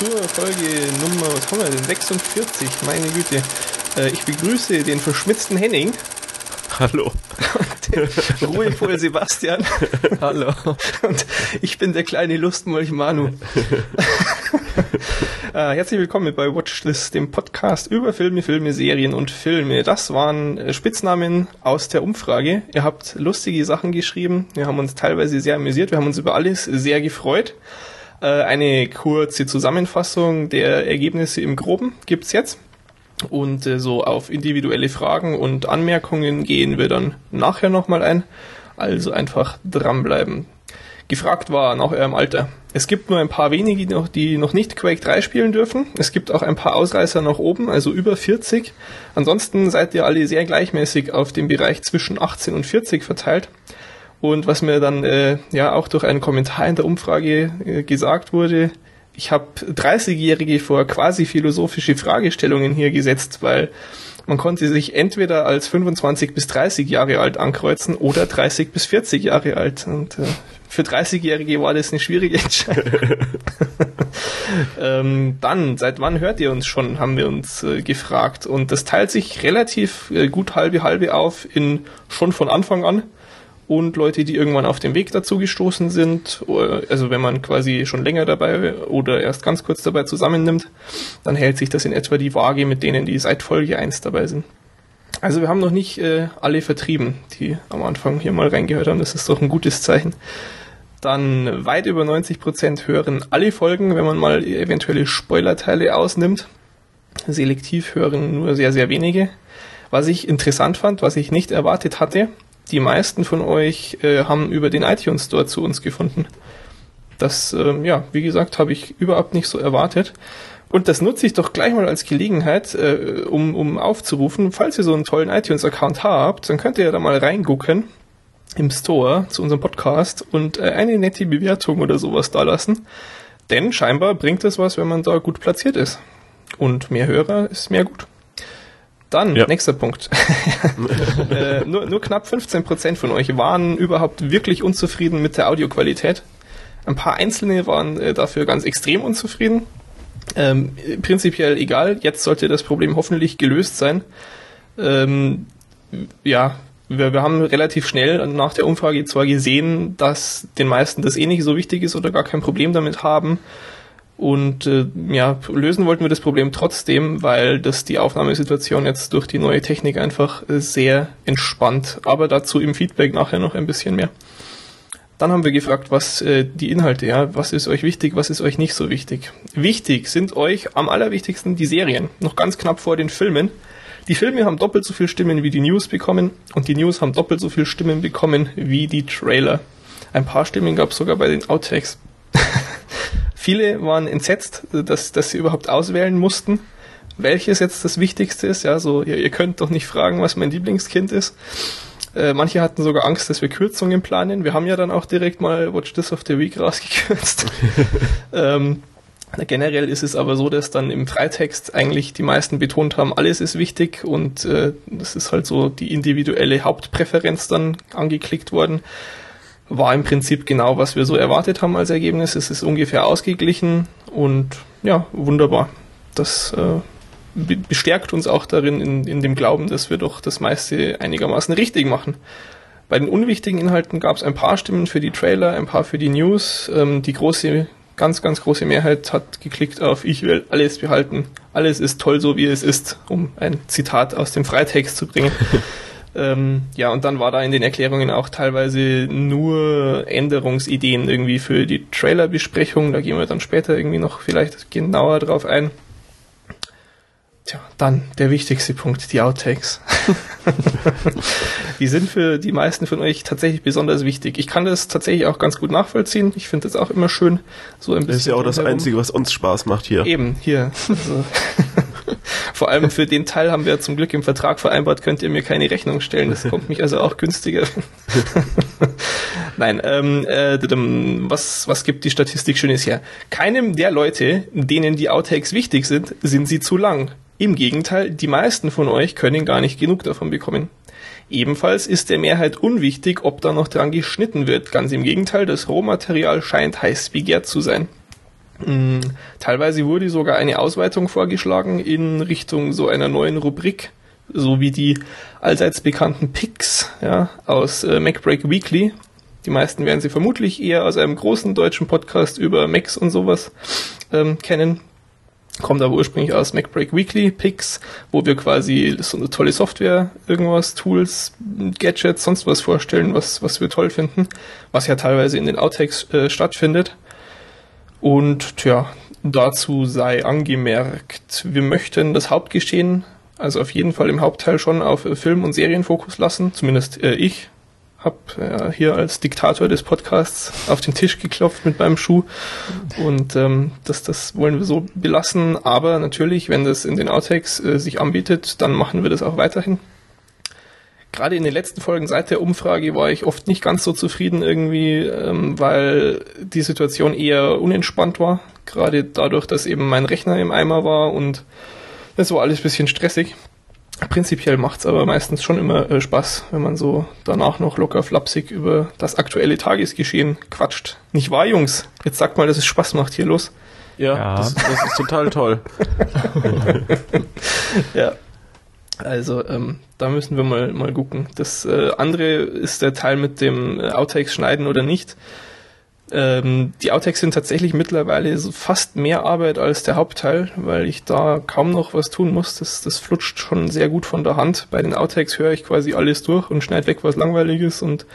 zur Folge Nummer, was haben wir denn, 46, meine Güte. Äh, ich begrüße den verschmitzten Henning. Hallo. Ruhevoll Sebastian. Hallo. Und ich bin der kleine Lustmolch Manu. äh, herzlich willkommen bei Watchlist, dem Podcast über Filme, Filme, Serien und Filme. Das waren äh, Spitznamen aus der Umfrage. Ihr habt lustige Sachen geschrieben. Wir haben uns teilweise sehr amüsiert. Wir haben uns über alles sehr gefreut. Äh, eine kurze Zusammenfassung der Ergebnisse im Groben gibt's jetzt. Und äh, so auf individuelle Fragen und Anmerkungen gehen wir dann nachher nochmal ein. Also einfach dranbleiben. Gefragt war nach eurem Alter. Es gibt nur ein paar wenige, die noch, die noch nicht Quake 3 spielen dürfen. Es gibt auch ein paar Ausreißer nach oben, also über 40. Ansonsten seid ihr alle sehr gleichmäßig auf dem Bereich zwischen 18 und 40 verteilt. Und was mir dann äh, ja auch durch einen Kommentar in der Umfrage äh, gesagt wurde, ich habe 30-Jährige vor quasi philosophische Fragestellungen hier gesetzt, weil man konnte sich entweder als 25 bis 30 Jahre alt ankreuzen oder 30 bis 40 Jahre alt. Und äh, für 30-Jährige war das eine schwierige Entscheidung. ähm, dann, seit wann hört ihr uns schon, haben wir uns äh, gefragt. Und das teilt sich relativ äh, gut halbe halbe auf in schon von Anfang an und Leute, die irgendwann auf dem Weg dazu gestoßen sind. Also wenn man quasi schon länger dabei oder erst ganz kurz dabei zusammennimmt, dann hält sich das in etwa die Waage mit denen, die seit Folge 1 dabei sind. Also wir haben noch nicht äh, alle vertrieben, die am Anfang hier mal reingehört haben. Das ist doch ein gutes Zeichen. Dann weit über 90 Prozent hören alle Folgen, wenn man mal eventuelle Spoilerteile ausnimmt. Selektiv hören nur sehr, sehr wenige. Was ich interessant fand, was ich nicht erwartet hatte, die meisten von euch äh, haben über den iTunes Store zu uns gefunden. Das, ähm, ja, wie gesagt, habe ich überhaupt nicht so erwartet. Und das nutze ich doch gleich mal als Gelegenheit, äh, um, um aufzurufen, falls ihr so einen tollen iTunes-Account habt, dann könnt ihr ja da mal reingucken im Store zu unserem Podcast und äh, eine nette Bewertung oder sowas da lassen. Denn scheinbar bringt es was, wenn man da gut platziert ist. Und mehr Hörer ist mehr gut. Dann, ja. nächster Punkt. äh, nur, nur knapp 15% von euch waren überhaupt wirklich unzufrieden mit der Audioqualität. Ein paar Einzelne waren äh, dafür ganz extrem unzufrieden. Ähm, prinzipiell egal, jetzt sollte das Problem hoffentlich gelöst sein. Ähm, ja, wir, wir haben relativ schnell nach der Umfrage zwar gesehen, dass den meisten das eh nicht so wichtig ist oder gar kein Problem damit haben. Und äh, ja, lösen wollten wir das Problem trotzdem, weil das die Aufnahmesituation jetzt durch die neue Technik einfach äh, sehr entspannt. Aber dazu im Feedback nachher noch ein bisschen mehr. Dann haben wir gefragt, was äh, die Inhalte, ja, was ist euch wichtig, was ist euch nicht so wichtig. Wichtig sind euch am allerwichtigsten die Serien, noch ganz knapp vor den Filmen. Die Filme haben doppelt so viele Stimmen wie die News bekommen und die News haben doppelt so viele Stimmen bekommen wie die Trailer. Ein paar Stimmen gab es sogar bei den Outtakes. Viele waren entsetzt, dass, dass sie überhaupt auswählen mussten, welches jetzt das Wichtigste ist. Ja, so, ihr, ihr könnt doch nicht fragen, was mein Lieblingskind ist. Äh, manche hatten sogar Angst, dass wir Kürzungen planen. Wir haben ja dann auch direkt mal Watch This of the Week rausgekürzt. ähm, generell ist es aber so, dass dann im Freitext eigentlich die meisten betont haben, alles ist wichtig und äh, das ist halt so die individuelle Hauptpräferenz dann angeklickt worden war im Prinzip genau, was wir so erwartet haben als Ergebnis. Es ist ungefähr ausgeglichen und ja, wunderbar. Das äh, bestärkt uns auch darin, in, in dem Glauben, dass wir doch das meiste einigermaßen richtig machen. Bei den unwichtigen Inhalten gab es ein paar Stimmen für die Trailer, ein paar für die News. Ähm, die große, ganz, ganz große Mehrheit hat geklickt auf Ich will alles behalten. Alles ist toll, so wie es ist, um ein Zitat aus dem Freitext zu bringen. Ähm, ja, und dann war da in den Erklärungen auch teilweise nur Änderungsideen irgendwie für die Trailerbesprechung. Da gehen wir dann später irgendwie noch vielleicht genauer drauf ein. Tja, dann der wichtigste Punkt, die Outtakes. die sind für die meisten von euch tatsächlich besonders wichtig. Ich kann das tatsächlich auch ganz gut nachvollziehen. Ich finde das auch immer schön. So ein bisschen das ist ja auch das Einzige, was uns Spaß macht hier. Eben, hier. Also Vor allem für den Teil haben wir zum Glück im Vertrag vereinbart, könnt ihr mir keine Rechnung stellen. Das kommt mich also auch günstiger. Nein, ähm, äh, was, was gibt die Statistik Schönes her? Keinem der Leute, denen die Outtakes wichtig sind, sind sie zu lang. Im Gegenteil, die meisten von euch können gar nicht genug davon bekommen. Ebenfalls ist der Mehrheit unwichtig, ob da noch dran geschnitten wird. Ganz im Gegenteil, das Rohmaterial scheint heiß begehrt zu sein. Mm, teilweise wurde sogar eine Ausweitung vorgeschlagen in Richtung so einer neuen Rubrik, so wie die allseits bekannten Picks ja, aus äh, MacBreak Weekly. Die meisten werden sie vermutlich eher aus einem großen deutschen Podcast über Macs und sowas ähm, kennen. Kommt aber ursprünglich aus MacBreak Weekly Picks, wo wir quasi so eine tolle Software, irgendwas, Tools, Gadgets, sonst was vorstellen, was, was wir toll finden, was ja teilweise in den Outtakes äh, stattfindet. Und tja, dazu sei angemerkt, wir möchten das Hauptgeschehen, also auf jeden Fall im Hauptteil schon auf Film- und Serienfokus lassen, zumindest äh, ich habe äh, hier als Diktator des Podcasts auf den Tisch geklopft mit meinem Schuh. Und ähm, das, das wollen wir so belassen, aber natürlich, wenn das in den Outtakes äh, sich anbietet, dann machen wir das auch weiterhin gerade in den letzten Folgen seit der Umfrage war ich oft nicht ganz so zufrieden irgendwie, ähm, weil die Situation eher unentspannt war. Gerade dadurch, dass eben mein Rechner im Eimer war und es war alles bisschen stressig. Prinzipiell macht's aber meistens schon immer äh, Spaß, wenn man so danach noch locker flapsig über das aktuelle Tagesgeschehen quatscht. Nicht wahr, Jungs? Jetzt sagt mal, dass es Spaß macht hier los. Ja, ja. Das, das ist total toll. ja. Also ähm, da müssen wir mal, mal gucken. Das äh, andere ist der Teil mit dem äh, Outtakes schneiden oder nicht. Ähm, die Outtakes sind tatsächlich mittlerweile so fast mehr Arbeit als der Hauptteil, weil ich da kaum noch was tun muss. Das, das flutscht schon sehr gut von der Hand. Bei den Outtakes höre ich quasi alles durch und schneide weg, was langweilig ist und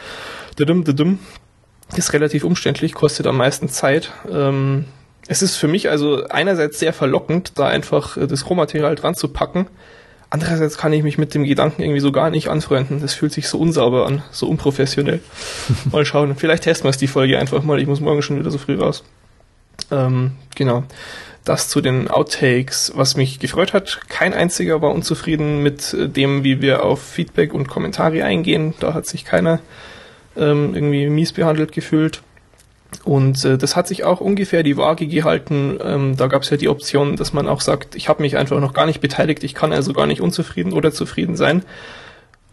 dadum, dadum. Ist relativ umständlich, kostet am meisten Zeit. Ähm, es ist für mich also einerseits sehr verlockend, da einfach äh, das Rohmaterial dran zu packen Andererseits kann ich mich mit dem Gedanken irgendwie so gar nicht anfreunden. Das fühlt sich so unsauber an, so unprofessionell. mal schauen. Vielleicht testen wir es die Folge einfach mal. Ich muss morgen schon wieder so früh raus. Ähm, genau. Das zu den Outtakes. Was mich gefreut hat, kein einziger war unzufrieden mit dem, wie wir auf Feedback und Kommentare eingehen. Da hat sich keiner ähm, irgendwie mies behandelt gefühlt. Und äh, das hat sich auch ungefähr die Waage gehalten. Ähm, da gab es ja die Option, dass man auch sagt, ich habe mich einfach noch gar nicht beteiligt, ich kann also gar nicht unzufrieden oder zufrieden sein.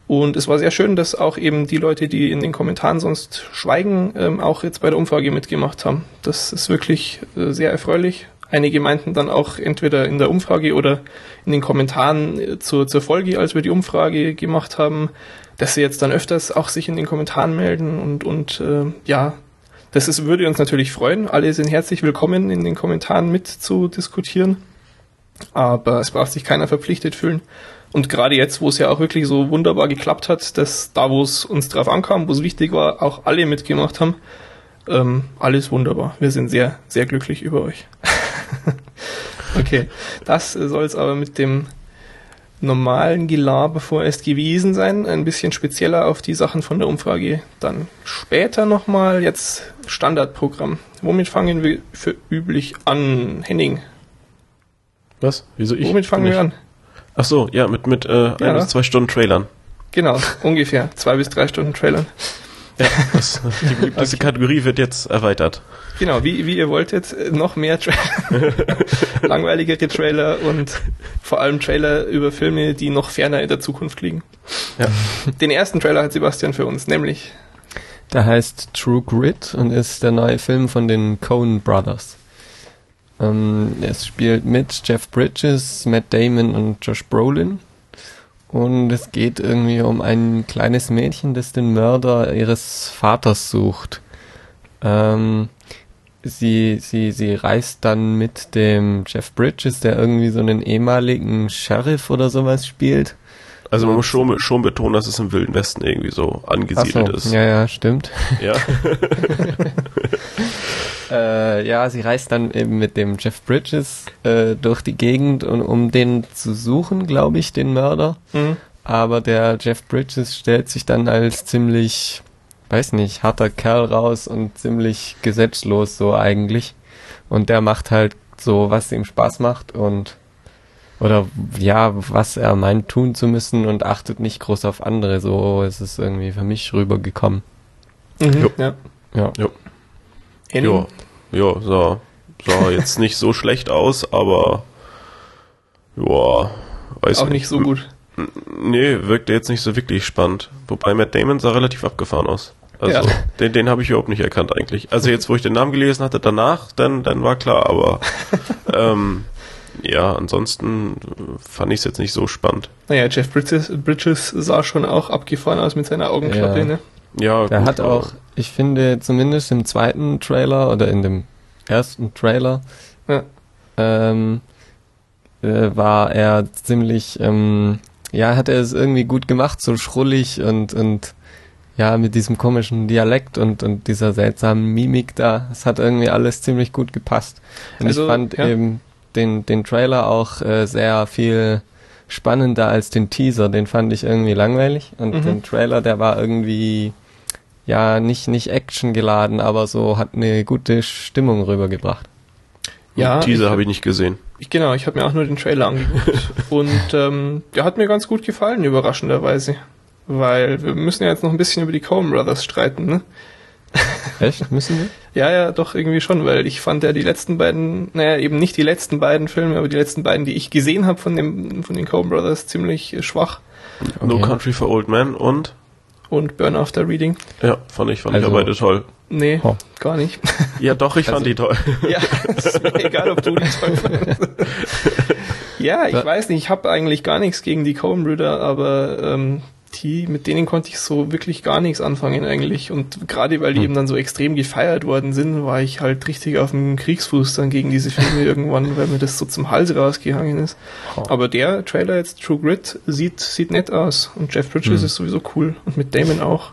Und es war sehr schön, dass auch eben die Leute, die in den Kommentaren sonst schweigen, ähm, auch jetzt bei der Umfrage mitgemacht haben. Das ist wirklich äh, sehr erfreulich. Einige meinten dann auch entweder in der Umfrage oder in den Kommentaren äh, zur, zur Folge, als wir die Umfrage gemacht haben, dass sie jetzt dann öfters auch sich in den Kommentaren melden und, und äh, ja, das ist, würde uns natürlich freuen. Alle sind herzlich willkommen, in den Kommentaren mit zu diskutieren. Aber es braucht sich keiner verpflichtet fühlen. Und gerade jetzt, wo es ja auch wirklich so wunderbar geklappt hat, dass da, wo es uns drauf ankam, wo es wichtig war, auch alle mitgemacht haben, ähm, alles wunderbar. Wir sind sehr, sehr glücklich über euch. okay, das soll es aber mit dem normalen Gelaber vorerst gewesen sein. Ein bisschen spezieller auf die Sachen von der Umfrage dann später nochmal. Jetzt Standardprogramm. Womit fangen wir für üblich an, Henning? Was? Wieso ich? Womit fangen wir an? Ach so, ja, mit, mit äh, ja. ein bis zwei Stunden Trailern. Genau, ungefähr. Zwei bis drei Stunden Trailern. Ja, das, die beliebteste okay. Kategorie wird jetzt erweitert. Genau, wie, wie ihr wolltet, noch mehr Trailer, langweiligere Trailer und vor allem Trailer über Filme, die noch ferner in der Zukunft liegen. Ja. Den ersten Trailer hat Sebastian für uns, nämlich der heißt True Grit und ist der neue Film von den Coen Brothers. Ähm, es spielt mit Jeff Bridges, Matt Damon und Josh Brolin. Und es geht irgendwie um ein kleines Mädchen, das den Mörder ihres Vaters sucht. Ähm, sie, sie, sie reist dann mit dem Jeff Bridges, der irgendwie so einen ehemaligen Sheriff oder sowas spielt, also man muss schon, schon betonen, dass es im Wilden Westen irgendwie so angesiedelt so, ist. Ja, ja, stimmt. Ja. äh, ja, sie reist dann eben mit dem Jeff Bridges äh, durch die Gegend, und, um den zu suchen, glaube ich, den Mörder. Mhm. Aber der Jeff Bridges stellt sich dann als ziemlich, weiß nicht, harter Kerl raus und ziemlich gesetzlos so eigentlich. Und der macht halt so, was ihm Spaß macht und oder ja, was er meint tun zu müssen und achtet nicht groß auf andere. So ist es irgendwie für mich rübergekommen. Mhm. Ja. Ja. Ja. Ja, ja sah, sah jetzt nicht so schlecht aus, aber ja, weiß Auch nicht so gut. Nee, wirkte jetzt nicht so wirklich spannend. Wobei Matt Damon sah relativ abgefahren aus. Also ja. den, den habe ich überhaupt nicht erkannt eigentlich. Also jetzt, wo ich den Namen gelesen hatte, danach, dann, dann war klar, aber ähm, ja, ansonsten fand ich es jetzt nicht so spannend. Naja, Jeff Bridges, Bridges sah schon auch abgefahren aus mit seiner Augenklappe, ja. ne? Ja, der gut, hat auch, ich finde, zumindest im zweiten Trailer oder in dem ersten Trailer ja. ähm, äh, war er ziemlich, ähm, ja, hat er es irgendwie gut gemacht, so schrullig und, und ja, mit diesem komischen Dialekt und, und dieser seltsamen Mimik da. Es hat irgendwie alles ziemlich gut gepasst. Und also, ich fand ja. eben den, den Trailer auch äh, sehr viel spannender als den Teaser. Den fand ich irgendwie langweilig. Und mhm. den Trailer, der war irgendwie ja nicht, nicht Action geladen, aber so hat eine gute Stimmung rübergebracht. Ja. Den Teaser habe ich nicht gesehen. Ich, genau, ich habe mir auch nur den Trailer angeguckt. und ähm, der hat mir ganz gut gefallen, überraschenderweise. Weil wir müssen ja jetzt noch ein bisschen über die Coen Brothers streiten, ne? Echt? Müssen wir? ja, ja, doch irgendwie schon, weil ich fand ja die letzten beiden, naja, eben nicht die letzten beiden Filme, aber die letzten beiden, die ich gesehen habe von dem von den Coen Brothers, ziemlich schwach. Okay. No Country for Old Men und und Burn After Reading. Ja, fand ich, fand also, ich beide toll. Nee, oh. gar nicht. Ja, doch, ich also, fand die toll. Ja, ist mir egal, ob du die toll fandest. ja, ich weiß nicht, ich habe eigentlich gar nichts gegen die Coen Brüder, aber ähm, die, mit denen konnte ich so wirklich gar nichts anfangen eigentlich. Und gerade weil die hm. eben dann so extrem gefeiert worden sind, war ich halt richtig auf dem Kriegsfuß dann gegen diese Filme irgendwann, weil mir das so zum Hals rausgehangen ist. Oh. Aber der Trailer jetzt, True Grit, sieht, sieht nett aus. Und Jeff Bridges hm. ist sowieso cool. Und mit Damon auch.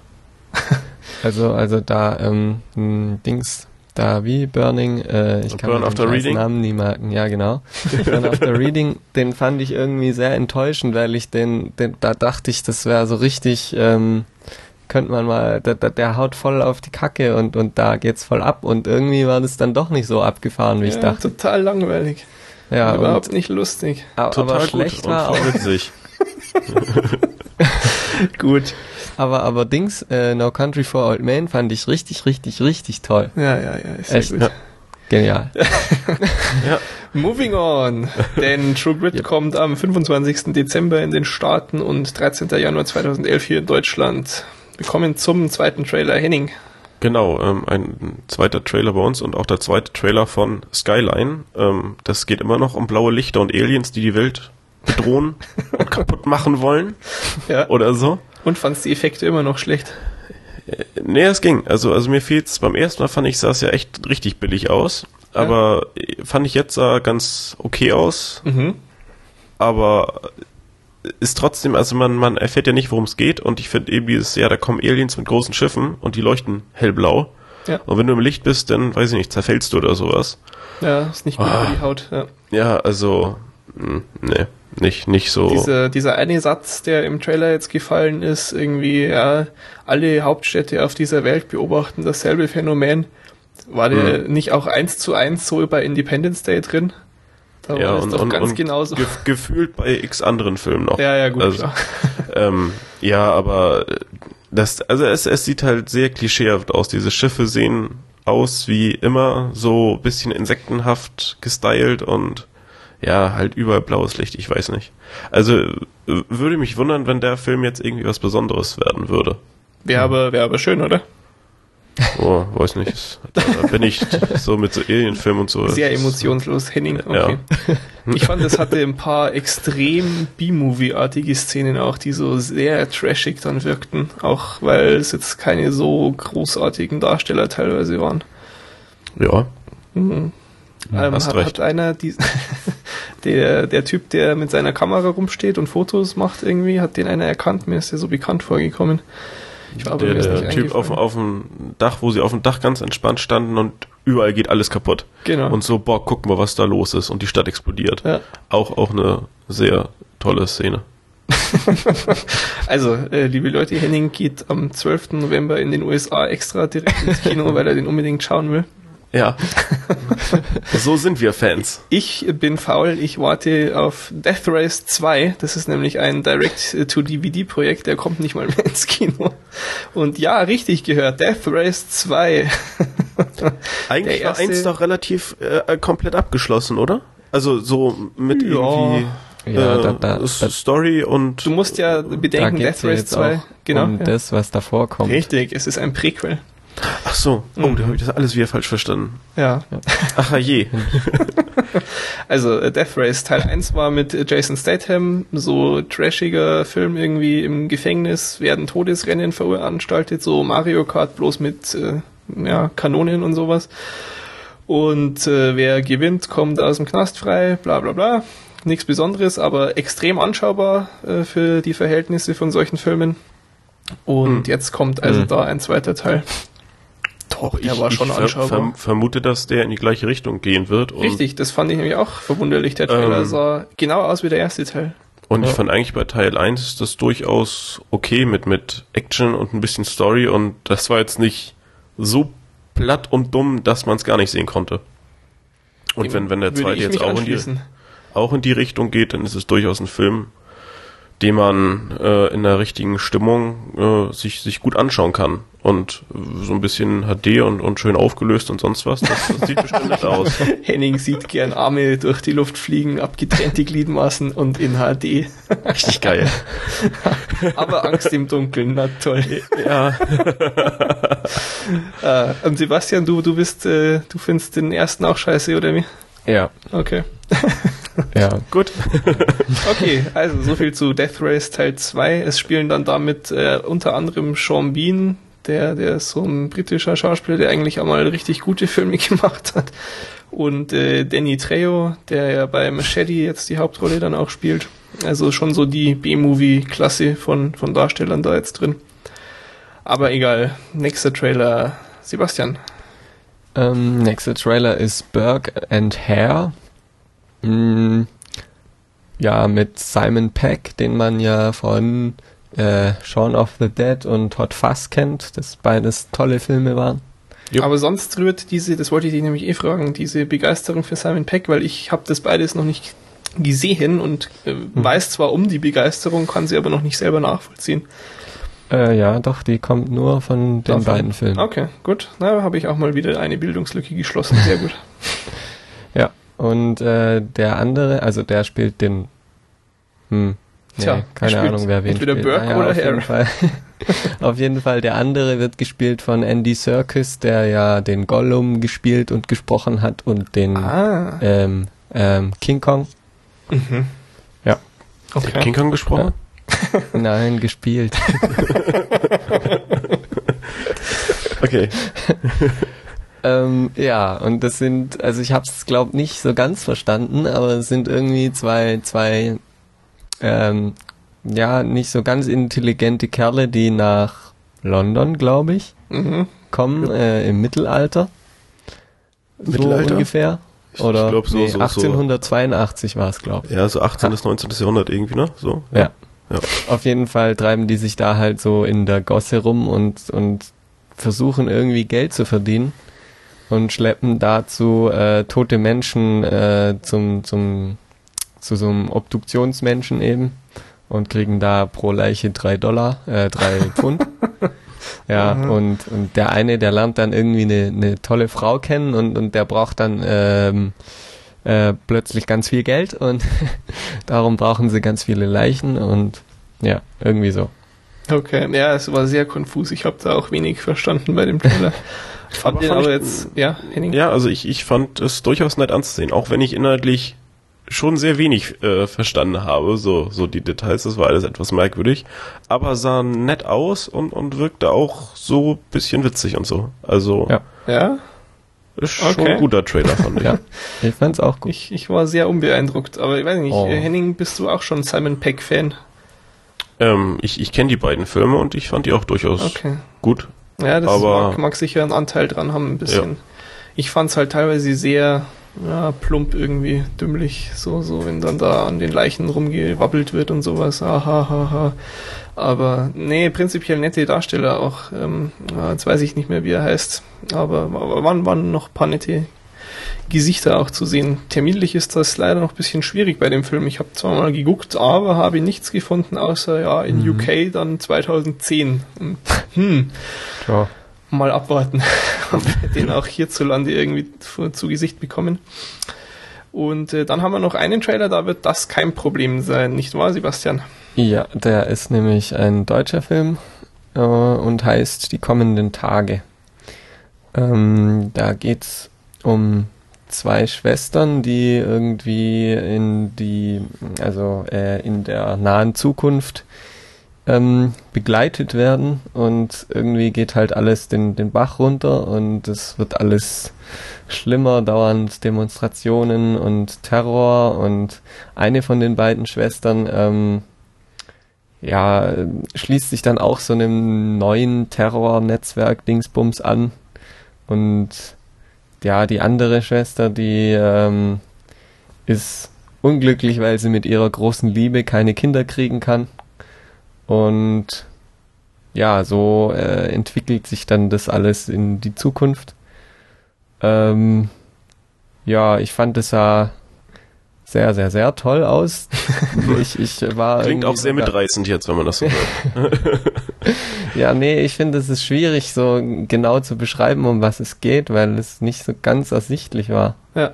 also, also da, ähm, Dings, da wie Burning, äh, ich kann Burn After Reading. Namen nie merken, ja genau. Burn After Reading, den fand ich irgendwie sehr enttäuschend, weil ich den, den da dachte ich, das wäre so richtig, ähm, könnte man mal, der, der haut voll auf die Kacke und, und da geht's voll ab und irgendwie war das dann doch nicht so abgefahren, wie ja, ich dachte. Total langweilig. Ja, überhaupt nicht lustig. Aber, total aber schlecht war auch. Witzig. gut. Aber, aber Dings, äh, No Country for Old Men fand ich richtig, richtig, richtig toll. Ja, ja, ja, ist sehr Echt? gut. Ja. Genial. ja. Moving on. Denn True Grit yep. kommt am 25. Dezember in den Staaten und 13. Januar 2011 hier in Deutschland. Wir kommen zum zweiten Trailer. Henning. Genau, ähm, ein zweiter Trailer bei uns und auch der zweite Trailer von Skyline. Ähm, das geht immer noch um blaue Lichter und Aliens, die die Welt bedrohen und kaputt machen wollen. Ja. Oder so. Und fandst die Effekte immer noch schlecht? Äh, nee, es ging. Also, also mir fehlt's. Beim ersten Mal fand ich, sah es ja echt richtig billig aus. Ja. Aber äh, fand ich jetzt sah ganz okay aus. Mhm. Aber ist trotzdem, also man, man erfährt ja nicht, worum es geht. Und ich finde eben dieses, ja, da kommen Aliens mit großen Schiffen und die leuchten hellblau. Ja. Und wenn du im Licht bist, dann, weiß ich nicht, zerfällst du oder sowas. Ja, ist nicht gut ah. für die Haut. Ja, ja also, nee nicht, nicht so. Diese, dieser eine Satz, der im Trailer jetzt gefallen ist, irgendwie, ja, alle Hauptstädte auf dieser Welt beobachten dasselbe Phänomen. War der hm. nicht auch eins zu eins so bei Independence Day drin? Da ja, und, und, ganz und genauso. Ge gefühlt bei x anderen Filmen noch. Ja, ja, gut. Also, ähm, ja, aber das, also es, es sieht halt sehr klischeehaft aus. Diese Schiffe sehen aus wie immer, so bisschen insektenhaft gestylt und ja, halt überall blaues Licht, ich weiß nicht. Also würde mich wundern, wenn der Film jetzt irgendwie was Besonderes werden würde. Wäre aber, wäre aber schön, oder? Oh, weiß nicht. Da bin ich so mit so Alien-Filmen und so. Sehr emotionslos, Henning. Okay. Ja. Ich fand, es hatte ein paar extrem B-Movie-artige Szenen auch, die so sehr trashig dann wirkten. Auch weil es jetzt keine so großartigen Darsteller teilweise waren. Ja. Mhm. Ähm, hat, hat, einer die, der, der Typ, der mit seiner Kamera rumsteht und Fotos macht irgendwie, hat den einer erkannt, mir ist der so bekannt vorgekommen. Ich war der, der Typ auf, auf dem Dach, wo sie auf dem Dach ganz entspannt standen und überall geht alles kaputt. Genau. Und so, boah, guck mal, was da los ist und die Stadt explodiert. Ja. Auch, auch eine sehr tolle Szene. also, äh, liebe Leute, Henning geht am 12. November in den USA extra direkt ins Kino, weil er den unbedingt schauen will. Ja. so sind wir Fans. Ich bin faul, ich warte auf Death Race 2. Das ist nämlich ein Direct-to-DVD-Projekt, der kommt nicht mal mehr ins Kino. Und ja, richtig gehört, Death Race 2. Eigentlich war eins doch relativ äh, komplett abgeschlossen, oder? Also so mit ja. irgendwie Ja, äh, da, da, Story und. Du musst ja bedenken, Death Race 2, genau. Um ja. das, was davor kommt. Richtig, es ist ein Prequel. Ach so, oh, mhm. da habe ich das alles wieder falsch verstanden. Ja. Ach je. also äh, Death Race Teil 1 war mit Jason Statham, so trashiger Film irgendwie im Gefängnis, werden Todesrennen veranstaltet, so Mario Kart bloß mit äh, ja, Kanonen und sowas. Und äh, wer gewinnt, kommt aus dem Knast frei, bla bla bla nichts Besonderes, aber extrem anschaubar äh, für die Verhältnisse von solchen Filmen. Und hm. jetzt kommt also hm. da ein zweiter Teil. Doch, der ich, war schon anschaubar. Ver vermute, dass der in die gleiche Richtung gehen wird. Richtig, das fand ich nämlich auch verwunderlich. Der Trailer ähm, sah genau aus wie der erste Teil. Und ja. ich fand eigentlich bei Teil 1 das durchaus okay mit, mit Action und ein bisschen Story und das war jetzt nicht so platt und dumm, dass man es gar nicht sehen konnte. Und wenn, wenn der zweite jetzt auch in die auch in die Richtung geht, dann ist es durchaus ein Film, den man äh, in der richtigen Stimmung äh, sich, sich gut anschauen kann. Und so ein bisschen HD und, und schön aufgelöst und sonst was, das, das sieht bestimmt nett aus. Henning sieht gern Arme durch die Luft fliegen, abgetrennte Gliedmaßen und in HD. Richtig geil. Aber Angst im Dunkeln, na toll. Ja. äh, und Sebastian, du, du bist, äh, du findest den ersten auch scheiße, oder wie? Ja. Okay. ja. Gut. okay, also so viel zu Death Race Teil 2. Es spielen dann damit äh, unter anderem Sean Bean, der, der ist so ein britischer Schauspieler, der eigentlich auch mal richtig gute Filme gemacht hat. Und äh, Danny Trejo, der ja bei Machete jetzt die Hauptrolle dann auch spielt. Also schon so die B-Movie-Klasse von, von Darstellern da jetzt drin. Aber egal. Nächster Trailer. Sebastian. Ähm, nächster Trailer ist Burke and Hare. Mm, ja, mit Simon Peck, den man ja von äh, Shaun of the Dead und Hot Fuzz kennt, das beides tolle Filme waren. Jo. Aber sonst rührt diese, das wollte ich dich nämlich eh fragen, diese Begeisterung für Simon Peck, weil ich habe das beides noch nicht gesehen und äh, hm. weiß zwar um die Begeisterung, kann sie aber noch nicht selber nachvollziehen. Äh, ja, doch, die kommt nur von den Davon. beiden Filmen. Okay, gut. Na, habe ich auch mal wieder eine Bildungslücke geschlossen. Sehr gut. ja, und äh, der andere, also der spielt den. Hm, nee, Tja, keine Ahnung, wer wen entweder spielt. Burke ah, ja, oder auf Jeden Fall, auf jeden Fall, der andere wird gespielt von Andy Serkis, der ja den Gollum gespielt und gesprochen hat und den ah. ähm, ähm, King Kong. Mhm. Ja. Okay. King Kong gesprochen? Ja. Nein, gespielt. okay. ähm, ja, und das sind, also ich habe es glaube nicht so ganz verstanden, aber es sind irgendwie zwei, zwei, ähm, ja, nicht so ganz intelligente Kerle, die nach London, glaube ich, mhm. kommen äh, im Mittelalter. Mittelalter? So ungefähr. Oder ich glaub, so, nee, so, 1882 war es, glaube ich. Ja, so 18. bis 19. Jahrhundert irgendwie, ne? So. Ja. Ja. Auf jeden Fall treiben die sich da halt so in der Gosse rum und, und versuchen irgendwie Geld zu verdienen und schleppen dazu äh, tote Menschen äh, zum, zum, zu so einem Obduktionsmenschen eben und kriegen da pro Leiche drei Dollar, äh, drei Pfund. Ja, mhm. und, und der eine, der lernt dann irgendwie eine, eine tolle Frau kennen und, und der braucht dann ähm, äh, plötzlich ganz viel Geld und darum brauchen sie ganz viele Leichen und ja, irgendwie so. Okay, ja, es war sehr konfus. Ich habe da auch wenig verstanden bei dem Trailer. fand aber, fand aber jetzt, ja, Henning? Ja, also ich, ich fand es durchaus nett anzusehen, auch wenn ich inhaltlich schon sehr wenig äh, verstanden habe, so, so die Details, das war alles etwas merkwürdig, aber sah nett aus und, und wirkte auch so bisschen witzig und so. Also, ja. ja? Ist schon okay. ein guter Trailer, fand ich. ja, ich fand's auch gut. Ich, ich war sehr unbeeindruckt, aber ich weiß nicht, oh. Henning, bist du auch schon Simon Peck-Fan? Ähm, ich ich kenne die beiden Filme und ich fand die auch durchaus okay. gut. Ja, das aber, mag, mag sicher einen Anteil dran haben, ein bisschen. Ja. Ich fand's halt teilweise sehr ja, plump irgendwie, dümmlich, so, so, wenn dann da an den Leichen rumgewabbelt wird und sowas. Aha, ha, ha. Aber nee, prinzipiell nette Darsteller auch. Ähm, jetzt weiß ich nicht mehr, wie er heißt. Aber waren, waren noch paar nette Gesichter auch zu sehen. Terminlich ist das leider noch ein bisschen schwierig bei dem Film. Ich habe zwar mal geguckt, aber habe nichts gefunden, außer ja in mhm. UK dann 2010. Hm. Ja. Mal abwarten, ob wir den auch hierzulande irgendwie zu, zu Gesicht bekommen. Und äh, dann haben wir noch einen Trailer, da wird das kein Problem sein, nicht wahr, Sebastian? Ja, der ist nämlich ein deutscher Film äh, und heißt Die kommenden Tage. Ähm, da geht's um zwei Schwestern, die irgendwie in die, also äh, in der nahen Zukunft ähm, begleitet werden und irgendwie geht halt alles den, den Bach runter und es wird alles schlimmer, dauernd Demonstrationen und Terror und eine von den beiden Schwestern ähm, ja, schließt sich dann auch so einem neuen Terrornetzwerk Dingsbums an und ja, die andere Schwester, die ähm, ist unglücklich, weil sie mit ihrer großen Liebe keine Kinder kriegen kann. Und ja, so äh, entwickelt sich dann das alles in die Zukunft. Ähm, ja, ich fand es sah sehr, sehr, sehr toll aus. ich, ich war Klingt auch sehr mitreißend jetzt, wenn man das so hört. ja, nee, ich finde, es ist schwierig, so genau zu beschreiben, um was es geht, weil es nicht so ganz ersichtlich war. Ja.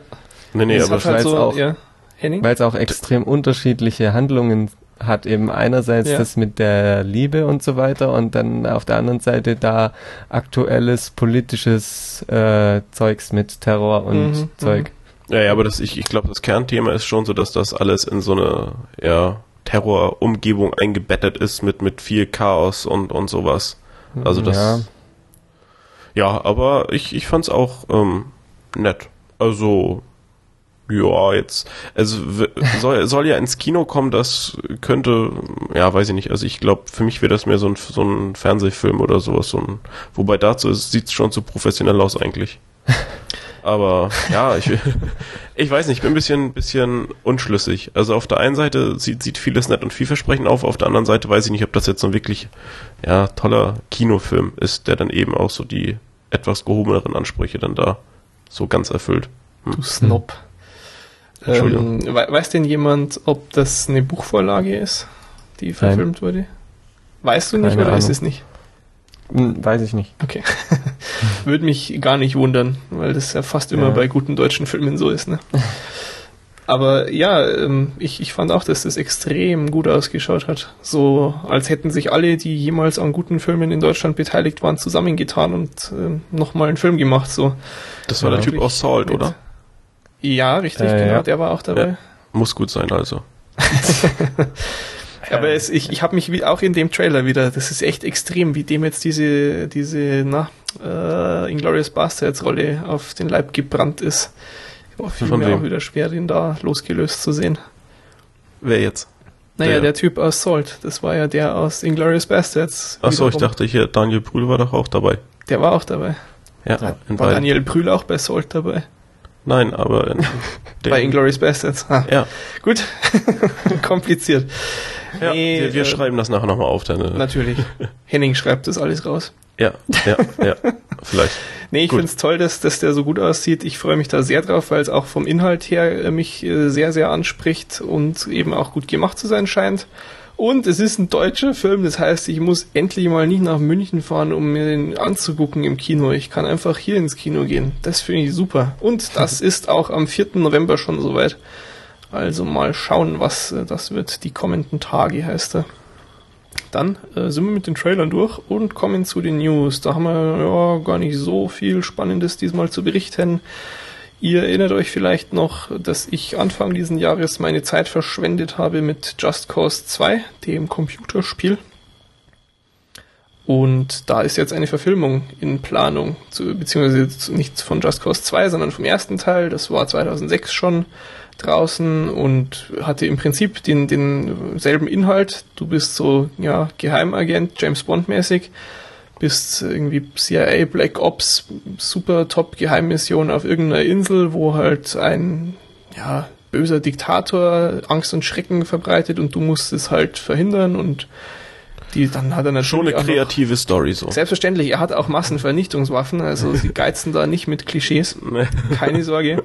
Nee, nee, das aber halt so, auch, ja. weil es auch extrem unterschiedliche Handlungen hat eben einerseits ja. das mit der Liebe und so weiter und dann auf der anderen Seite da aktuelles politisches äh, Zeugs mit Terror und mhm, Zeug. Ja, ja, aber das, ich, ich glaube, das Kernthema ist schon so, dass das alles in so eine, ja, Terrorumgebung eingebettet ist mit, mit viel Chaos und, und sowas. Also das. Ja, ja aber ich, ich fand's auch ähm, nett. Also, ja, jetzt, also soll, soll ja ins Kino kommen, das könnte, ja, weiß ich nicht, also ich glaube, für mich wäre das mehr so ein, so ein Fernsehfilm oder sowas, so ein, wobei dazu sieht es schon zu professionell aus eigentlich. Aber ja, ich, ich weiß nicht, ich bin ein bisschen, bisschen unschlüssig. Also auf der einen Seite sieht, sieht vieles nett und vielversprechend auf, auf der anderen Seite weiß ich nicht, ob das jetzt so ein wirklich ja, toller Kinofilm ist, der dann eben auch so die etwas gehobeneren Ansprüche dann da so ganz erfüllt. Hm. Du Snob. Ähm, weiß denn jemand, ob das eine Buchvorlage ist, die verfilmt Nein. wurde? Weißt du nicht Keine oder Ahnung. ist es nicht? Hm, weiß ich nicht. Okay. Würde mich gar nicht wundern, weil das ja fast immer ja. bei guten deutschen Filmen so ist, ne? Aber ja, ähm, ich, ich fand auch, dass das extrem gut ausgeschaut hat. So, als hätten sich alle, die jemals an guten Filmen in Deutschland beteiligt waren, zusammengetan und äh, nochmal einen Film gemacht. So. Das war ja, der Typ aus Salt, oder? Ja, richtig, äh, genau, ja. der war auch dabei. Ja, muss gut sein, also. Aber es, ich, ich habe mich auch in dem Trailer wieder, das ist echt extrem, wie dem jetzt diese, diese, na, äh, Inglourious Bastards Rolle auf den Leib gebrannt ist. Boah, fiel mir auch wieder schwer, den da losgelöst zu sehen. Wer jetzt? Naja, der, der Typ aus Salt, das war ja der aus Inglourious Bastards. Achso, ich dachte hier, Daniel Brühl war doch auch dabei. Der war auch dabei. Ja, war Daniel Brühl auch bei Salt dabei? Nein, aber in bei Inglourious Bastards. Ah. Ja. Gut. Kompliziert. Ja, nee, wir, wir äh, schreiben das nachher nochmal auf. Deine natürlich. Henning schreibt das alles raus. Ja, ja, ja, vielleicht. Nee, ich finde es toll, dass, dass der so gut aussieht. Ich freue mich da sehr drauf, weil es auch vom Inhalt her äh, mich äh, sehr, sehr anspricht und eben auch gut gemacht zu sein scheint. Und es ist ein deutscher Film, das heißt, ich muss endlich mal nicht nach München fahren, um mir den anzugucken im Kino. Ich kann einfach hier ins Kino gehen. Das finde ich super. Und das ist auch am 4. November schon soweit. Also mal schauen, was äh, das wird. Die kommenden Tage heißt er. Dann äh, sind wir mit den Trailern durch und kommen zu den News. Da haben wir ja gar nicht so viel Spannendes diesmal zu berichten. Ihr erinnert euch vielleicht noch, dass ich Anfang diesen Jahres meine Zeit verschwendet habe mit Just Cause 2, dem Computerspiel. Und da ist jetzt eine Verfilmung in Planung, beziehungsweise nicht von Just Cause 2, sondern vom ersten Teil. Das war 2006 schon draußen und hatte im Prinzip den, denselben Inhalt. Du bist so, ja, Geheimagent, James Bond mäßig, bist irgendwie CIA, Black Ops, super top Geheimmission auf irgendeiner Insel, wo halt ein, ja, böser Diktator Angst und Schrecken verbreitet und du musst es halt verhindern und die, dann hat er natürlich schon eine kreative Story so. Selbstverständlich, er hat auch Massenvernichtungswaffen, also sie geizen da nicht mit Klischees. Keine Sorge.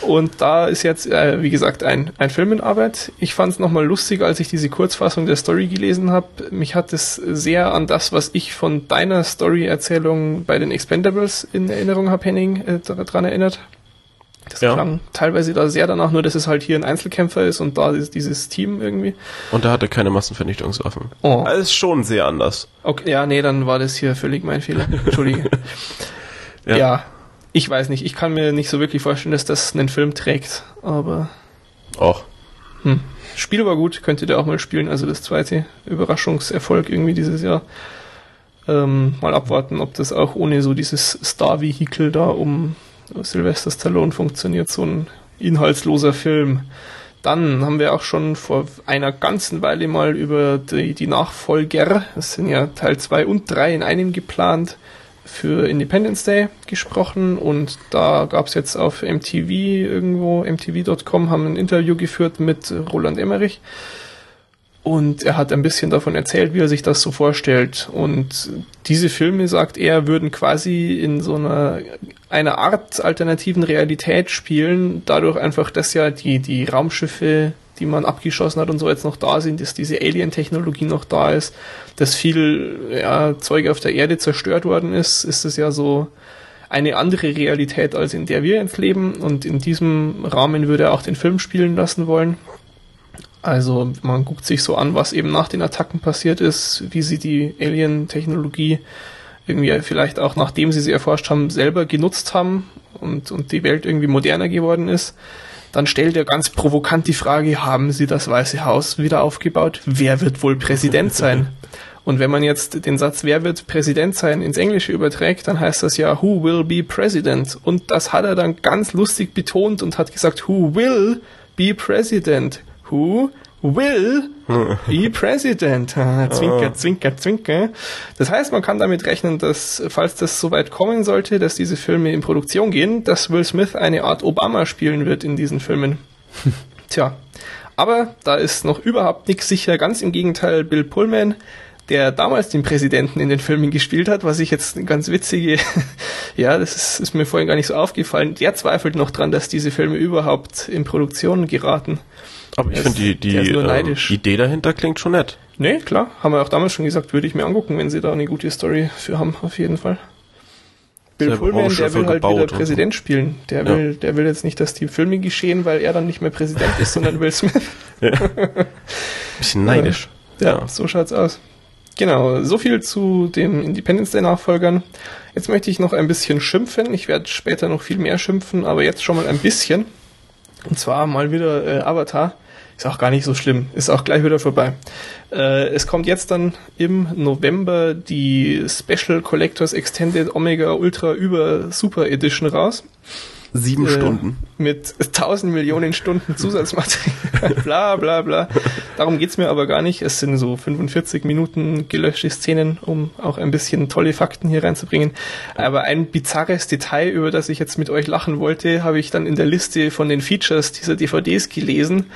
Und da ist jetzt, äh, wie gesagt, ein, ein Film in Arbeit. Ich fand es nochmal lustig, als ich diese Kurzfassung der Story gelesen habe. Mich hat es sehr an das, was ich von deiner Story-Erzählung bei den Expendables in Erinnerung habe, Henning, äh, daran erinnert. Das ja. klang teilweise da sehr danach, nur dass es halt hier ein Einzelkämpfer ist und da ist dieses Team irgendwie. Und da hatte keine Massenvernichtungswaffen. Oh. Das ist schon sehr anders. Okay, ja, nee, dann war das hier völlig mein Fehler. Entschuldige. ja. ja. ich weiß nicht. Ich kann mir nicht so wirklich vorstellen, dass das einen Film trägt, aber. Auch. Hm. Spiel war gut, könntet ihr auch mal spielen. Also das zweite Überraschungserfolg irgendwie dieses Jahr. Ähm, mal abwarten, ob das auch ohne so dieses Star-Vehikel da um Sylvester Stallone funktioniert, so ein inhaltsloser Film. Dann haben wir auch schon vor einer ganzen Weile mal über die, die Nachfolger, das sind ja Teil 2 und 3 in einem geplant, für Independence Day gesprochen und da gab es jetzt auf MTV irgendwo, mtv.com, haben ein Interview geführt mit Roland Emmerich und er hat ein bisschen davon erzählt, wie er sich das so vorstellt. Und diese Filme, sagt er, würden quasi in so einer, einer Art alternativen Realität spielen, dadurch einfach, dass ja die, die Raumschiffe, die man abgeschossen hat und so jetzt noch da sind, dass diese Alien-Technologie noch da ist, dass viel ja, Zeug auf der Erde zerstört worden ist, ist es ja so eine andere Realität, als in der wir jetzt leben. Und in diesem Rahmen würde er auch den Film spielen lassen wollen. Also man guckt sich so an, was eben nach den Attacken passiert ist, wie sie die Alien-Technologie irgendwie vielleicht auch nachdem sie sie erforscht haben, selber genutzt haben und, und die Welt irgendwie moderner geworden ist. Dann stellt er ganz provokant die Frage, haben sie das Weiße Haus wieder aufgebaut? Wer wird wohl Präsident sein? Und wenn man jetzt den Satz, wer wird Präsident sein, ins Englische überträgt, dann heißt das ja, who will be president? Und das hat er dann ganz lustig betont und hat gesagt, who will be president? Who will be president. zwinker, zwinker, zwinker. Das heißt, man kann damit rechnen, dass, falls das soweit kommen sollte, dass diese Filme in Produktion gehen, dass Will Smith eine Art Obama spielen wird in diesen Filmen. Tja. Aber da ist noch überhaupt nichts sicher. Ganz im Gegenteil, Bill Pullman, der damals den Präsidenten in den Filmen gespielt hat, was ich jetzt eine ganz witzige, ja, das ist, ist mir vorhin gar nicht so aufgefallen, der zweifelt noch dran, dass diese Filme überhaupt in Produktion geraten. Aber ich finde die, die äh, Idee dahinter klingt schon nett. Nee, klar. Haben wir auch damals schon gesagt, würde ich mir angucken, wenn sie da eine gute Story für haben, auf jeden Fall. Bill der Pullman, der will halt wieder Präsident so. spielen. Der ja. will, der will jetzt nicht, dass die Filme geschehen, weil er dann nicht mehr Präsident ist, sondern Will Smith. Ja. Bisschen neidisch. Ja, ja, so schaut's aus. Genau, so viel zu den Independence Day Nachfolgern. Jetzt möchte ich noch ein bisschen schimpfen. Ich werde später noch viel mehr schimpfen, aber jetzt schon mal ein bisschen. Und zwar mal wieder äh, Avatar. Ist auch gar nicht so schlimm. Ist auch gleich wieder vorbei. Äh, es kommt jetzt dann im November die Special Collectors Extended Omega Ultra Über Super Edition raus. Sieben äh, Stunden. Mit tausend Millionen Stunden Zusatzmaterial. bla bla bla. Darum geht's mir aber gar nicht. Es sind so 45 Minuten gelöschte Szenen, um auch ein bisschen tolle Fakten hier reinzubringen. Aber ein bizarres Detail, über das ich jetzt mit euch lachen wollte, habe ich dann in der Liste von den Features dieser DVDs gelesen.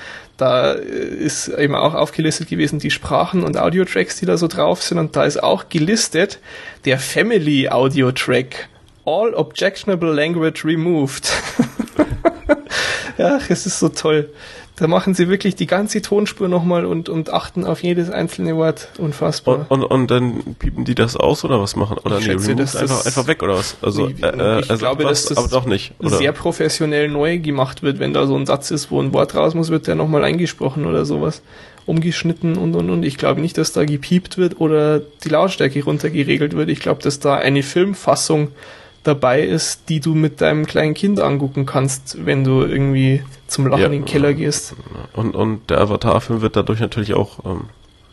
Da äh, ist eben auch aufgelistet gewesen die Sprachen und Audio-Tracks, die da so drauf sind. Und da ist auch gelistet der Family Audio-Track All Objectionable Language Removed. Ach, es ist so toll. Da machen sie wirklich die ganze Tonspur nochmal und, und achten auf jedes einzelne Wort. Unfassbar. Und, und, und dann piepen die das aus oder was machen? Oder ich nee, schätze, das einfach, einfach weg oder was? Also, wie, äh, ich also glaube, was, dass das aber doch nicht, oder? sehr professionell neu gemacht wird, wenn da so ein Satz ist, wo ein Wort raus muss, wird der nochmal eingesprochen oder sowas. Umgeschnitten und und und. Ich glaube nicht, dass da gepiept wird oder die Lautstärke runtergeregelt wird. Ich glaube, dass da eine Filmfassung dabei ist, die du mit deinem kleinen Kind angucken kannst, wenn du irgendwie zum Lachen ja, in den Keller gehst. Und, und der Avatar-Film wird dadurch natürlich auch ähm,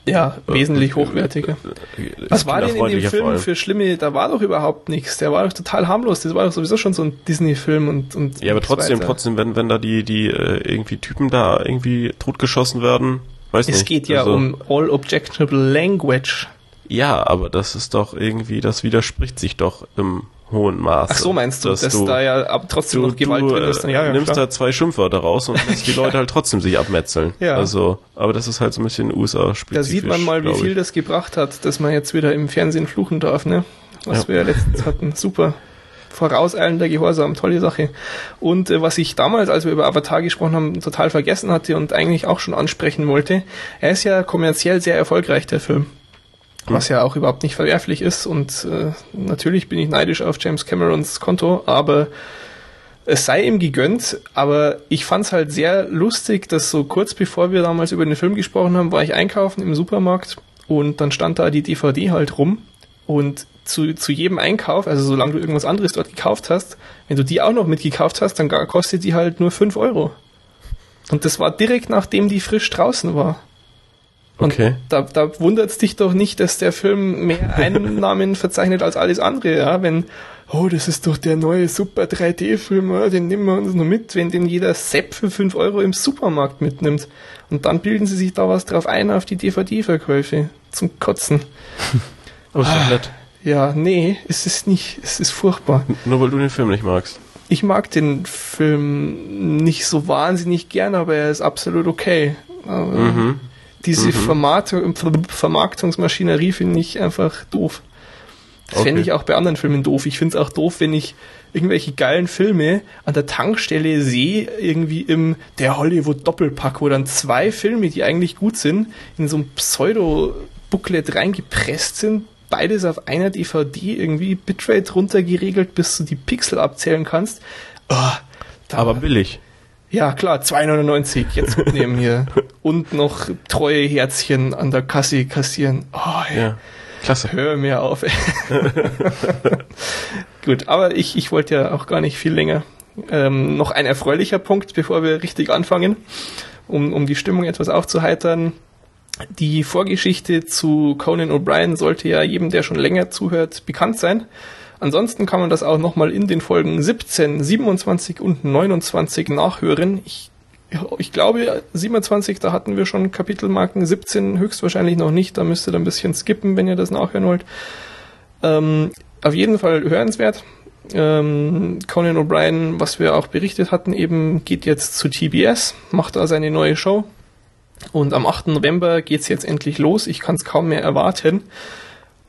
ja, äh, wesentlich äh, hochwertiger. Äh, Was war denn in dem Film für schlimme, da war doch überhaupt nichts, der war doch total harmlos, das war doch sowieso schon so ein Disney-Film und, und Ja, aber trotzdem, weiter. trotzdem, wenn, wenn da die, die äh, irgendwie Typen da irgendwie totgeschossen werden, weiß es nicht. Es geht ja also, um All Objectionable Language. Ja, aber das ist doch irgendwie, das widerspricht sich doch im hohen Maß. Ach so meinst du, dass, dass du, da ja ab, trotzdem du, noch Gewalt du, drin ist? Dann, ja, ja, nimmst klar. da zwei Schimpfwörter raus und lässt die Leute halt trotzdem sich abmetzeln. Ja. Also, aber das ist halt so ein bisschen USA-spezifisch. Da sieht man mal, wie viel das gebracht hat, dass man jetzt wieder im Fernsehen fluchen darf, ne? Was ja. wir ja letztens hatten. Super. Vorauseilender Gehorsam, tolle Sache. Und äh, was ich damals, als wir über Avatar gesprochen haben, total vergessen hatte und eigentlich auch schon ansprechen wollte, er ist ja kommerziell sehr erfolgreich, der Film was ja auch überhaupt nicht verwerflich ist. Und äh, natürlich bin ich neidisch auf James Camerons Konto, aber es sei ihm gegönnt, aber ich fand's halt sehr lustig, dass so kurz bevor wir damals über den Film gesprochen haben, war ich einkaufen im Supermarkt und dann stand da die DVD halt rum und zu, zu jedem Einkauf, also solange du irgendwas anderes dort gekauft hast, wenn du die auch noch mitgekauft hast, dann kostet die halt nur fünf Euro. Und das war direkt nachdem die frisch draußen war. Und okay. da, da wundert es dich doch nicht, dass der Film mehr Einnahmen verzeichnet als alles andere, ja, wenn, oh, das ist doch der neue super 3D-Film, ja, den nehmen wir uns nur mit, wenn den jeder Sepp für 5 Euro im Supermarkt mitnimmt. Und dann bilden sie sich da was drauf ein auf die DVD-Verkäufe. Zum Kotzen. Aber ist doch nett. Ja, nee, es ist nicht, es ist furchtbar. Nur weil du den Film nicht magst. Ich mag den Film nicht so wahnsinnig gern, aber er ist absolut okay. Mhm. Diese mhm. Vermarktung, Vermarktungsmaschinerie finde ich einfach doof. Das okay. fände ich auch bei anderen Filmen doof. Ich finde es auch doof, wenn ich irgendwelche geilen Filme an der Tankstelle sehe, irgendwie im der Hollywood Doppelpack, wo dann zwei Filme, die eigentlich gut sind, in so ein Pseudo-Booklet reingepresst sind, beides auf einer DVD irgendwie Bitrate runtergeregelt, bis du die Pixel abzählen kannst. Oh, Aber billig. Ja, klar, 2,99 jetzt mitnehmen hier. Und noch treue Herzchen an der Kasse kassieren. Oh, ey. ja. Klasse. Hör mir auf. Gut, aber ich, ich wollte ja auch gar nicht viel länger. Ähm, noch ein erfreulicher Punkt, bevor wir richtig anfangen, um, um die Stimmung etwas aufzuheitern. Die Vorgeschichte zu Conan O'Brien sollte ja jedem, der schon länger zuhört, bekannt sein. Ansonsten kann man das auch nochmal in den Folgen 17, 27 und 29 nachhören. Ich, ich glaube, 27, da hatten wir schon Kapitelmarken, 17 höchstwahrscheinlich noch nicht. Da müsst ihr ein bisschen skippen, wenn ihr das nachhören wollt. Ähm, auf jeden Fall hörenswert. Ähm, Conan O'Brien, was wir auch berichtet hatten, eben geht jetzt zu TBS, macht da seine neue Show. Und am 8. November geht's jetzt endlich los. Ich kann es kaum mehr erwarten.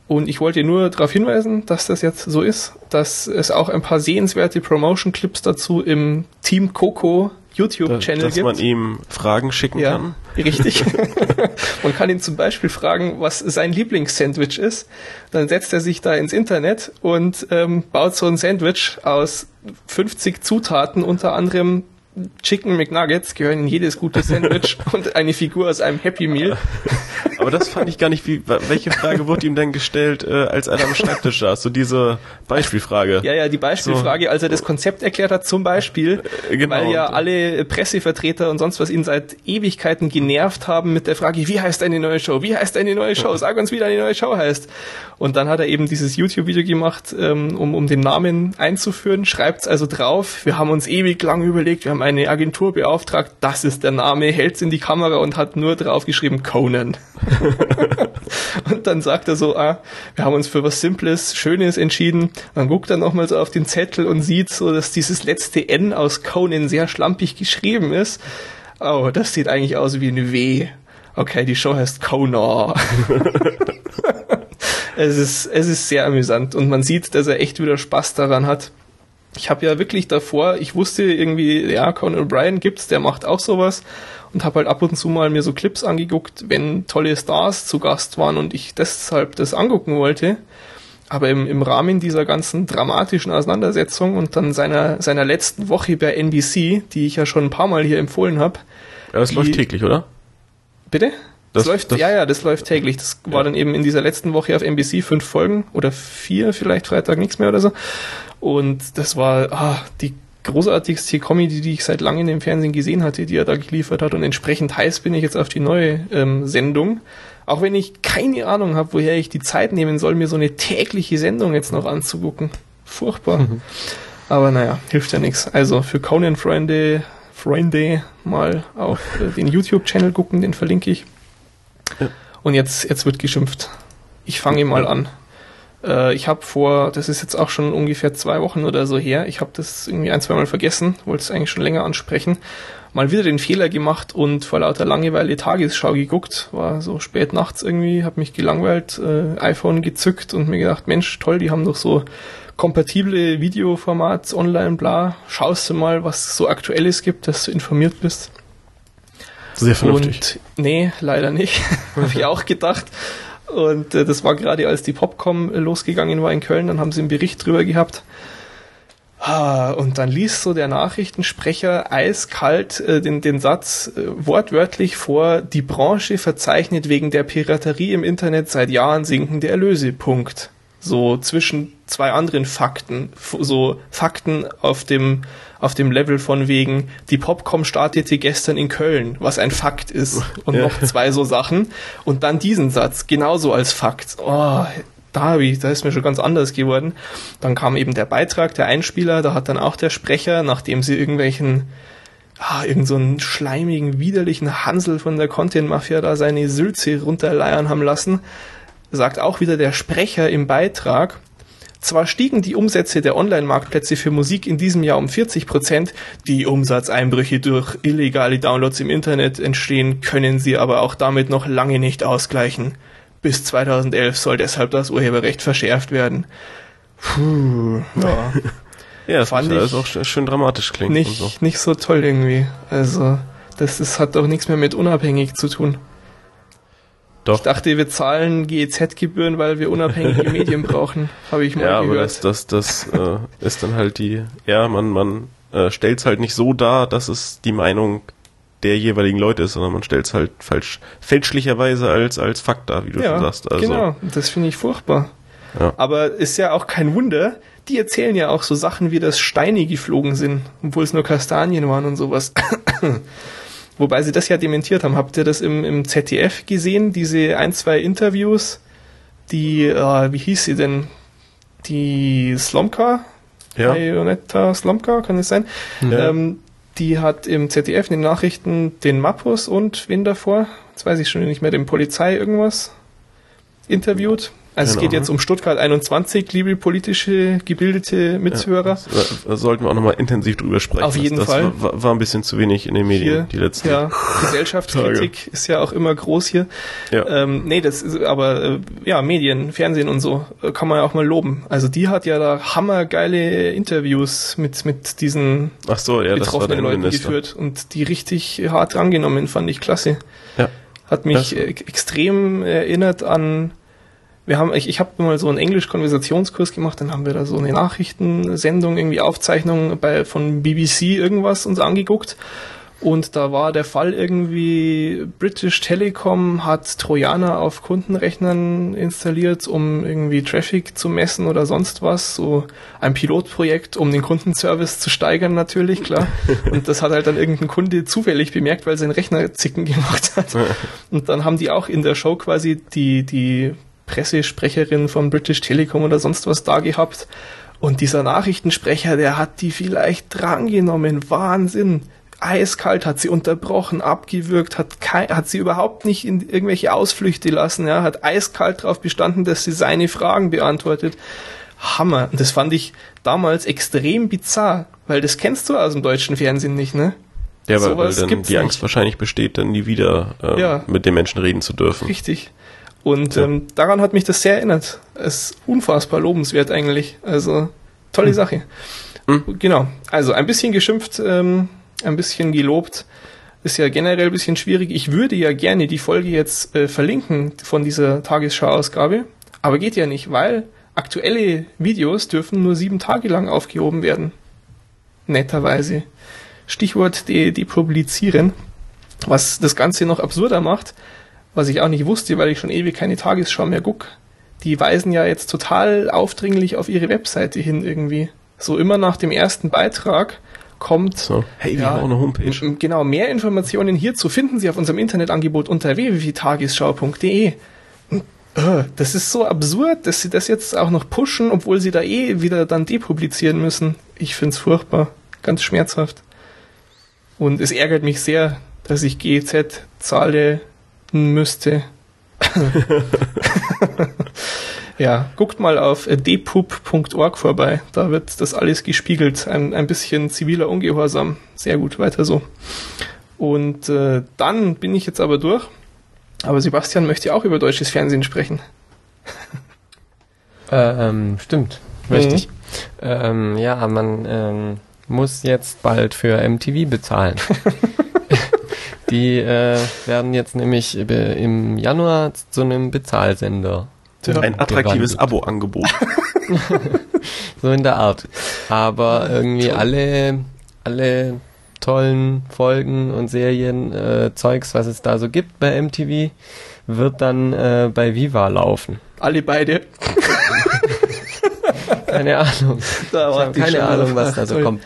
Und ich wollte nur darauf hinweisen, dass das jetzt so ist, dass es auch ein paar sehenswerte Promotion-Clips dazu im Team Coco YouTube-Channel gibt. Dass man ihm Fragen schicken ja, kann. Richtig. man kann ihn zum Beispiel fragen, was sein Lieblingssandwich ist. Dann setzt er sich da ins Internet und ähm, baut so ein Sandwich aus 50 Zutaten, unter anderem Chicken McNuggets gehören in jedes gute Sandwich und eine Figur aus einem Happy Meal. Aber das fand ich gar nicht, wie, welche Frage wurde ihm denn gestellt, äh, als er am Schreibtisch saß? So diese Beispielfrage. Ja, ja, die Beispielfrage, so. als er das Konzept erklärt hat, zum Beispiel, äh, genau. weil ja alle Pressevertreter und sonst was ihn seit Ewigkeiten genervt haben mit der Frage, wie heißt eine neue Show? Wie heißt eine neue Show? Sag uns, wie deine neue Show heißt. Und dann hat er eben dieses YouTube-Video gemacht, ähm, um, um den Namen einzuführen, schreibt's also drauf. Wir haben uns ewig lang überlegt, wir haben eine Agentur beauftragt, das ist der Name, hält's in die Kamera und hat nur drauf geschrieben Conan. und dann sagt er so, ah, wir haben uns für was Simples, Schönes entschieden. Dann guckt er nochmal so auf den Zettel und sieht so, dass dieses letzte N aus Conan sehr schlampig geschrieben ist. Oh, das sieht eigentlich aus wie eine W. Okay, die Show heißt Conan. es ist, es ist sehr amüsant und man sieht, dass er echt wieder Spaß daran hat ich habe ja wirklich davor, ich wusste irgendwie, ja, Conan O'Brien gibt's, der macht auch sowas und habe halt ab und zu mal mir so Clips angeguckt, wenn tolle Stars zu Gast waren und ich deshalb das angucken wollte. Aber im, im Rahmen dieser ganzen dramatischen Auseinandersetzung und dann seiner, seiner letzten Woche bei NBC, die ich ja schon ein paar Mal hier empfohlen habe. Ja, das läuft täglich, oder? Bitte? Das, das läuft, das, ja, ja, das läuft täglich. Das ja. war dann eben in dieser letzten Woche auf NBC fünf Folgen oder vier, vielleicht Freitag nichts mehr oder so. Und das war ah, die großartigste Comedy, die ich seit langem im Fernsehen gesehen hatte, die er da geliefert hat. Und entsprechend heiß bin ich jetzt auf die neue ähm, Sendung. Auch wenn ich keine Ahnung habe, woher ich die Zeit nehmen soll, mir so eine tägliche Sendung jetzt noch anzugucken. Furchtbar. Mhm. Aber naja, hilft ja nichts. Also für Conan-Freunde, Freunde mal auf äh, den YouTube-Channel gucken, den verlinke ich. Und jetzt, jetzt wird geschimpft. Ich fange mal an. Äh, ich habe vor, das ist jetzt auch schon ungefähr zwei Wochen oder so her, ich habe das irgendwie ein, zwei Mal vergessen, wollte es eigentlich schon länger ansprechen, mal wieder den Fehler gemacht und vor lauter Langeweile Tagesschau geguckt, war so spät nachts irgendwie, habe mich gelangweilt, äh, iPhone gezückt und mir gedacht, Mensch, toll, die haben doch so kompatible Videoformats online, bla, schaust du mal, was so aktuelles gibt, dass du informiert bist. Sehr vernünftig. Und nee, leider nicht. habe ich auch gedacht. Und äh, das war gerade als die Popcom losgegangen war in Köln, dann haben sie einen Bericht drüber gehabt. Ah, und dann liest so der Nachrichtensprecher eiskalt äh, den, den Satz äh, wortwörtlich vor, die Branche verzeichnet wegen der Piraterie im Internet seit Jahren sinkende Erlöse. Punkt. So zwischen zwei anderen Fakten, so Fakten auf dem, auf dem Level von wegen, die Popcom startete gestern in Köln, was ein Fakt ist, und ja. noch zwei so Sachen, und dann diesen Satz, genauso als Fakt. Oh, da habe ich, da ist mir schon ganz anders geworden. Dann kam eben der Beitrag, der Einspieler, da hat dann auch der Sprecher, nachdem sie irgendwelchen, ah, irgend so einen schleimigen, widerlichen Hansel von der Content-Mafia da seine Sülze runterleiern haben lassen, sagt auch wieder der Sprecher im Beitrag, zwar stiegen die Umsätze der Online-Marktplätze für Musik in diesem Jahr um 40 Prozent, die Umsatzeinbrüche durch illegale Downloads im Internet entstehen, können sie aber auch damit noch lange nicht ausgleichen. Bis 2011 soll deshalb das Urheberrecht verschärft werden. Puh, ja. ja, das fand ich alles auch schön dramatisch klingt. Nicht, so. nicht so toll irgendwie. Also, das ist, hat doch nichts mehr mit unabhängig zu tun. Doch. Ich dachte, wir zahlen GEZ-Gebühren, weil wir unabhängige Medien brauchen. Habe ich mal ja, gehört. Ja, aber das, das, das äh, ist dann halt die, ja, man, man äh, stellt es halt nicht so dar, dass es die Meinung der jeweiligen Leute ist, sondern man stellt es halt falsch, fälschlicherweise als, als Fakt dar, wie du ja, schon sagst. Also, genau, das finde ich furchtbar. Ja. Aber ist ja auch kein Wunder, die erzählen ja auch so Sachen wie, dass Steine geflogen sind, obwohl es nur Kastanien waren und sowas. Wobei sie das ja dementiert haben. Habt ihr das im, im ZDF gesehen, diese ein, zwei Interviews, die, äh, wie hieß sie denn? Die Slomka? Ja. Bayonetta Slomka, kann es sein? Ja. Ähm, die hat im ZDF in den Nachrichten den Mappus und wen davor, jetzt weiß ich schon nicht mehr, den Polizei irgendwas interviewt. Also genau. es geht jetzt um Stuttgart 21, liebe politische, gebildete Mithörer. Ja, da sollten wir auch nochmal intensiv drüber sprechen. Auf jeden das Fall. War, war, ein bisschen zu wenig in den Medien, hier, die letzten Ja, Gesellschaftskritik Tage. ist ja auch immer groß hier. Ja. Ähm, nee, das ist aber, äh, ja, Medien, Fernsehen und so, äh, kann man ja auch mal loben. Also die hat ja da hammergeile Interviews mit, mit diesen Ach so, ja, betroffenen Leuten geführt und die richtig hart angenommen, fand ich klasse. Ja. Hat mich äh, extrem erinnert an wir haben, ich, ich habe mal so einen Englisch-Konversationskurs gemacht, dann haben wir da so eine Nachrichtensendung, irgendwie Aufzeichnung bei, von BBC irgendwas uns angeguckt. Und da war der Fall irgendwie, British Telecom hat Trojaner auf Kundenrechnern installiert, um irgendwie Traffic zu messen oder sonst was. So ein Pilotprojekt, um den Kundenservice zu steigern natürlich, klar. Und das hat halt dann irgendein Kunde zufällig bemerkt, weil sein Rechner Zicken gemacht hat. Und dann haben die auch in der Show quasi die, die Pressesprecherin von British Telecom oder sonst was da gehabt. Und dieser Nachrichtensprecher, der hat die vielleicht drangenommen. Wahnsinn. Eiskalt hat sie unterbrochen, abgewürgt, hat, kein, hat sie überhaupt nicht in irgendwelche Ausflüchte lassen, ja, hat eiskalt darauf bestanden, dass sie seine Fragen beantwortet. Hammer. Und das fand ich damals extrem bizarr, weil das kennst du aus dem deutschen Fernsehen nicht, ne? Ja, weil, weil dann die Angst nicht. wahrscheinlich besteht, dann nie wieder ähm, ja. mit den Menschen reden zu dürfen. Richtig. Und ja. ähm, daran hat mich das sehr erinnert. Es ist unfassbar lobenswert eigentlich. Also tolle mhm. Sache. Mhm. Genau. Also ein bisschen geschimpft, ähm, ein bisschen gelobt. Ist ja generell ein bisschen schwierig. Ich würde ja gerne die Folge jetzt äh, verlinken von dieser Tagesschau-Ausgabe. Aber geht ja nicht, weil aktuelle Videos dürfen nur sieben Tage lang aufgehoben werden. Netterweise. Stichwort de depublizieren. Was das Ganze noch absurder macht, was ich auch nicht wusste, weil ich schon ewig keine Tagesschau mehr guck. Die weisen ja jetzt total aufdringlich auf ihre Webseite hin irgendwie. So immer nach dem ersten Beitrag kommt. So, hey, wir ja, haben auch eine Homepage. Genau, mehr Informationen hierzu finden Sie auf unserem Internetangebot unter www.tagesschau.de. Äh, das ist so absurd, dass sie das jetzt auch noch pushen, obwohl sie da eh wieder dann depublizieren müssen. Ich find's furchtbar. Ganz schmerzhaft. Und es ärgert mich sehr, dass ich GZ zahle müsste. ja, guckt mal auf depub.org vorbei. Da wird das alles gespiegelt. Ein, ein bisschen ziviler Ungehorsam. Sehr gut, weiter so. Und äh, dann bin ich jetzt aber durch. Aber Sebastian möchte auch über deutsches Fernsehen sprechen. äh, ähm, stimmt, möchte mhm. ich. Ähm, ja, man ähm, muss jetzt bald für MTV bezahlen. Die äh, werden jetzt nämlich im Januar zu einem Bezahlsender. Ein attraktives Abo-Angebot. So in der Art. Aber irgendwie alle, alle tollen Folgen und Serien, äh, Zeugs, was es da so gibt bei MTV, wird dann äh, bei Viva laufen. Alle beide. keine Ahnung. Da ich habe keine Ahnung, was da so kommt.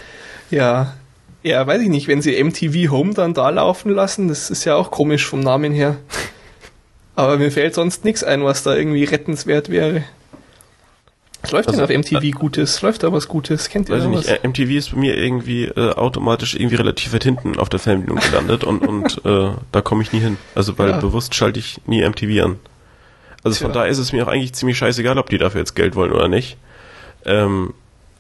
Ja. Ja, weiß ich nicht, wenn sie MTV Home dann da laufen lassen, das ist ja auch komisch vom Namen her. Aber mir fällt sonst nichts ein, was da irgendwie rettenswert wäre. Was läuft also, denn auf MTV äh, Gutes? Läuft da was Gutes? Kennt ihr weiß was? Nicht, MTV ist bei mir irgendwie äh, automatisch irgendwie relativ weit hinten auf der Fernbedienung gelandet und, und äh, da komme ich nie hin. Also weil ja. bewusst schalte ich nie MTV an. Also Tja. von daher ist es mir auch eigentlich ziemlich scheißegal, ob die dafür jetzt Geld wollen oder nicht. Ähm,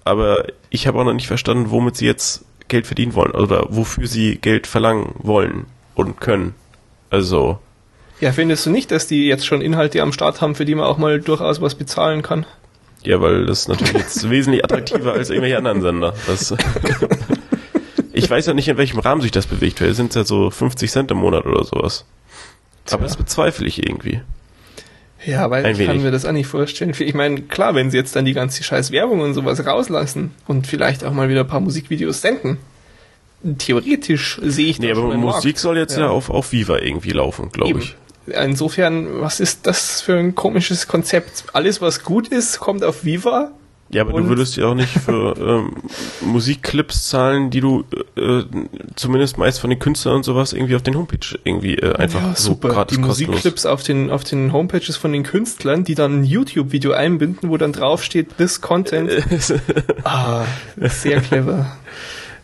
aber ich habe auch noch nicht verstanden, womit sie jetzt Geld verdienen wollen oder wofür sie Geld verlangen wollen und können. Also. Ja, findest du nicht, dass die jetzt schon Inhalte am Start haben, für die man auch mal durchaus was bezahlen kann? Ja, weil das natürlich jetzt wesentlich attraktiver als irgendwelche anderen Sender. Das, ich weiß ja nicht, in welchem Rahmen sich das bewegt. Vielleicht sind es ja so 50 Cent im Monat oder sowas. Aber das bezweifle ich irgendwie. Ja, weil Ein ich wenig. kann mir das auch nicht vorstellen. Ich meine, klar, wenn sie jetzt dann die ganze scheiß Werbung und sowas rauslassen und vielleicht auch mal wieder ein paar Musikvideos senden, theoretisch sehe ich das. Nee, aber Musik Markt. soll jetzt ja. ja, auf, auf Viva irgendwie laufen, glaube ich. Insofern, was ist das für ein komisches Konzept? Alles, was gut ist, kommt auf Viva ja, aber und du würdest ja auch nicht für ähm, Musikclips zahlen, die du äh, zumindest meist von den Künstlern und sowas irgendwie auf den Homepage irgendwie äh, einfach ja, so super. gratis Die. Musikclips auf den auf den Homepages von den Künstlern, die dann ein YouTube-Video einbinden, wo dann draufsteht, this content. ah, sehr clever.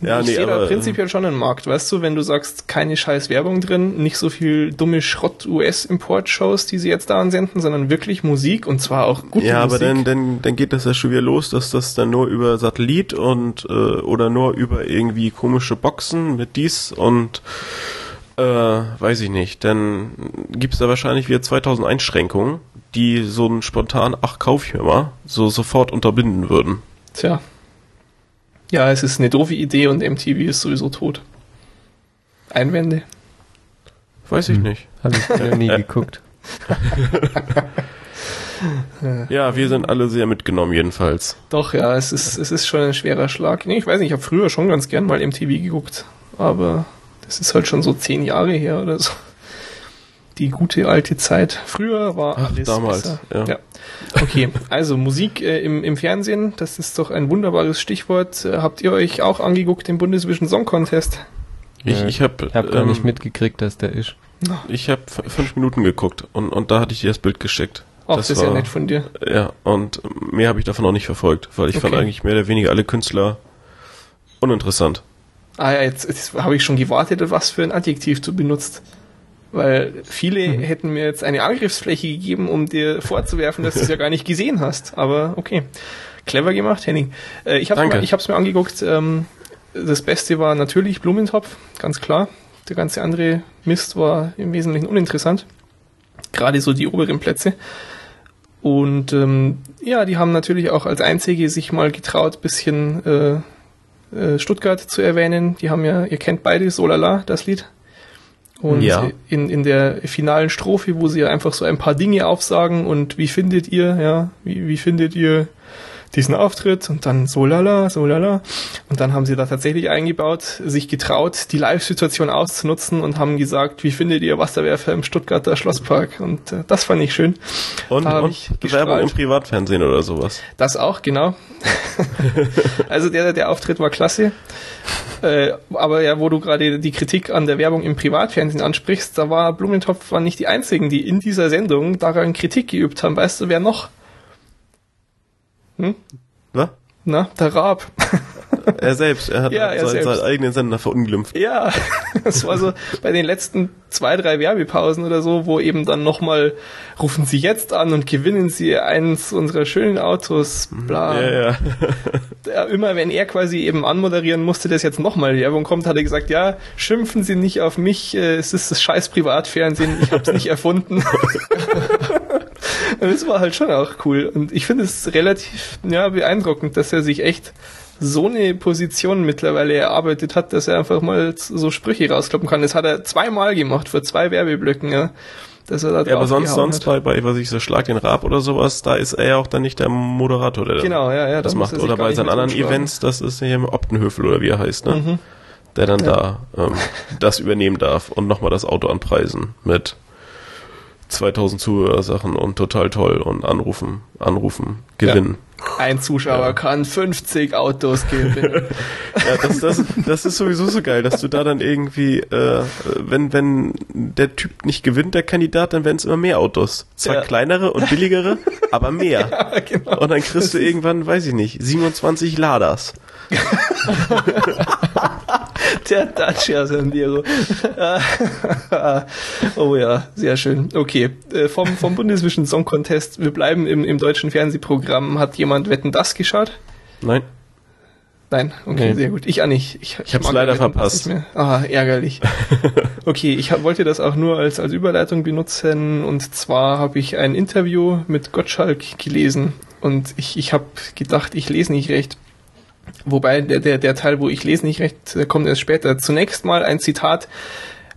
Ja, ich nee, sehe da prinzipiell schon einen Markt, weißt du, wenn du sagst, keine scheiß Werbung drin, nicht so viel dumme Schrott-US-Import-Shows, die sie jetzt da ansenden, sondern wirklich Musik und zwar auch gute ja, Musik. Ja, aber dann, dann, dann geht das ja schon wieder los, dass das dann nur über Satellit und äh, oder nur über irgendwie komische Boxen mit dies und äh, weiß ich nicht. Dann gibt's da wahrscheinlich wieder 2000 Einschränkungen, die so ein spontan Ach, kauf mal so sofort unterbinden würden. Tja. Ja, es ist eine doofe Idee und MTV ist sowieso tot. Einwände? Weiß ich hm. nicht. Habe ich noch nie geguckt. ja, wir sind alle sehr mitgenommen jedenfalls. Doch, ja, es ist, es ist schon ein schwerer Schlag. Nee, ich weiß nicht, ich habe früher schon ganz gern mal MTV geguckt, aber das ist halt schon so zehn Jahre her oder so die gute alte Zeit. Früher war Ach, alles damals, besser. Ja. ja. Okay, also Musik äh, im, im Fernsehen, das ist doch ein wunderbares Stichwort. Äh, habt ihr euch auch angeguckt den Bundesvision Song Contest? Ich, ich habe hab gar ähm, nicht mitgekriegt, dass der ist. Ich habe fünf Minuten geguckt und, und da hatte ich dir das Bild geschickt. Ach, das, das ist war, ja nett von dir. Ja, und mehr habe ich davon auch nicht verfolgt, weil ich okay. fand eigentlich mehr oder weniger alle Künstler uninteressant. Ah ja, jetzt, jetzt habe ich schon gewartet, was für ein Adjektiv du benutzt. Weil viele mhm. hätten mir jetzt eine Angriffsfläche gegeben, um dir vorzuwerfen, dass du es ja gar nicht gesehen hast. Aber okay. Clever gemacht, Henning. Äh, ich habe es mir angeguckt. Ähm, das Beste war natürlich Blumentopf, ganz klar. Der ganze andere Mist war im Wesentlichen uninteressant. Gerade so die oberen Plätze. Und ähm, ja, die haben natürlich auch als einzige sich mal getraut, bisschen äh, äh, Stuttgart zu erwähnen. Die haben ja, ihr kennt beide Solala, das Lied. Und ja. in, in der finalen Strophe, wo sie einfach so ein paar Dinge aufsagen und wie findet ihr, ja, wie, wie findet ihr diesen Auftritt und dann so lala, so lala. Und dann haben sie da tatsächlich eingebaut, sich getraut, die Live-Situation auszunutzen und haben gesagt, wie findet ihr Wasserwerfer im Stuttgarter Schlosspark? Und äh, das fand ich schön. Und, und Werbung im Privatfernsehen oder sowas. Das auch, genau. also der, der Auftritt war klasse. Äh, aber ja, wo du gerade die Kritik an der Werbung im Privatfernsehen ansprichst, da war Blumentopf war nicht die einzigen, die in dieser Sendung daran Kritik geübt haben. Weißt du, wer noch? Hm? Was? Na, der Raab. Er selbst, er hat ja, er seinen, seinen, eigenen Sender verunglimpft. Ja, das war so bei den letzten zwei, drei Werbepausen oder so, wo eben dann nochmal rufen Sie jetzt an und gewinnen Sie eins unserer schönen Autos, bla. Ja, ja. immer wenn er quasi eben anmoderieren musste, dass jetzt nochmal Werbung kommt, hat er gesagt, ja, schimpfen Sie nicht auf mich, äh, es ist das scheiß Privatfernsehen, ich hab's nicht erfunden. Das war halt schon auch cool. Und ich finde es relativ ja, beeindruckend, dass er sich echt so eine Position mittlerweile erarbeitet hat, dass er einfach mal so Sprüche rauskloppen kann. Das hat er zweimal gemacht, vor zwei Werbeblöcken, ja. dass er da Ja, aber sonst, sonst bei, bei, was ich so, Schlag den Rab oder sowas, da ist er ja auch dann nicht der Moderator, der Genau, ja, ja. das macht. er Oder bei seinen anderen. Events, das ist ja hier Optenhöfel oder wie er heißt, ne? Mhm. Der dann da ähm, das übernehmen darf und nochmal das Auto anpreisen mit 2000 Zuhörersachen und total toll und anrufen, anrufen, gewinnen. Ein Zuschauer Ja. kann 50 Autos gewinnen. Ja, das, das, das ist sowieso so geil, dass du da dann irgendwie, äh, wenn, wenn der Typ nicht gewinnt, der Kandidat, dann werden es immer mehr Autos. Zwar Ja. kleinere und billigere, aber mehr. ja, genau. Und dann kriegst du irgendwann, weiß ich nicht, 27 Ladas. Der Dacia Sandero. oh ja, sehr schön. Okay, äh, vom, vom Bundesvision Song Contest, wir bleiben im, im deutschen Fernsehprogramm. Hat jemand Wetten, das geschaut? Nein? Nein, okay, Nee. sehr gut. Ich auch nicht. Ich, Ich hab's mag leider Wetten, verpasst. Ah, ärgerlich. Okay, ich hab, wollte das auch nur als, als Überleitung benutzen und zwar habe ich ein Interview mit Gottschalk gelesen und ich, ich habe gedacht, ich lese nicht recht. Wobei der, der, der Teil, wo ich lese nicht recht, kommt erst später. Zunächst mal ein Zitat.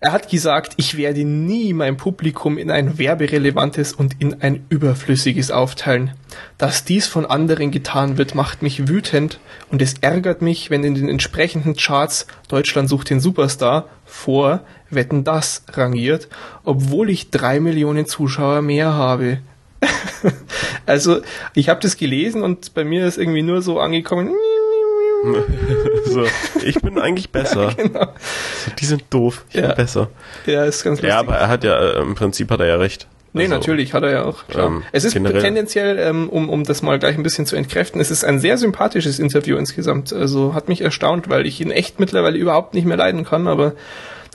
Er hat gesagt, ich werde nie mein Publikum in ein werberelevantes und in ein überflüssiges aufteilen. Dass dies von anderen getan wird, macht mich wütend und es ärgert mich, wenn in den entsprechenden Charts Deutschland sucht den Superstar vor Wetten das rangiert, obwohl ich drei Millionen Zuschauer mehr habe. also, ich habe das gelesen und bei mir ist irgendwie nur so angekommen, so, ich bin eigentlich besser. genau. So, die sind doof, ich Ja. bin besser. Ja, ist ganz lustig. Ja, aber er hat ja, äh, im Prinzip hat er ja recht. Nee, Also, natürlich, hat er ja auch. Klar. ähm, es ist generell- tendenziell, ähm, um, um das mal gleich ein bisschen zu entkräften, es ist ein sehr sympathisches Interview insgesamt. Also hat mich erstaunt, weil ich ihn echt mittlerweile überhaupt nicht mehr leiden kann, aber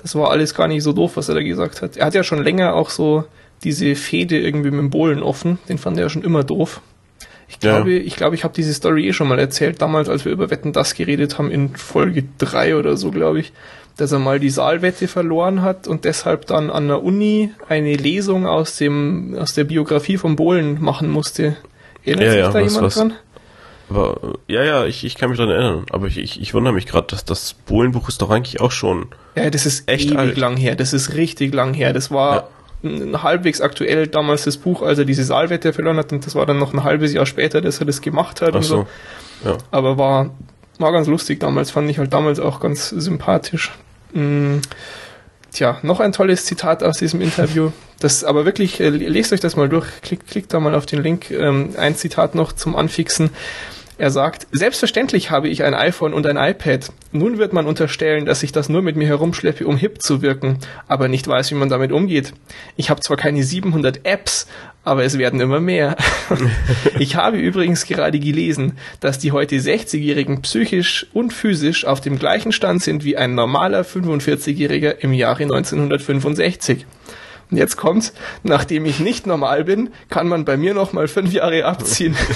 das war alles gar nicht so doof, was er da gesagt hat. Er hat ja schon länger auch so diese Fehde irgendwie mit dem Bohlen offen, den fand er ja schon immer doof. Ich Ja. glaube, ich glaube, ich habe diese Story eh schon mal erzählt, damals, als wir über Wetten das geredet haben, in Folge drei oder so, glaube ich, dass er mal die Saalwette verloren hat und deshalb dann an der Uni eine Lesung aus dem, aus der Biografie von Bohlen machen musste. Erinnert Ja, sich ja, da was- jemand was- dran? Aber, äh, ja, ja, ich, ich kann mich daran erinnern. Aber ich, ich, ich wundere mich gerade, dass das Bohlenbuch ist doch eigentlich auch schon. Ja, das ist Echt ewig alt. lang her. Das ist richtig lang her. Das war n- halbwegs aktuell damals das Buch, als er diese Saalwette verloren hat und das war dann noch ein halbes Jahr später, dass er das gemacht hat Ach und so. so. Ja. Aber war, war ganz lustig damals, fand ich halt damals auch ganz sympathisch. Mm, Tja, noch ein tolles Zitat aus diesem Interview. Das aber wirklich, äh, lest euch das mal durch, klickt, klickt da mal auf den Link. Ähm, ein Zitat noch zum Anfixen. Er sagt, selbstverständlich habe ich ein iPhone und ein iPad. Nun wird man unterstellen, dass ich das nur mit mir herumschleppe, um hip zu wirken, aber nicht weiß, wie man damit umgeht. Ich habe zwar keine 700 Apps, aber es werden immer mehr. ich habe übrigens gerade gelesen, dass die heute 60-Jährigen psychisch und physisch auf dem gleichen Stand sind wie ein normaler 45-Jähriger im Jahre 1965. Und jetzt kommt's, nachdem ich nicht normal bin, kann man bei mir noch mal fünf Jahre abziehen.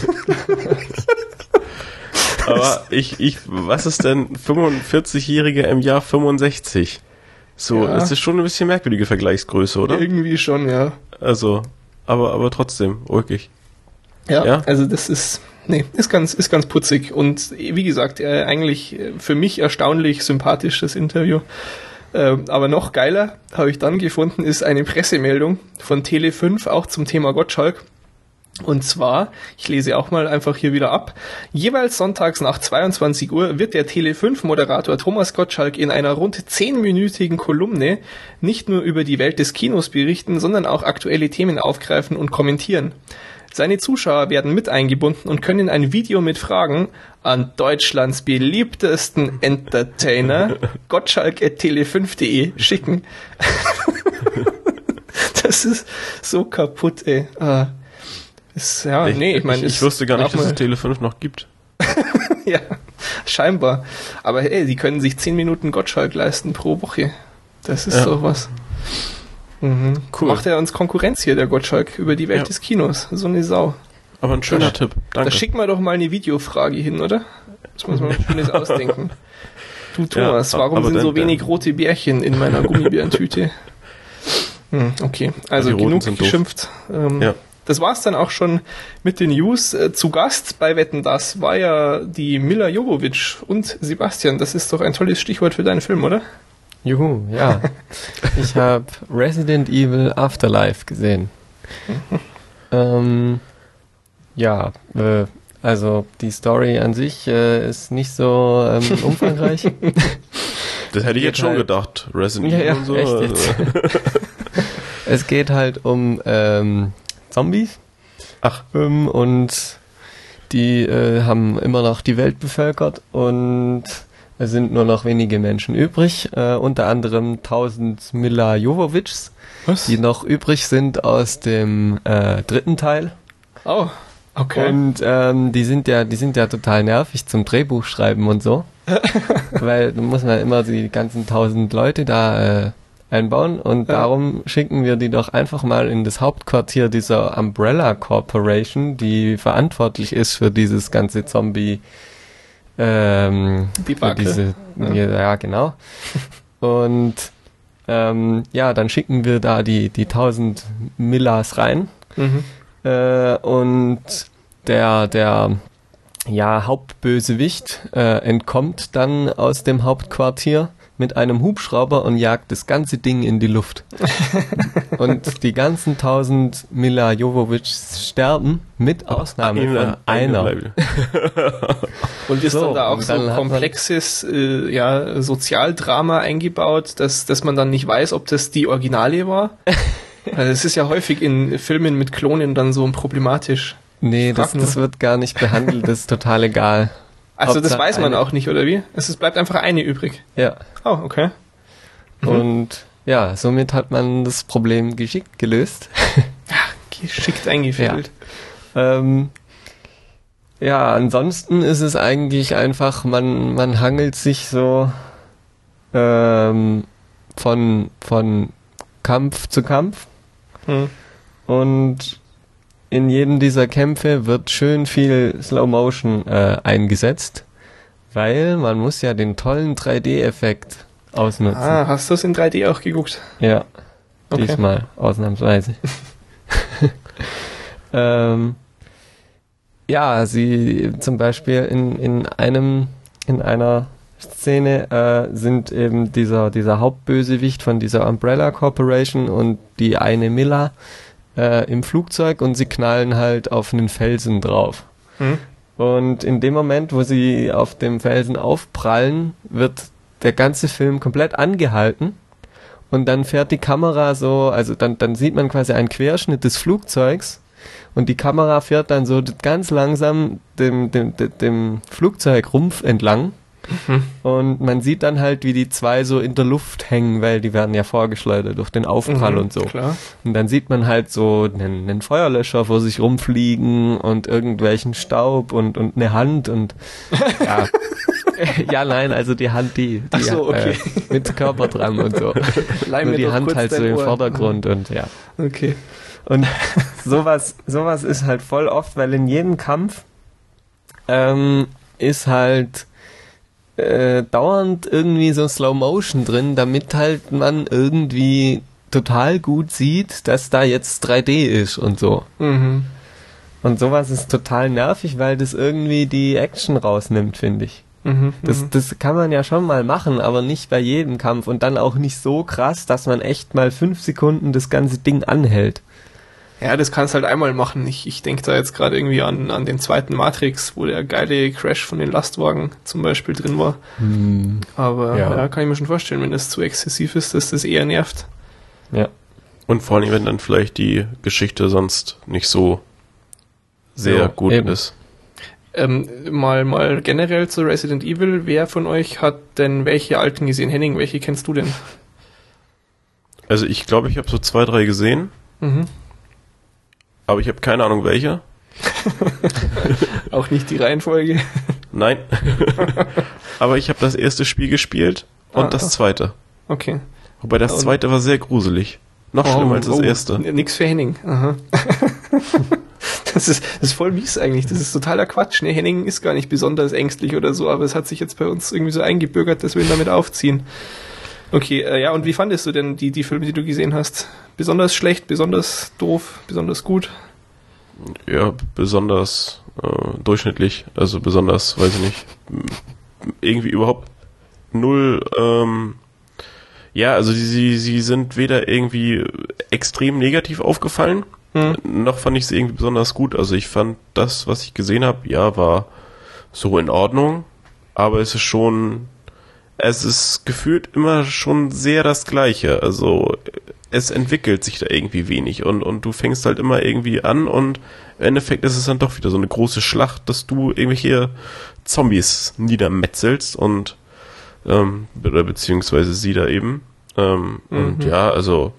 Aber ich, ich, was ist denn 45-Jähriger im Jahr 65? So, Ja. das ist schon ein bisschen merkwürdige Vergleichsgröße, oder? Irgendwie schon, ja. Also, aber, aber trotzdem, ulkig. Ja, Ja? also das ist, nee, ist ganz, ist ganz putzig und wie gesagt, äh, eigentlich äh, für mich erstaunlich sympathisch das Interview. Ähm, aber noch geiler habe ich dann gefunden, ist eine Pressemeldung von Tele5 auch zum Thema Gottschalk. Und zwar, ich lese auch mal einfach hier wieder ab, jeweils sonntags nach 22 Uhr wird der Tele5-Moderator Thomas Gottschalk in einer rund 10-minütigen Kolumne nicht nur über die Welt des Kinos berichten, sondern auch aktuelle Themen aufgreifen und kommentieren. Seine Zuschauer werden mit eingebunden und können ein Video mit Fragen an Deutschlands beliebtesten Entertainer gottschalk.tele5.de schicken. das ist so kaputt, ey. Ah. Ist, ja, nee, ich meine, ich, ist wusste gar nicht, dass es mal- Tele 5 noch gibt. ja, scheinbar. Aber hey, sie können sich 10 Minuten Gottschalk leisten pro Woche. Das ist Ja. doch was. Mhm. Cool. Macht er uns Konkurrenz hier, der Gottschalk, über die Welt Ja. des Kinos. So eine Sau. Aber ein schöner Da- Tipp. Da Danke. schicken wir doch mal eine Videofrage hin, oder? Das muss man schönes ausdenken. Du Thomas, Ja, warum sind dann- so wenig rote Bärchen in meiner Gummibärentüte? Hm, okay, also genug geschimpft. Ähm, Ja. Das war's dann auch schon mit den News. Äh, Zu Gast bei Wetten Das war ja die Mila Jovovic und Sebastian. Das ist doch ein tolles Stichwort für deinen Film, oder? Juhu, ja. ich habe Resident Evil Afterlife gesehen. ähm, ja, äh, also die Story an sich äh, ist nicht so ähm, umfangreich. Das hätte ich jetzt schon halt, gedacht. Resident Evil ja, ja, und so. Also. es geht halt um ähm, Zombies. Ach. Ähm, und die äh, haben immer noch die Welt bevölkert und es sind nur noch wenige Menschen übrig, äh, unter anderem 1000 Mila Jovovics, Was? die noch übrig sind aus dem äh, dritten Teil. Oh, okay. Und ähm, die sind ja, die sind ja total nervig zum Drehbuch schreiben und so, weil da muss man immer die ganzen 1000 Leute da äh, einbauen und ja. darum schicken wir die doch einfach mal in das Hauptquartier dieser Umbrella Corporation, die verantwortlich ist für dieses ganze Zombie ähm. Diese, ja. ja, genau. Und ähm, ja, dann schicken wir da die, die 1000 Millas rein. Mhm. Äh, und der, der ja, Hauptbösewicht äh, entkommt dann aus dem Hauptquartier mit einem Hubschrauber und jagt das ganze Ding in die Luft. und die ganzen tausend Mila Jovovic sterben, mit Ausnahme einer, von einer. und ist so, dann da auch so ein komplexes äh, ja, Sozialdrama eingebaut, dass, dass man dann nicht weiß, ob das die Originale war? Also es ist ja häufig in Filmen mit Klonen dann so problematisch. Nee, das, das wird gar nicht behandelt, das ist total egal. Also Hauptsache das weiß man eine. auch nicht, oder wie? Es bleibt einfach eine übrig. Ja. Oh, okay. Mhm. Und ja, somit hat man das Problem geschickt gelöst. ja, geschickt eingefädelt. Ja. Ähm, ja, ansonsten ist es eigentlich einfach, man, man hangelt sich so ähm, von, von Kampf zu Kampf. Hm. Und in jedem dieser Kämpfe wird schön viel Slow Motion äh, eingesetzt, weil man muss ja den tollen 3D-Effekt ausnutzen. Ah, hast du es in 3D auch geguckt? Ja, okay. diesmal ausnahmsweise. ähm, ja, sie zum Beispiel in, in einem in einer Szene äh, sind eben dieser dieser Hauptbösewicht von dieser Umbrella Corporation und die eine Miller äh, im Flugzeug und sie knallen halt auf einen Felsen drauf. Mhm. Und in dem Moment, wo sie auf dem Felsen aufprallen, wird der ganze Film komplett angehalten und dann fährt die Kamera so, also dann, dann sieht man quasi einen Querschnitt des Flugzeugs und die Kamera fährt dann so ganz langsam dem, dem, dem, dem Flugzeugrumpf entlang Mhm. Und man sieht dann halt, wie die zwei so in der Luft hängen, weil die werden ja vorgeschleudert durch den Aufprall mhm, und so. Klar. Und dann sieht man halt so einen, einen, Feuerlöscher vor sich rumfliegen und irgendwelchen Staub und, und eine Hand und ja. ja, nein, also die Hand, die, die so, okay. äh, mit Körper dran und so. Leih Nur die Hand halt so im Ohr. Vordergrund und ja. Okay. Und sowas, sowas ist halt voll oft, weil in jedem Kampf ähm, ist halt äh, dauernd irgendwie so Slow Motion drin, damit halt man irgendwie total gut sieht, dass da jetzt 3D ist und so. Mhm. Und sowas ist total nervig, weil das irgendwie die Action rausnimmt, finde ich. Mhm, das, mhm. das kann man ja schon mal machen, aber nicht bei jedem Kampf und dann auch nicht so krass, dass man echt mal fünf Sekunden das ganze Ding anhält. Ja, das kannst halt einmal machen. Ich, ich denke da jetzt gerade irgendwie an, an den zweiten Matrix, wo der geile Crash von den Lastwagen zum Beispiel drin war. Hm. Aber ja. ja. kann ich mir schon vorstellen, wenn das zu exzessiv ist, dass das eher nervt. Ja. Und vor allem, wenn dann vielleicht die Geschichte sonst nicht so sehr ja, gut eben. ist. Ähm, mal, mal generell zu Resident Evil. Wer von euch hat denn welche alten gesehen? Henning, welche kennst du denn? Also ich glaube, ich habe so zwei, drei gesehen. Mhm aber ich habe keine Ahnung welcher. Auch nicht die Reihenfolge. Nein. aber ich habe das erste Spiel gespielt und ah, das zweite. Okay. Wobei das zweite war sehr gruselig. Noch oh, schlimmer als das oh, erste. Nix für Henning. Aha. das, ist, das ist voll mies eigentlich. Das ist totaler Quatsch. Ne? Henning ist gar nicht besonders ängstlich oder so, aber es hat sich jetzt bei uns irgendwie so eingebürgert, dass wir ihn damit aufziehen. Okay, äh, ja, und wie fandest du denn die, die Filme, die du gesehen hast? Besonders schlecht, besonders doof, besonders gut? Ja, besonders äh, durchschnittlich, also besonders, weiß ich nicht, irgendwie überhaupt null ähm, Ja, also sie, sie sind weder irgendwie extrem negativ aufgefallen, hm. noch fand ich sie irgendwie besonders gut. Also ich fand das, was ich gesehen habe, ja, war so in Ordnung, aber es ist schon, es ist gefühlt immer schon sehr das Gleiche. Also es entwickelt sich da irgendwie wenig und, und du fängst halt immer irgendwie an und im Endeffekt ist es dann doch wieder so eine große Schlacht, dass du irgendwelche Zombies niedermetzelst und ähm, oder beziehungsweise sie da eben. Ähm, mhm. Und ja, also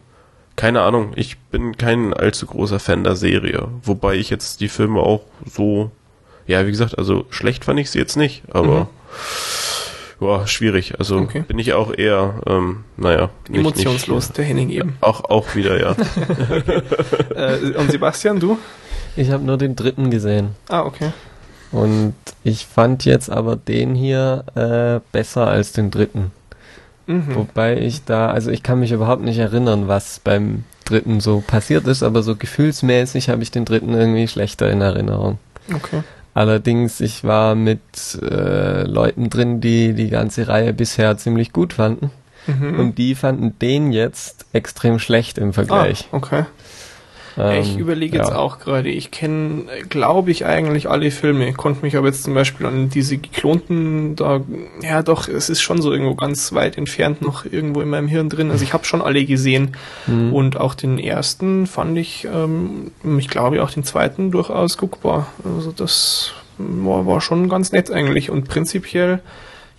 keine Ahnung, ich bin kein allzu großer Fan der Serie, wobei ich jetzt die Filme auch so, ja, wie gesagt, also schlecht fand ich sie jetzt nicht, aber mhm. Ja, schwierig. Also okay. bin ich auch eher, ähm, naja. Nicht, Emotionslos, nicht, der Henning eben. Auch, auch wieder, ja. okay. äh, und Sebastian, du? Ich habe nur den dritten gesehen. Ah, okay. Und ich fand jetzt aber den hier äh, besser als den dritten. Mhm. Wobei ich da, also ich kann mich überhaupt nicht erinnern, was beim dritten so passiert ist, aber so gefühlsmäßig habe ich den dritten irgendwie schlechter in Erinnerung. Okay. Allerdings, ich war mit äh, Leuten drin, die die ganze Reihe bisher ziemlich gut fanden. Mhm. Und die fanden den jetzt extrem schlecht im Vergleich. Ah, okay. Ähm, ich überlege ja. jetzt auch gerade, ich kenne, glaube ich, eigentlich alle Filme, konnte mich aber jetzt zum Beispiel an diese geklonten, da, ja doch, es ist schon so irgendwo ganz weit entfernt noch irgendwo in meinem Hirn drin. Also ich habe schon alle gesehen mhm. und auch den ersten fand ich, ähm, ich glaube auch den zweiten durchaus guckbar. Also das war, war schon ganz nett eigentlich und prinzipiell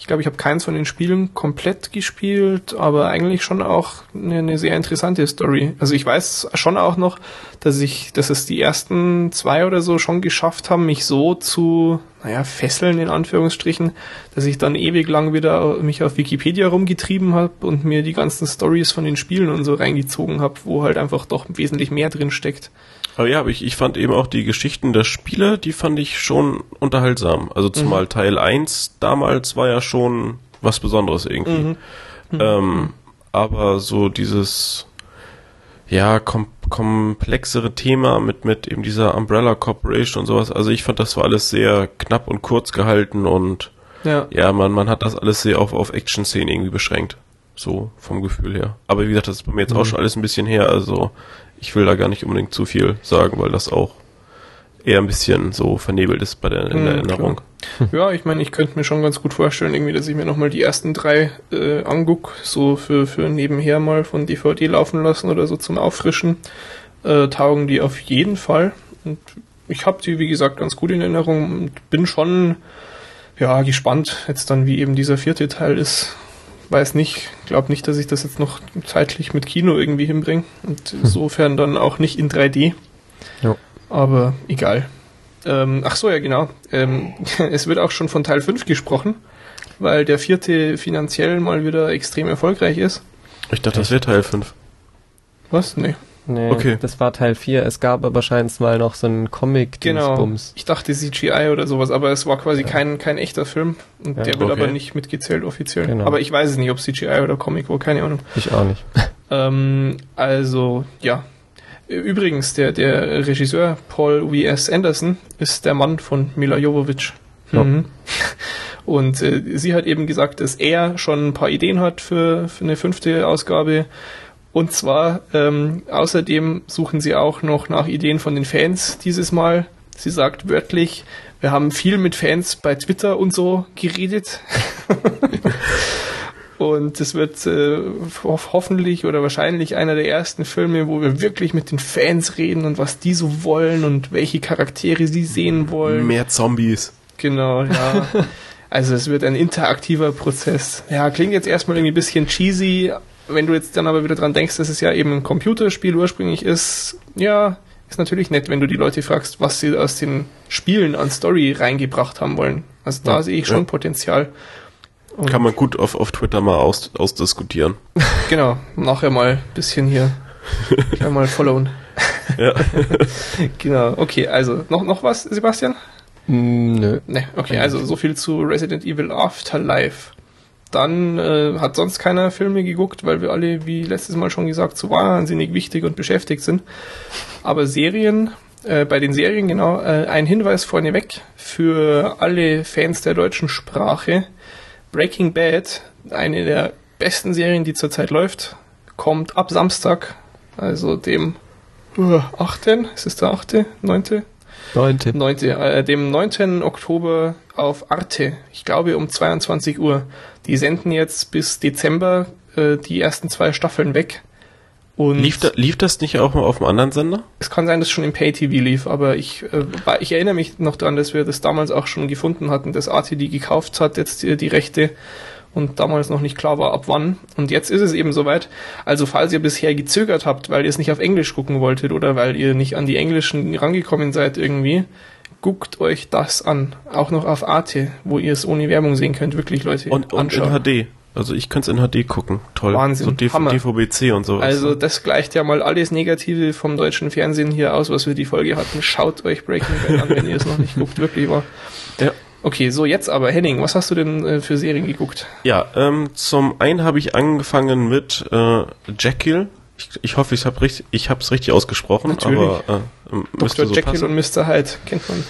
ich glaube, ich habe keins von den Spielen komplett gespielt, aber eigentlich schon auch eine, eine, sehr interessante Story. Also ich weiß schon auch noch, dass ich, dass es die ersten zwei oder so schon geschafft haben, mich so zu, naja, fesseln in Anführungsstrichen, dass ich dann ewig lang wieder mich auf Wikipedia rumgetrieben habe und mir die ganzen Stories von den Spielen und so reingezogen habe, wo halt einfach doch wesentlich mehr drin steckt. Aber ja, aber ich, ich fand eben auch die Geschichten der Spiele, die fand ich schon unterhaltsam. Also zumal mhm. Teil 1 damals war ja schon was Besonderes irgendwie. Mhm. Mhm. Ähm, aber so dieses ja, kom komplexere Thema mit, mit eben dieser Umbrella Corporation und sowas. Also ich fand, das war alles sehr knapp und kurz gehalten und ja, ja man, man hat das alles sehr auf, auf Action-Szenen irgendwie beschränkt. So vom Gefühl her. Aber wie gesagt, das ist bei mir jetzt mhm. auch schon alles ein bisschen her. Also ich will da gar nicht unbedingt zu viel sagen, weil das auch eher ein bisschen so vernebelt ist bei der, in der mhm, Erinnerung. Klar. Ja, ich meine, ich könnte mir schon ganz gut vorstellen, irgendwie, dass ich mir nochmal die ersten drei äh, anguck, so für, für nebenher mal von DVD laufen lassen oder so zum Auffrischen. Äh, taugen die auf jeden Fall. Und ich habe die, wie gesagt, ganz gut in Erinnerung und bin schon ja gespannt, jetzt dann, wie eben dieser vierte Teil ist weiß nicht, glaube nicht, dass ich das jetzt noch zeitlich mit Kino irgendwie hinbringe. Und hm. insofern dann auch nicht in 3D. Ja. Aber egal. Ähm, ach so, ja, genau. Ähm, es wird auch schon von Teil 5 gesprochen, weil der vierte finanziell mal wieder extrem erfolgreich ist. Ich dachte, das wäre Teil 5. Was? Nee. Nee, okay. das war Teil 4. Es gab aber wahrscheinlich mal noch so einen comic Genau. Ich dachte CGI oder sowas, aber es war quasi ja. kein, kein echter Film. Und ja, der wird okay. aber nicht mitgezählt offiziell. Genau. Aber ich weiß es nicht, ob CGI oder Comic war, keine Ahnung. Ich auch nicht. ähm, also, ja. Übrigens, der, der Regisseur Paul W.S. Anderson ist der Mann von Mila Jovovich. Ja. Mhm. Und äh, sie hat eben gesagt, dass er schon ein paar Ideen hat für, für eine fünfte Ausgabe und zwar, ähm, außerdem suchen sie auch noch nach Ideen von den Fans dieses Mal. Sie sagt wörtlich, wir haben viel mit Fans bei Twitter und so geredet. und es wird äh, hoffentlich oder wahrscheinlich einer der ersten Filme, wo wir wirklich mit den Fans reden und was die so wollen und welche Charaktere sie sehen wollen. Mehr Zombies. Genau, ja. Also es wird ein interaktiver Prozess. Ja, klingt jetzt erstmal irgendwie ein bisschen cheesy, wenn du jetzt dann aber wieder dran denkst, dass es ja eben ein Computerspiel ursprünglich ist, ja, ist natürlich nett, wenn du die Leute fragst, was sie aus den Spielen an Story reingebracht haben wollen. Also da ja, sehe ich schon ja. Potenzial. Und Kann man gut auf, auf Twitter mal aus, ausdiskutieren. Genau, nachher mal ein bisschen hier mal followen. Ja. genau, okay, also noch, noch was, Sebastian? Mm, nö. Ne, okay, also so viel zu Resident Evil Afterlife dann äh, hat sonst keiner Filme geguckt, weil wir alle, wie letztes Mal schon gesagt, so wahnsinnig wichtig und beschäftigt sind. Aber Serien, äh, bei den Serien genau, äh, ein Hinweis vorneweg für alle Fans der deutschen Sprache. Breaking Bad, eine der besten Serien, die zurzeit läuft, kommt ab Samstag, also dem uh, 8. Ist es der 8., 9.? 9. 9. Äh, dem 9. Oktober auf Arte. Ich glaube um 22 Uhr. Die senden jetzt bis Dezember äh, die ersten zwei Staffeln weg. Und lief, da, lief das nicht auch mal auf einem anderen Sender? Es kann sein, dass es schon im Pay-TV lief, aber ich, äh, ich erinnere mich noch daran, dass wir das damals auch schon gefunden hatten, dass Arte die gekauft hat, jetzt die, die Rechte und damals noch nicht klar war, ab wann. Und jetzt ist es eben soweit. Also falls ihr bisher gezögert habt, weil ihr es nicht auf Englisch gucken wolltet oder weil ihr nicht an die Englischen rangekommen seid irgendwie, guckt euch das an. Auch noch auf Arte, wo ihr es ohne Werbung sehen könnt. Wirklich, Leute. Und, und in HD. Also ich könnte es in HD gucken. Toll. Wahnsinn. So DV, DVB-C und sowas. Also das gleicht ja mal alles Negative vom deutschen Fernsehen hier aus, was wir die Folge hatten. Schaut euch Breaking Bad an, wenn ihr es noch nicht guckt. Wirklich wahr. Ja. Okay, so jetzt aber Henning, was hast du denn äh, für Serien geguckt? Ja, ähm, zum einen habe ich angefangen mit äh, Jekyll. Ich, ich hoffe, ich habe richtig, ich habe es richtig ausgesprochen, Natürlich. aber äh, Dr. So Jekyll passen. und Mr. Hyde kennt man.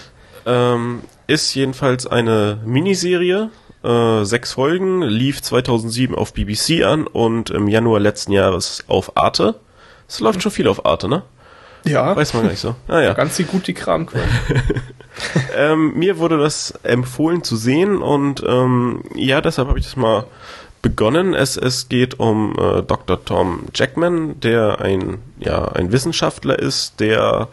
Ähm, ist jedenfalls eine Miniserie, äh, sechs Folgen, lief 2007 auf BBC an und im Januar letzten Jahres auf Arte. Es läuft schon viel auf Arte, ne? Ja. Weiß man gar nicht so. Ah, ja. Ganz gut die Kramquelle. ähm, mir wurde das empfohlen zu sehen und ähm, ja, deshalb habe ich das mal begonnen. Es, es geht um äh, Dr. Tom Jackman, der ein, ja, ein Wissenschaftler ist, der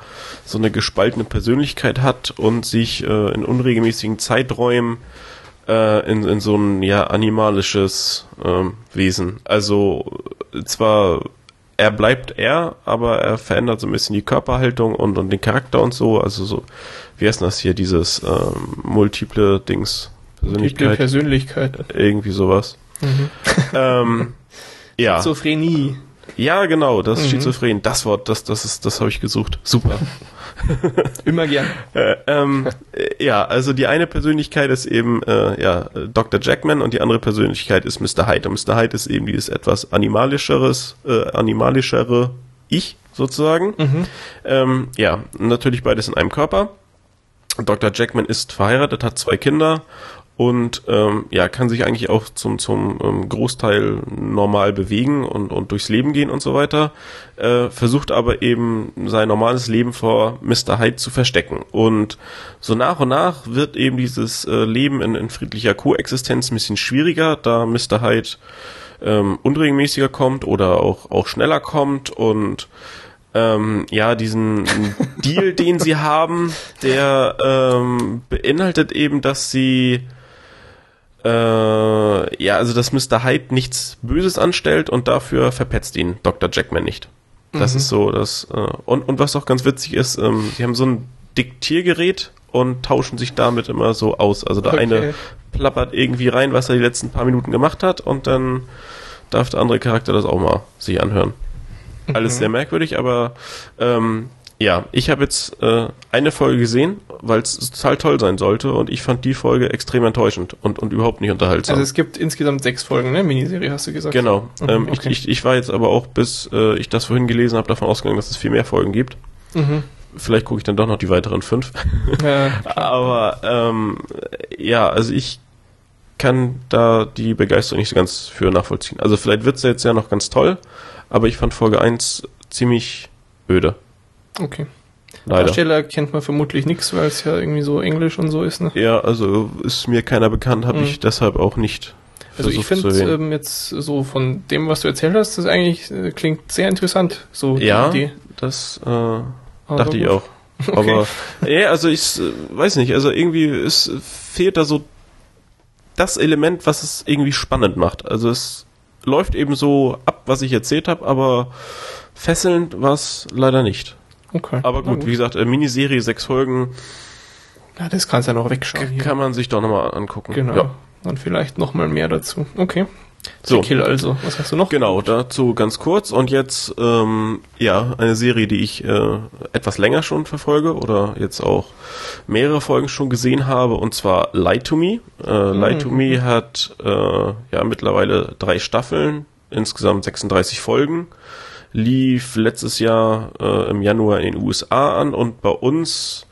so eine gespaltene Persönlichkeit hat und sich äh, in unregelmäßigen Zeiträumen äh, in, in so ein ja, animalisches ähm, Wesen. Also zwar er bleibt er, aber er verändert so ein bisschen die Körperhaltung und, und den Charakter und so. Also so, wie heißt das hier, dieses ähm, multiple Dings? Persönlichkeit. Multiple Persönlichkeit. Irgendwie sowas. Mhm. ähm, ja. Schizophrenie. Ja, genau, das mhm. Schizophren, das Wort, das, das ist, das habe ich gesucht. Super. Immer gern. Äh, ähm, äh, ja, also die eine Persönlichkeit ist eben äh, ja, Dr. Jackman und die andere Persönlichkeit ist Mr. Hyde. Und Mr. Hyde ist eben dieses etwas animalischeres, äh, animalischere Ich sozusagen. Mhm. Ähm, ja, natürlich beides in einem Körper. Dr. Jackman ist verheiratet, hat zwei Kinder und ähm, ja, kann sich eigentlich auch zum, zum ähm, Großteil normal bewegen und, und durchs Leben gehen und so weiter, äh, versucht aber eben sein normales Leben vor Mr. Hyde zu verstecken. Und so nach und nach wird eben dieses äh, Leben in, in friedlicher Koexistenz ein bisschen schwieriger, da Mr. Hyde ähm, unregelmäßiger kommt oder auch, auch schneller kommt und ähm, ja, diesen Deal, den sie haben, der ähm, beinhaltet eben, dass sie äh, ja, also dass Mr. Hyde nichts Böses anstellt und dafür verpetzt ihn Dr. Jackman nicht. Das mhm. ist so, das äh, und und was auch ganz witzig ist, ähm, sie haben so ein Diktiergerät und tauschen sich damit immer so aus. Also der okay. eine plappert irgendwie rein, was er die letzten paar Minuten gemacht hat und dann darf der andere Charakter das auch mal sich anhören. Mhm. Alles sehr merkwürdig, aber ähm, ja, ich habe jetzt äh, eine Folge gesehen, weil es total toll sein sollte und ich fand die Folge extrem enttäuschend und, und überhaupt nicht unterhaltsam. Also es gibt insgesamt sechs Folgen, ne? Miniserie hast du gesagt. Genau. Mhm, ähm, okay. ich, ich, ich war jetzt aber auch, bis äh, ich das vorhin gelesen habe, davon ausgegangen, dass es viel mehr Folgen gibt. Mhm. Vielleicht gucke ich dann doch noch die weiteren fünf. Ja, aber ähm, ja, also ich kann da die Begeisterung nicht so ganz für nachvollziehen. Also vielleicht wird's jetzt ja noch ganz toll, aber ich fand Folge 1 ziemlich öde. Okay. Leider. Darsteller kennt man vermutlich nichts, weil es ja irgendwie so Englisch und so ist, ne? Ja, also ist mir keiner bekannt, habe mhm. ich deshalb auch nicht. Also ich finde ähm, jetzt so von dem, was du erzählt hast, das eigentlich äh, klingt sehr interessant, so ja, die Idee. das äh, dachte ich auch. Okay. Aber ja, also ich äh, weiß nicht, also irgendwie es fehlt da so das Element, was es irgendwie spannend macht. Also es läuft eben so ab, was ich erzählt habe, aber fesselnd war es leider nicht. Okay. Aber gut, gut, wie gesagt, äh, Miniserie, sechs Folgen. Ja, das kannst du ja noch wegschauen. Kann man sich doch nochmal angucken. Genau. Ja. Und vielleicht nochmal mehr dazu. Okay. So. Kill also. Was hast du noch? Genau, dazu ganz kurz. Und jetzt, ähm, ja, eine Serie, die ich äh, etwas länger schon verfolge oder jetzt auch mehrere Folgen schon gesehen habe, und zwar Lie to Me. Äh, mhm. Lie to Me hat äh, ja mittlerweile drei Staffeln, insgesamt 36 Folgen lief letztes Jahr äh, im Januar in den USA an und bei uns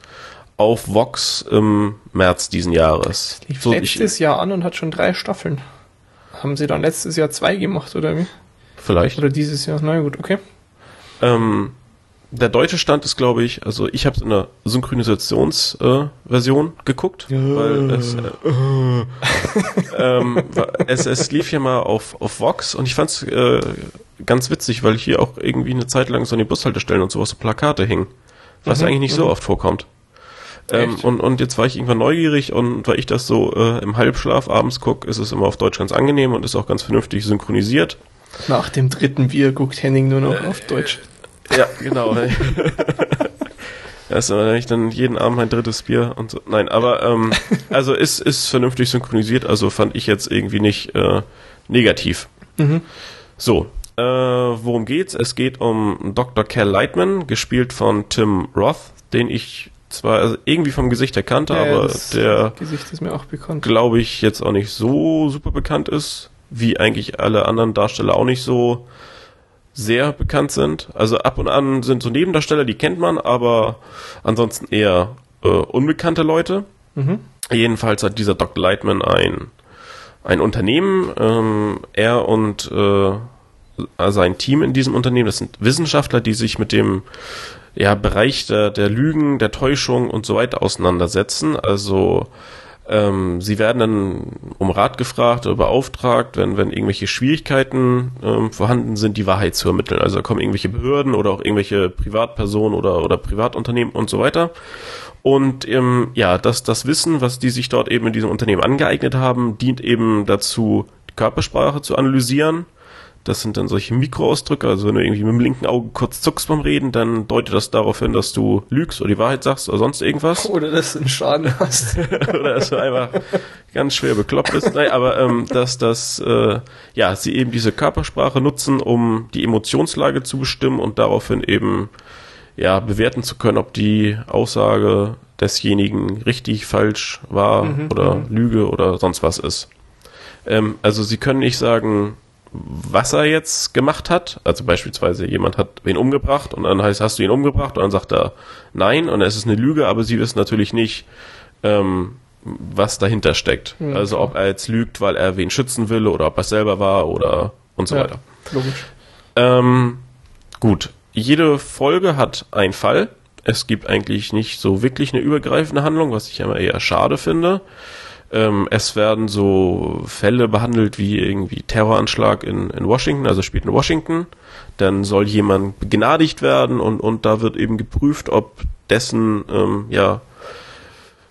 auf Vox im März diesen Jahres. Lief so, letztes ich, Jahr an und hat schon drei Staffeln. Haben sie dann letztes Jahr zwei gemacht, oder wie? Vielleicht. Oder dieses Jahr? Na gut, okay. Ähm, der deutsche Stand ist, glaube ich, also ich habe es in der Synchronisationsversion äh, geguckt, weil es, äh, ähm, es, es lief ja mal auf, auf Vox und ich fand es äh, ganz witzig, weil hier auch irgendwie eine Zeit lang so an den Bushaltestellen und sowas so Plakate hingen, was Mhm, eigentlich nicht so mhm. oft vorkommt. Ähm, und, und jetzt war ich irgendwann neugierig und weil ich das so äh, im Halbschlaf abends gucke, ist es immer auf Deutsch ganz angenehm und ist auch ganz vernünftig synchronisiert. Nach dem dritten Bier guckt Henning nur noch auf Deutsch. Ja, genau. Das ist ich dann jeden Abend mein drittes Bier und so. Nein, aber ähm, also ist, ist vernünftig synchronisiert, also fand ich jetzt irgendwie nicht äh, negativ. Mhm. So, äh, worum geht's? Es geht um Dr. Cal Lightman, gespielt von Tim Roth, den ich zwar also irgendwie vom Gesicht erkannte, Ja, aber der Gesicht ist mir auch bekannt. glaube ich, jetzt auch nicht so super bekannt ist, wie eigentlich alle anderen Darsteller auch nicht so sehr bekannt sind. Also ab und an sind so Nebendarsteller, die kennt man, aber ansonsten eher äh, unbekannte Leute. Mhm. Jedenfalls hat dieser Dr. Lightman ein, ein Unternehmen. Ähm, er und äh, sein Team in diesem Unternehmen, das sind Wissenschaftler, die sich mit dem ja, Bereich der, der Lügen, der Täuschung und so weiter auseinandersetzen. Also ähm, sie werden dann um Rat gefragt oder beauftragt, wenn, wenn irgendwelche Schwierigkeiten ähm, vorhanden sind, die Wahrheit zu ermitteln. Also da kommen irgendwelche Behörden oder auch irgendwelche Privatpersonen oder, oder Privatunternehmen und so weiter. Und ähm, ja, das, das Wissen, was die sich dort eben in diesem Unternehmen angeeignet haben, dient eben dazu, Körpersprache zu analysieren. Das sind dann solche Mikroausdrücke, also wenn du irgendwie mit dem linken Auge kurz zuckst beim Reden, dann deutet das darauf hin, dass du lügst oder die Wahrheit sagst oder sonst irgendwas. Oder dass du einen Schaden hast. oder dass du einfach ganz schwer bekloppt bist. Nein, aber ähm, dass das äh, ja sie eben diese Körpersprache nutzen, um die Emotionslage zu bestimmen und daraufhin eben ja bewerten zu können, ob die Aussage desjenigen richtig, falsch war Mhm, oder Lüge oder sonst was ist. Ähm, also sie können nicht sagen, was er jetzt gemacht hat. Also beispielsweise jemand hat wen umgebracht und dann heißt, hast du ihn umgebracht? Und dann sagt er nein und es ist eine Lüge, aber sie wissen natürlich nicht, ähm, was dahinter steckt. Ja, also ob er jetzt lügt, weil er wen schützen will oder ob er selber war oder und so Ja. weiter. Logisch. Ähm, gut, jede Folge hat einen Fall. Es gibt eigentlich nicht so wirklich eine übergreifende Handlung, was ich immer eher schade finde. Ähm, es werden so Fälle behandelt wie irgendwie Terroranschlag in, in Washington, also spielt in Washington. Dann soll jemand begnadigt werden und, und da wird eben geprüft, ob dessen ähm, ja,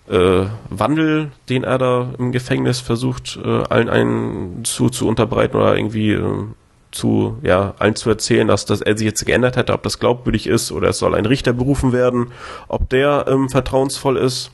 äh, Wandel, den er da im Gefängnis versucht, äh, allen einen zu, zu unterbreiten oder irgendwie äh, zu, ja, allen zu erzählen, dass, dass er sich jetzt geändert hätte, ob das glaubwürdig ist oder es soll ein Richter berufen werden, ob der ähm, vertrauensvoll ist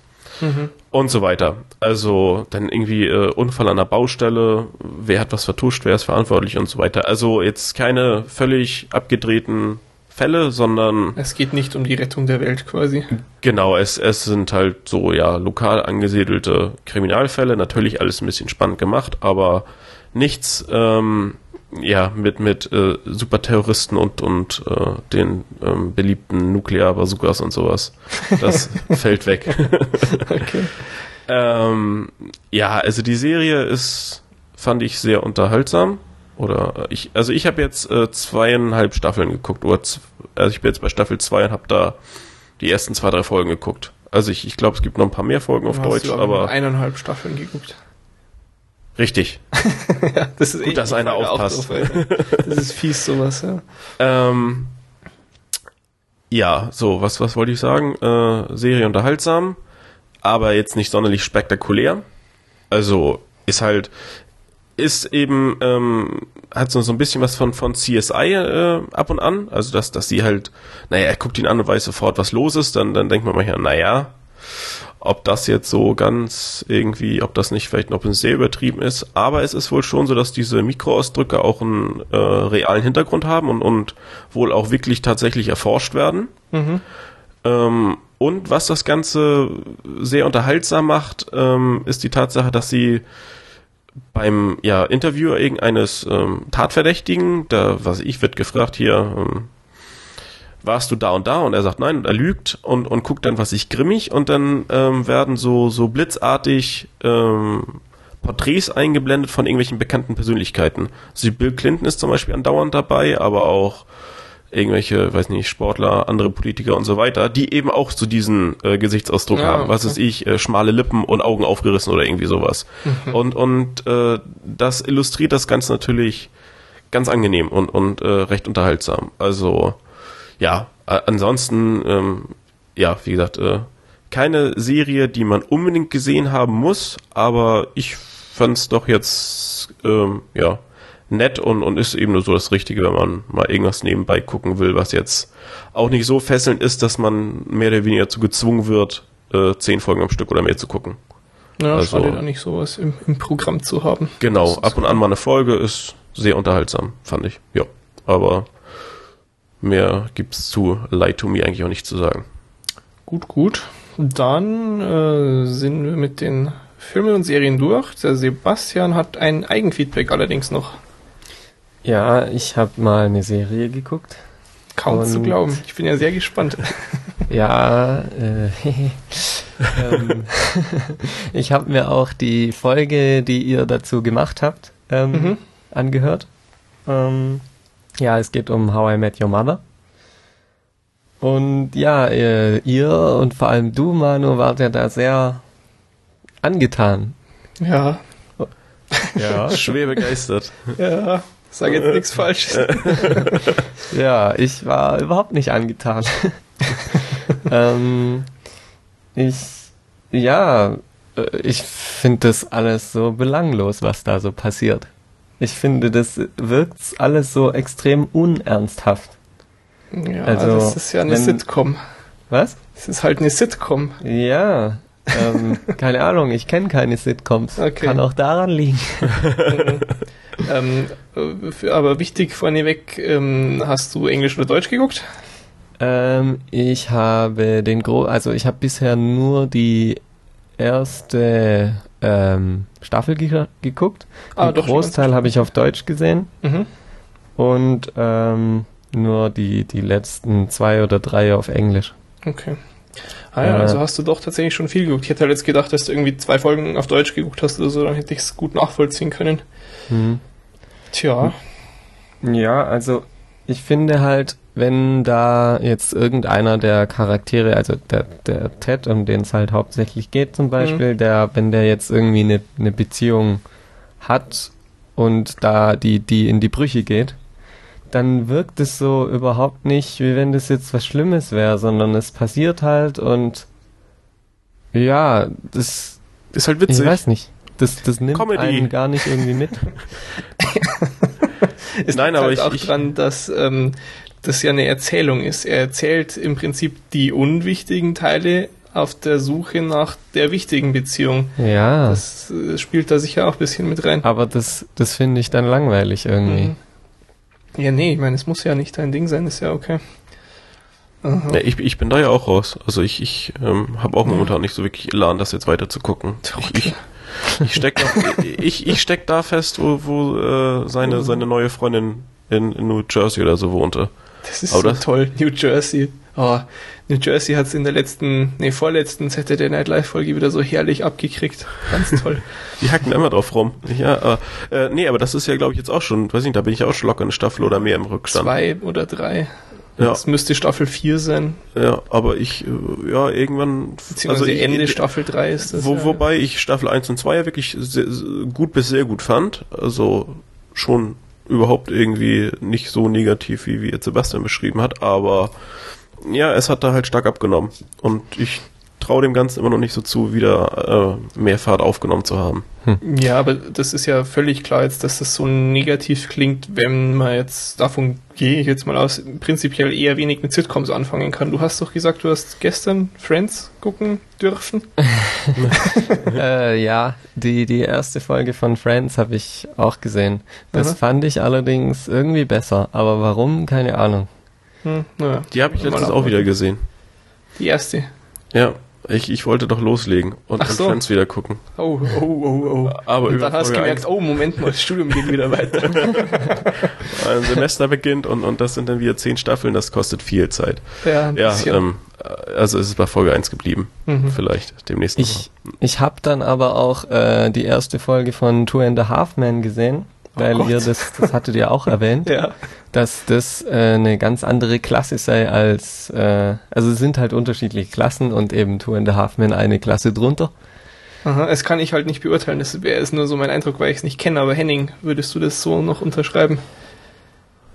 und so weiter. Also dann irgendwie äh, Unfall an der Baustelle, wer hat was vertuscht, wer ist verantwortlich und so weiter. Also jetzt keine völlig abgedrehten Fälle, sondern Es geht nicht um die Rettung der Welt quasi. Genau, es, es sind halt so, ja, lokal angesiedelte Kriminalfälle. Natürlich alles ein bisschen spannend gemacht, aber nichts, ähm, ja, mit, mit äh, Superterroristen und, und äh, den ähm, beliebten Nuklearbazookas und sowas. Das fällt weg. Okay. Ähm, ja, also die Serie ist, fand ich sehr unterhaltsam. Oder äh, ich, also ich habe jetzt äh, zweieinhalb Staffeln geguckt. Oder also ich bin jetzt bei Staffel 2 und habe da die ersten zwei, drei Folgen geguckt. Also ich, ich glaube, es gibt noch ein paar mehr Folgen auf Deutsch, aber eineinhalb Staffeln geguckt. Richtig. ja, das ist Gut, dass einer aufpasst. das ist fies sowas, ja. Ähm, ja, so, was, was wollte ich sagen? Äh, Serie unterhaltsam, aber jetzt nicht sonderlich spektakulär. Also ist halt, ist eben, ähm, hat so, so ein bisschen was von, von CSI äh, ab und an. Also dass, dass sie halt, naja, er guckt ihn an und weiß sofort, was los ist, dann, dann denkt man manchmal, naja, ob das jetzt so ganz irgendwie, ob das nicht vielleicht noch ein sehr übertrieben ist, aber es ist wohl schon so, dass diese Mikroausdrücke auch einen äh, realen Hintergrund haben und, und wohl auch wirklich tatsächlich erforscht werden. Ähm, und was das Ganze sehr unterhaltsam macht, ähm, ist die Tatsache, dass sie beim ja, Interview irgendeines ähm, Tatverdächtigen, da, was ich, wird gefragt hier, ähm, warst du da und da? Und er sagt nein und er lügt und, und guckt dann, was ich grimmig und dann ähm, werden so, so blitzartig ähm, Porträts eingeblendet von irgendwelchen bekannten Persönlichkeiten. Also Bill Clinton ist zum Beispiel andauernd dabei, aber auch irgendwelche, weiß nicht, Sportler, andere Politiker und so weiter, die eben auch so diesen äh, Gesichtsausdruck Ja, haben. Was okay. weiß ich, äh, schmale Lippen und Augen aufgerissen oder irgendwie sowas. Mhm. Und, und äh, das illustriert das Ganze natürlich ganz angenehm und, und äh, recht unterhaltsam. Also, ja, a- ansonsten, ähm, ja, wie gesagt, äh, keine Serie, die man unbedingt gesehen haben muss, aber ich fand's doch jetzt, ähm, ja, nett und, und ist eben nur so das Richtige, wenn man mal irgendwas nebenbei gucken will, was jetzt auch nicht so fesselnd ist, dass man mehr oder weniger zu gezwungen wird, äh, zehn Folgen am Stück oder mehr zu gucken. Ja, Also- schade da nicht sowas im, im Programm zu haben. Genau, ab und an mal eine Folge ist sehr unterhaltsam, fand ich. Ja, aber mehr gibt's zu Lie to Me eigentlich auch nicht zu sagen. Gut, gut. Dann äh, sind wir mit den Filmen und Serien durch. Der Sebastian hat ein Eigenfeedback allerdings noch. Ja, ich habe mal eine Serie geguckt. Kaum zu glauben. Ich bin ja sehr gespannt. Ja, äh, ähm, ich habe mir auch die Folge, die ihr dazu gemacht habt, ähm, Mhm. angehört. Ähm, ja, es geht um How I Met Your Mother. Und ja, äh, ihr und vor allem du, Manu, wart ja da sehr angetan. Ja, Ja. Schwer begeistert. ja. Sag jetzt nichts Falsches. Ja, ich war überhaupt nicht angetan. ähm, ich, ja, äh, ich finde das alles so belanglos, was da so passiert. Ich finde, das wirkt alles so extrem unernsthaft. Ja, Also, das ist ja eine wenn- Sitcom. Was? Es ist halt eine Sitcom. Ja, ähm, keine Ahnung, ich kenne keine Sitcoms. Okay. Kann auch daran liegen. ähm, äh, für, aber wichtig vorneweg, ähm, hast du Englisch oder Deutsch geguckt? Ähm, ich habe den Gro also ich habe bisher nur die erste ähm, Staffel ge geguckt. Ah, den Großteil habe ich auf Deutsch gesehen Mhm. und ähm, nur die, die letzten zwei oder drei auf Englisch. Okay. Ah ja, Äh, also hast du doch tatsächlich schon viel geguckt. Ich hätte halt jetzt gedacht, dass du irgendwie zwei Folgen auf Deutsch geguckt hast oder so, dann hätte ich es gut nachvollziehen können. Mhm. Tja, Ja, also ich finde halt, wenn da jetzt irgendeiner der Charaktere, also der, der Ted, um den es halt hauptsächlich geht zum Beispiel, der, wenn der jetzt irgendwie eine, eine Beziehung hat und da die, die in die Brüche geht, dann wirkt es so überhaupt nicht, wie wenn das jetzt was Schlimmes wäre, sondern es passiert halt und ja, das, Ist halt ich witzig. weiß nicht, das, das nimmt Comedy. einen gar nicht irgendwie mit. es Nein, liegt aber halt ich- auch ich- dran, dass ähm, das ja eine Erzählung ist. Er erzählt im Prinzip die unwichtigen Teile auf der Suche nach der wichtigen Beziehung. Ja. Das äh, spielt da sicher auch ein bisschen mit rein. Aber das, das finde ich dann langweilig irgendwie. Mhm. Ja, nee, ich meine, es muss ja nicht dein Ding sein, ist ja okay. Ja, ich, ich bin da ja auch raus. Also ich, ich ähm, habe auch momentan nicht so wirklich Elan, das jetzt weiter zu gucken. Ich, ich, ich steck da, ich, ich steck da fest, wo, wo äh, seine, seine neue Freundin in, in New Jersey oder so wohnte. Das ist Aber so toll, New Jersey. Oh, New Jersey hat es in der letzten, nee, vorletzten Saturday Night Live Folge wieder so herrlich abgekriegt. Ganz toll. Die hacken immer drauf rum. Ja, äh, äh, nee, aber das ist ja, glaube ich, jetzt auch schon, weiß nicht, da bin ich auch schon locker eine Staffel oder mehr im Rückstand. Zwei oder drei. Ja. Das müsste Staffel 4 sein, Ja, aber ich, äh, ja, irgendwann, beziehungsweise ich, Ende Staffel 3 ist das. wo, ja. wobei ich Staffel 1 und 2 ja wirklich sehr, sehr gut bis sehr gut fand. Also schon überhaupt irgendwie nicht so negativ, wie, wie jetzt Sebastian beschrieben hat, aber ja, es hat da halt stark abgenommen. Und ich traue dem Ganzen immer noch nicht so zu, wieder äh, mehr Fahrt aufgenommen zu haben. Ja, aber das ist ja völlig klar jetzt, dass das so negativ klingt, wenn man jetzt, davon gehe ich jetzt mal aus, prinzipiell eher wenig mit Sitcoms anfangen kann. Du hast doch gesagt, du hast gestern Friends gucken dürfen. äh, ja, die, die erste Folge von Friends habe ich auch gesehen. Das Aha. fand ich allerdings irgendwie besser. Aber warum? Keine Ahnung. Hm, naja, Die habe ich letztens auch wieder gesehen. Die erste. Ja, Ich, ich wollte doch loslegen und Ach dann so. Friends wieder gucken. Oh, oh, oh, oh. Aber und dann hast du gemerkt, oh, Moment mal, das Studium geht wieder weiter. Ein Semester beginnt und, und das sind dann wieder zehn Staffeln, das kostet viel Zeit. ja, ein Ja, ähm, also ist es bei Folge 1 geblieben. Mhm. Vielleicht demnächst Ich, ich habe dann aber auch äh, die erste Folge von Two and a Half Men gesehen, weil Gott. ihr das, das hattet ihr auch erwähnt, ja. dass das äh, eine ganz andere Klasse sei als, äh, also es sind halt unterschiedliche Klassen und eben Two and a Half Men eine Klasse drunter. Aha, das kann ich halt nicht beurteilen. Das wäre ist nur so mein Eindruck, weil ich es nicht kenne. Aber Henning, würdest du das so noch unterschreiben?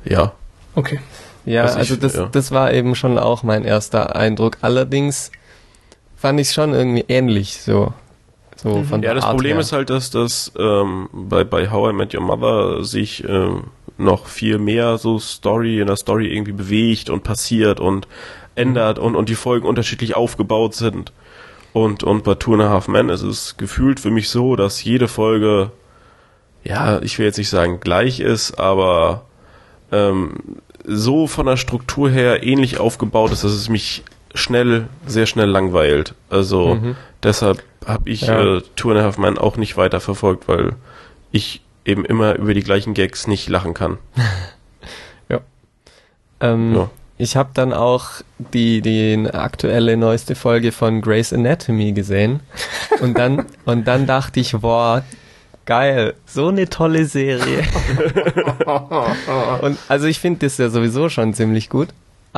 Ja. Okay. Ja, Also also, ich- das, ja. das war eben schon auch mein erster Eindruck. Allerdings fand ich es schon irgendwie ähnlich, so. So von Ja, das Art Problem her. ist halt, dass das ähm, bei, bei How I Met Your Mother sich ähm, noch viel mehr so Story in der Story irgendwie bewegt und passiert und ändert und, und die Folgen unterschiedlich aufgebaut sind. Und, und bei Two and a Half Men ist es gefühlt für mich so, dass jede Folge, ja, ich will jetzt nicht sagen gleich ist, aber ähm, so von der Struktur her ähnlich aufgebaut ist, dass es mich schnell, sehr schnell langweilt. Also Mhm. deshalb habe ich Ja. äh, Two and a Half Men auch nicht weiter verfolgt, weil ich eben immer über die gleichen Gags nicht lachen kann. Ähm, Ja. Ich habe dann auch die, die aktuelle neueste Folge von Grey's Anatomy gesehen. Und dann, und dann dachte ich, boah, geil, so eine tolle Serie. Und also ich finde das ja sowieso schon ziemlich gut.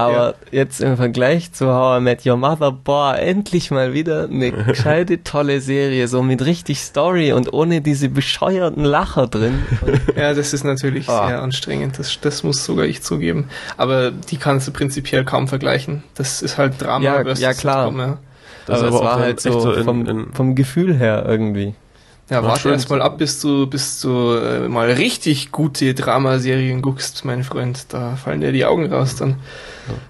Aber jetzt im Vergleich zu How I Met Your Mother, boah, endlich mal wieder eine gescheite, tolle Serie, so mit richtig Story und ohne diese bescheuerten Lacher drin. Und Ja, das ist natürlich Ah. sehr anstrengend. Das, das muss sogar ich zugeben. Aber die kannst du prinzipiell kaum vergleichen. Das ist halt Drama Ja, versus ja, klar. Sitcom, ja. Das aber aber war halt echt so, so in- vom, in- vom Gefühl her irgendwie. Ja, warte erst mal ab, bis du, bis du äh, mal richtig gute Dramaserien guckst, mein Freund. Da fallen dir die Augen raus dann.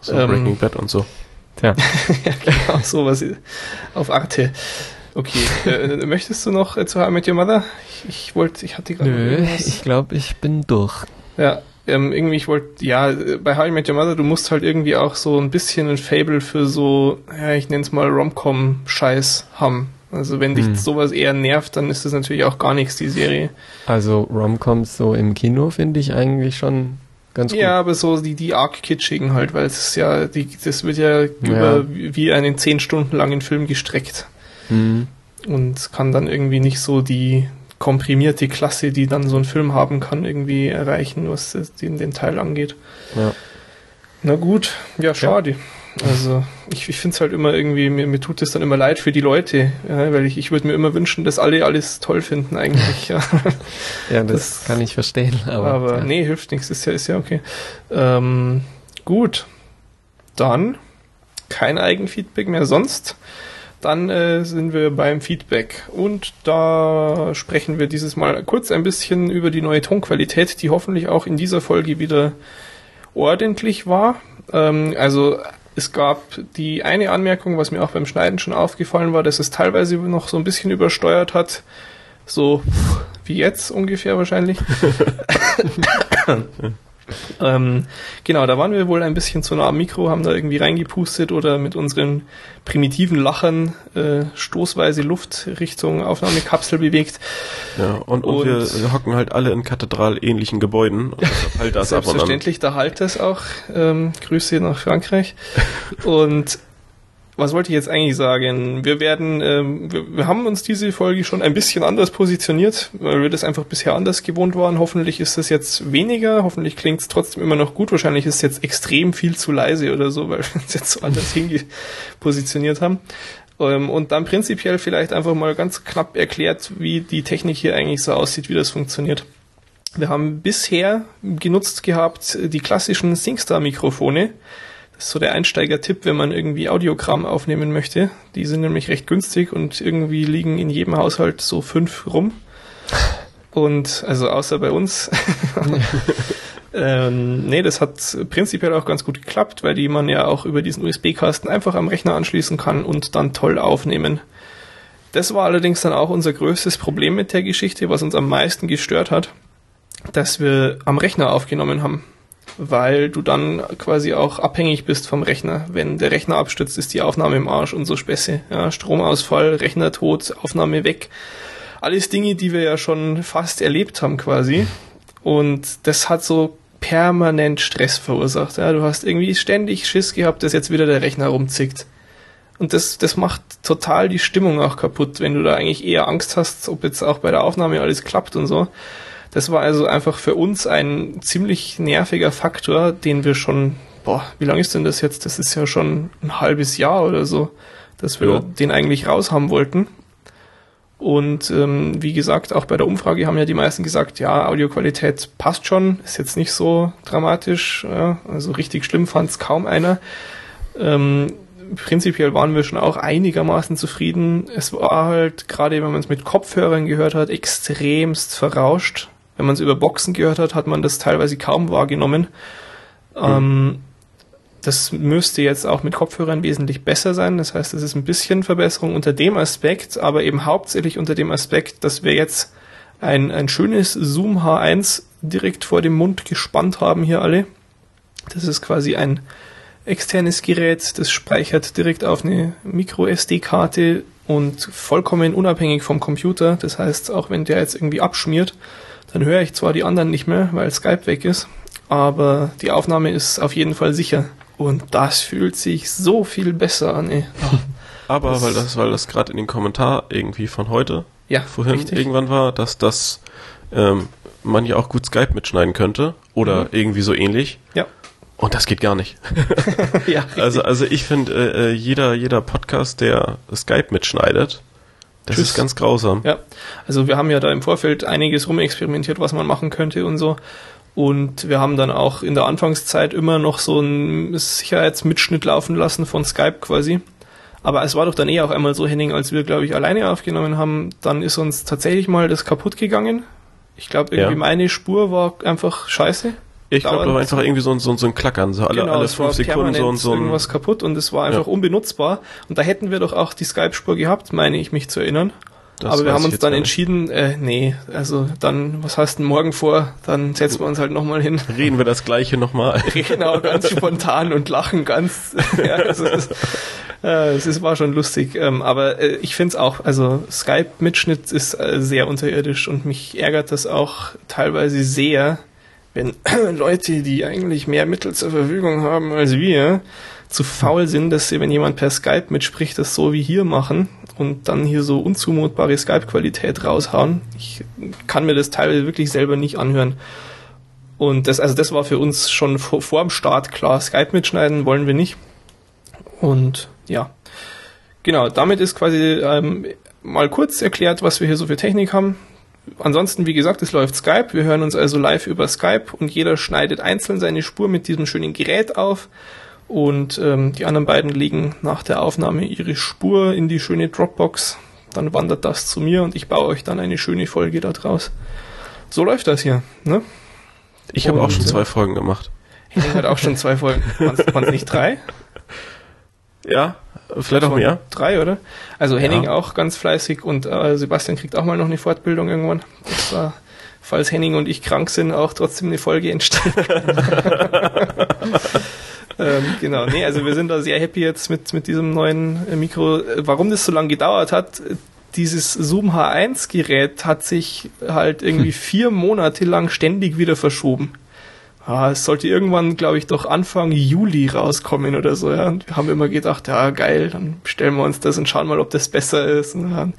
So Ähm, Breaking Bad und so. Tja. ja, genau, sowas auf Arte. Okay, äh, möchtest du noch äh, zu I Met Your Mother? Ich, ich wollte, ich hatte gerade Nö, ich glaube, ich bin durch. Ja, ähm, irgendwie, ich wollte, ja, äh, bei How I Met Your Mother, du musst halt irgendwie auch so ein bisschen ein Fable für so, ja, ich nenne es mal Rom-Com-Scheiß haben. Also wenn dich Hm. sowas eher nervt, dann ist das natürlich auch gar nichts, die Serie. Also Romcoms so im Kino finde ich eigentlich schon ganz gut. Ja, aber so die, die arg kitschigen halt, weil es ist ja, die, das wird ja, über wie einen zehn Stunden langen Film gestreckt Mhm. und kann dann irgendwie nicht so die komprimierte Klasse, die dann so ein Film haben kann, irgendwie erreichen, was den, den Teil angeht. Ja. Na gut, ja, schade. Also ich, ich finde es halt immer irgendwie, mir, mir tut es dann immer leid für die Leute, ja, weil ich, ich würde mir immer wünschen, dass alle alles toll finden eigentlich. Ja. ja, das, Das- kann ich verstehen. Aber, Aber, ja. nee, hilft nichts, ist ja, ist ja okay. Ähm, gut, dann kein Eigenfeedback mehr sonst. Dann äh, sind wir beim Feedback und da sprechen wir dieses Mal kurz ein bisschen über die neue Tonqualität, die hoffentlich auch in dieser Folge wieder ordentlich war. Ähm, also es gab die eine Anmerkung, was mir auch beim Schneiden schon aufgefallen war, dass es teilweise noch so ein bisschen übersteuert hat, so wie jetzt ungefähr wahrscheinlich. ähm, genau, da waren wir wohl ein bisschen zu nah am Mikro, haben da irgendwie reingepustet oder mit unseren primitiven Lachern äh, stoßweise Luft Richtung Aufnahmekapsel bewegt. Ja, und, und, Und- wir hocken halt alle in kathedralähnlichen Gebäuden. Und halt das. Selbstverständlich, da halt es auch. Ähm, Grüße nach Frankreich. Und was wollte ich jetzt eigentlich sagen? Wir werden, ähm, wir, wir haben uns diese Folge schon ein bisschen anders positioniert, weil wir das einfach bisher anders gewohnt waren. Hoffentlich ist es jetzt weniger, hoffentlich klingt es trotzdem immer noch gut. Wahrscheinlich ist es jetzt extrem viel zu leise oder so, weil wir uns jetzt so anders hingepositioniert haben. Ähm, und dann prinzipiell vielleicht einfach mal ganz knapp erklärt, wie die Technik hier eigentlich so aussieht, wie das funktioniert. Wir haben bisher genutzt gehabt die klassischen SingStar-Mikrofone. Ist so der Einsteiger-Tipp, wenn man irgendwie Audiogramm aufnehmen möchte. Die sind nämlich recht günstig und irgendwie liegen in jedem Haushalt so fünf rum. Und also außer bei uns. ähm, nee, das hat prinzipiell auch ganz gut geklappt, weil die man ja auch über diesen USB-Kasten einfach am Rechner anschließen kann und dann toll aufnehmen. Das war allerdings dann auch unser größtes Problem mit der Geschichte, was uns am meisten gestört hat, dass wir am Rechner aufgenommen haben. Weil du dann quasi auch abhängig bist vom Rechner. Wenn der Rechner abstürzt, ist die Aufnahme im Arsch und so Späße. Ja, Stromausfall, Rechner tot, Aufnahme weg. Alles Dinge, die wir ja schon fast erlebt haben quasi. Und das hat so permanent Stress verursacht. Ja, du hast irgendwie ständig Schiss gehabt, dass jetzt wieder der Rechner rumzickt. Und das, das macht total die Stimmung auch kaputt, wenn du da eigentlich eher Angst hast, ob jetzt auch bei der Aufnahme alles klappt und so. Das war also einfach für uns ein ziemlich nerviger Faktor, den wir schon, boah, wie lange ist denn das jetzt? Das ist ja schon ein halbes Jahr oder so, dass wir ja. den eigentlich raushaben wollten. Und ähm, wie gesagt, auch bei der Umfrage haben ja die meisten gesagt, ja, Audioqualität passt schon, ist jetzt nicht so dramatisch, ja, also richtig schlimm fand es kaum einer. Ähm, prinzipiell waren wir schon auch einigermaßen zufrieden. Es war halt, gerade wenn man es mit Kopfhörern gehört hat, extremst verrauscht. Wenn man es über Boxen gehört hat, hat man das teilweise kaum wahrgenommen. Mhm. Ähm, das müsste jetzt auch mit Kopfhörern wesentlich besser sein. Das heißt, es ist ein bisschen Verbesserung unter dem Aspekt, aber eben hauptsächlich unter dem Aspekt, dass wir jetzt ein, ein schönes Zoom H1 direkt vor dem Mund gespannt haben hier alle. Das ist quasi ein externes Gerät, das speichert direkt auf eine Micro SD-Karte und vollkommen unabhängig vom Computer. Das heißt, auch wenn der jetzt irgendwie abschmiert, dann höre ich zwar die anderen nicht mehr, weil Skype weg ist, aber die Aufnahme ist auf jeden Fall sicher. Und das fühlt sich so viel besser an. Ey. Aber das weil das, weil das gerade in den Kommentar irgendwie von heute, ja, vorhin richtig. irgendwann war, dass das ähm, man ja auch gut Skype mitschneiden könnte oder mhm. irgendwie so ähnlich. Ja. Und das geht gar nicht. ja, also, also ich finde, äh, äh, jeder, jeder Podcast, der Skype mitschneidet, das Tschüss. ist ganz grausam. Ja, also wir haben ja da im Vorfeld einiges rumexperimentiert, was man machen könnte und so. Und wir haben dann auch in der Anfangszeit immer noch so einen Sicherheitsmitschnitt laufen lassen von Skype quasi. Aber es war doch dann eh auch einmal so, Henning, als wir, glaube ich, alleine aufgenommen haben, dann ist uns tatsächlich mal das kaputt gegangen. Ich glaube, irgendwie ja. meine Spur war einfach scheiße. Ich glaube, da war einfach irgendwie so ein, so, so ein Klackern, so alle, genau, alle fünf Sekunden so, so ein... irgendwas kaputt und es war einfach ja. unbenutzbar. Und da hätten wir doch auch die Skype-Spur gehabt, meine ich mich zu erinnern. Das Aber wir haben uns dann entschieden, äh, nee, also dann, was hast du morgen vor? Dann setzen wir uns halt nochmal hin. Reden wir das gleiche nochmal. genau, ganz spontan und lachen ganz. ja, also das, äh, es war schon lustig. Ähm, aber äh, ich finde es auch, also Skype-Mitschnitt ist äh, sehr unterirdisch und mich ärgert das auch teilweise sehr, wenn Leute, die eigentlich mehr Mittel zur Verfügung haben als wir, zu faul sind, dass sie, wenn jemand per Skype mitspricht, das so wie hier machen und dann hier so unzumutbare Skype-Qualität raushauen. Ich kann mir das teilweise wirklich selber nicht anhören. Und das, also das war für uns schon vor, vor dem Start klar. Skype mitschneiden wollen wir nicht. Und ja. Genau, damit ist quasi ähm, mal kurz erklärt, was wir hier so für Technik haben ansonsten, wie gesagt, es läuft Skype. Wir hören uns also live über Skype und jeder schneidet einzeln seine Spur mit diesem schönen Gerät auf. Und ähm, die anderen beiden legen nach der Aufnahme ihre Spur in die schöne Dropbox. Dann wandert das zu mir und ich baue euch dann eine schöne Folge da draus. So läuft das hier. Ne? Ich habe auch schon zwei Folgen gemacht. Henning hat auch schon zwei Folgen. Waren es nicht drei? Ja, vielleicht auch mehr. Drei, oder? Also Henning ja. auch ganz fleißig und äh, Sebastian kriegt auch mal noch eine Fortbildung irgendwann. Das war, falls Henning und ich krank sind, auch trotzdem eine Folge entsteht. ähm, genau, nee, also wir sind da sehr happy jetzt mit, mit diesem neuen äh, Mikro. Warum das so lange gedauert hat, dieses Zoom H1 Gerät hat sich halt irgendwie vier Monate lang ständig wieder verschoben ah, es sollte irgendwann, glaube ich, doch Anfang Juli rauskommen oder so. Ja. Und wir haben immer gedacht, ja geil, dann bestellen wir uns das und schauen mal, ob das besser ist. Und dann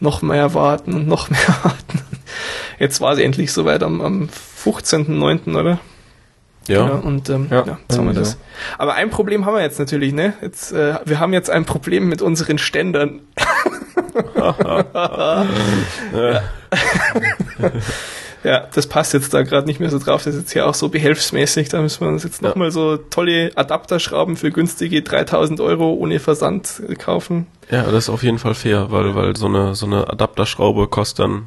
noch mehr warten und noch mehr warten. Jetzt war es endlich soweit am, am 15.09., oder? Ja. Genau, und ähm, ja, ja, jetzt haben wir das. Aber ein Problem haben wir jetzt natürlich, ne? Jetzt, äh, wir haben jetzt ein Problem mit unseren Ständern. ja. Ja, das passt jetzt da gerade nicht mehr so drauf. Das ist jetzt hier auch so behelfsmäßig. Da müssen wir uns jetzt nochmal ja. so tolle Adapterschrauben für günstige 3000 Euro ohne Versand kaufen. Ja, das ist auf jeden Fall fair, weil, weil so eine, so eine Adapterschraube kostet dann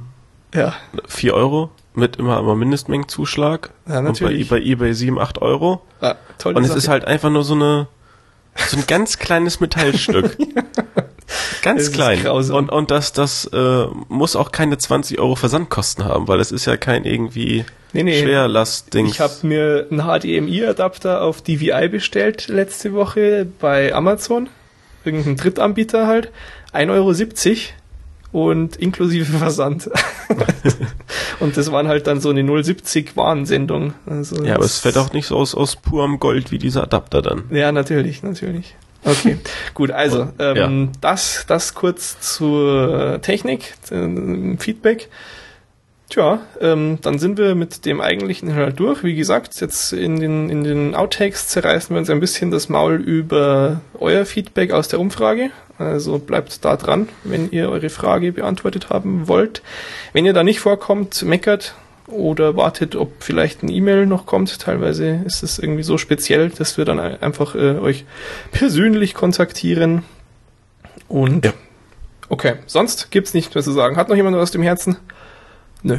ja. 4 Euro mit immer, immer Mindestmengenzuschlag. Ja, natürlich. Und bei, bei eBay 7, 8 Euro. Ah, toll. Und es Sache. ist halt einfach nur so eine, so ein ganz kleines Metallstück. Ganz klein. Und, und das, das äh, muss auch keine 20 Euro Versandkosten haben, weil es ist ja kein irgendwie Nee, nee. Schwerlast-Ding. Ich habe mir einen HDMI-Adapter auf DVI bestellt letzte Woche bei Amazon. Irgendein Drittanbieter halt. 1,70 Euro und inklusive Versand. und das waren halt dann so eine 070 Warnsendung. Also Ja, aber es fällt auch nicht so aus, aus purem Gold wie dieser Adapter dann. Ja, natürlich, natürlich. Okay, gut, also ähm, das, das kurz zur Technik, äh, Feedback. Tja, ähm, dann sind wir mit dem eigentlichen Inhalt durch. Wie gesagt, jetzt in den, in den Outtakes zerreißen wir uns ein bisschen das Maul über euer Feedback aus der Umfrage. Also bleibt da dran, wenn ihr eure Frage beantwortet haben wollt. Wenn ihr da nicht vorkommt, meckert oder wartet, ob vielleicht ein E-Mail noch kommt. Teilweise ist es irgendwie so speziell, dass wir dann einfach äh, euch persönlich kontaktieren. Und Ja. okay, sonst gibt's nichts mehr zu sagen. Hat noch jemand was aus dem Herzen? Nö.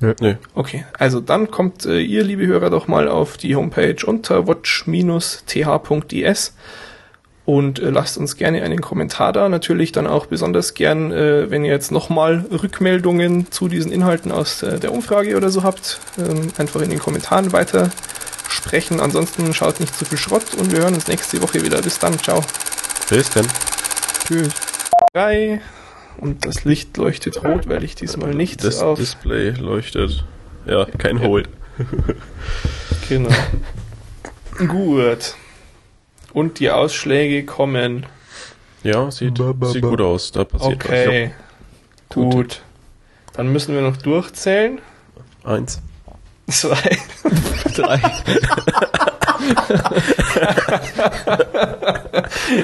Nö. Okay, also dann kommt äh, ihr, liebe Hörer, doch mal auf die Homepage unter watch-th.is und äh, lasst uns gerne einen Kommentar da. Natürlich dann auch besonders gern, äh, wenn ihr jetzt nochmal Rückmeldungen zu diesen Inhalten aus äh, der Umfrage oder so habt, ähm, einfach in den Kommentaren weiter sprechen. Ansonsten schaut nicht zu viel Schrott und wir hören uns nächste Woche wieder. Bis dann, ciao. Bis denn. Tschüss. Drei. Und das Licht leuchtet rot, weil ich diesmal nicht Das auf... Display leuchtet. Ja, kein Ja. Hold. Genau. Gut. Und die Ausschläge kommen. Ja, sieht, sieht gut aus. Da passiert Okay. Gut. Gut. Dann müssen wir noch durchzählen. was. Eins. Zwei. Drei.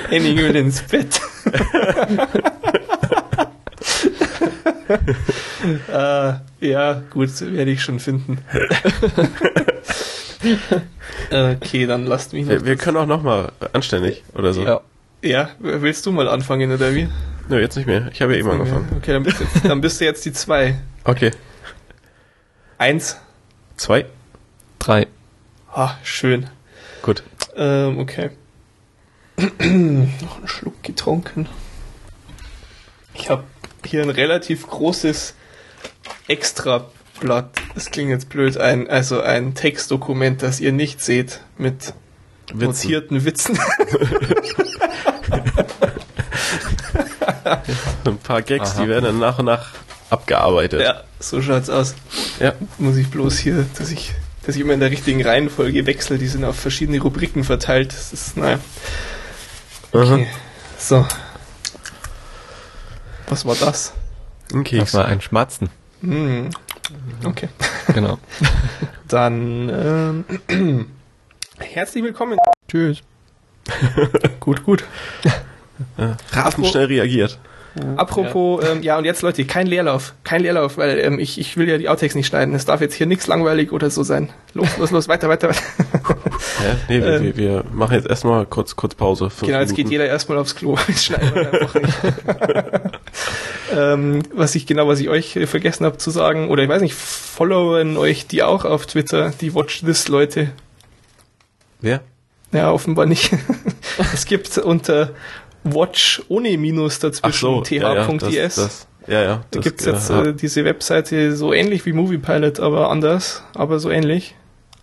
Henning will ins Bett. äh, ja, gut, werde ich schon finden. Okay, dann lasst mich noch. Wir, wir können auch noch mal anständig oder so. Ja. Ja, willst du mal anfangen oder wie? Nö, jetzt nicht mehr. Ich habe ja eben angefangen. Okay, dann bist, du jetzt, dann bist du jetzt die zwei. Okay. Eins. Zwei. Drei. Ah, schön. Gut. Ähm, okay. Noch einen Schluck getrunken. Ich habe hier ein relativ großes Extrablatt. Das klingt jetzt blöd, ein, also ein Textdokument, das ihr nicht seht, mit Witzen. notierten Witzen. Ein paar Gags, Aha. die werden dann nach und nach abgearbeitet. ja, so schaut's aus. Ja. Muss ich bloß hier, dass ich, dass ich immer in der richtigen Reihenfolge wechsle. Die sind auf verschiedene Rubriken verteilt. Das ist, naja. Okay. So. Was war das? Ein Das Keks. war ein Schmatzen. Hm. Okay. Genau. Dann ähm, herzlich willkommen. Tschüss. Gut, gut. Rasend schnell reagiert. Apropos, ja. Ähm, ja und jetzt Leute, kein Leerlauf, kein Leerlauf, weil ähm, ich, ich will ja die Outtakes nicht schneiden. Es darf jetzt hier nichts langweilig oder so sein. Los, los, los, weiter, weiter. weiter. Ja, nee, wir, Ähm. wir, wir machen jetzt erstmal kurz, kurz Pause. Genau, jetzt geht Minuten. jeder erstmal aufs Klo. Jetzt schneiden wir einfach nicht. ähm, was ich genau, was ich euch vergessen habe zu sagen, oder ich weiß nicht, followen euch die auch auf Twitter, die Watch This Leute. Wer? Ja, offenbar nicht. es gibt unter Watch ohne Minus Ach dazwischen so, ja, ja, das, th.is. das, ja, ja. da das, gibt's jetzt ja, äh, diese Webseite so ähnlich wie MoviePilot, aber anders, aber so ähnlich.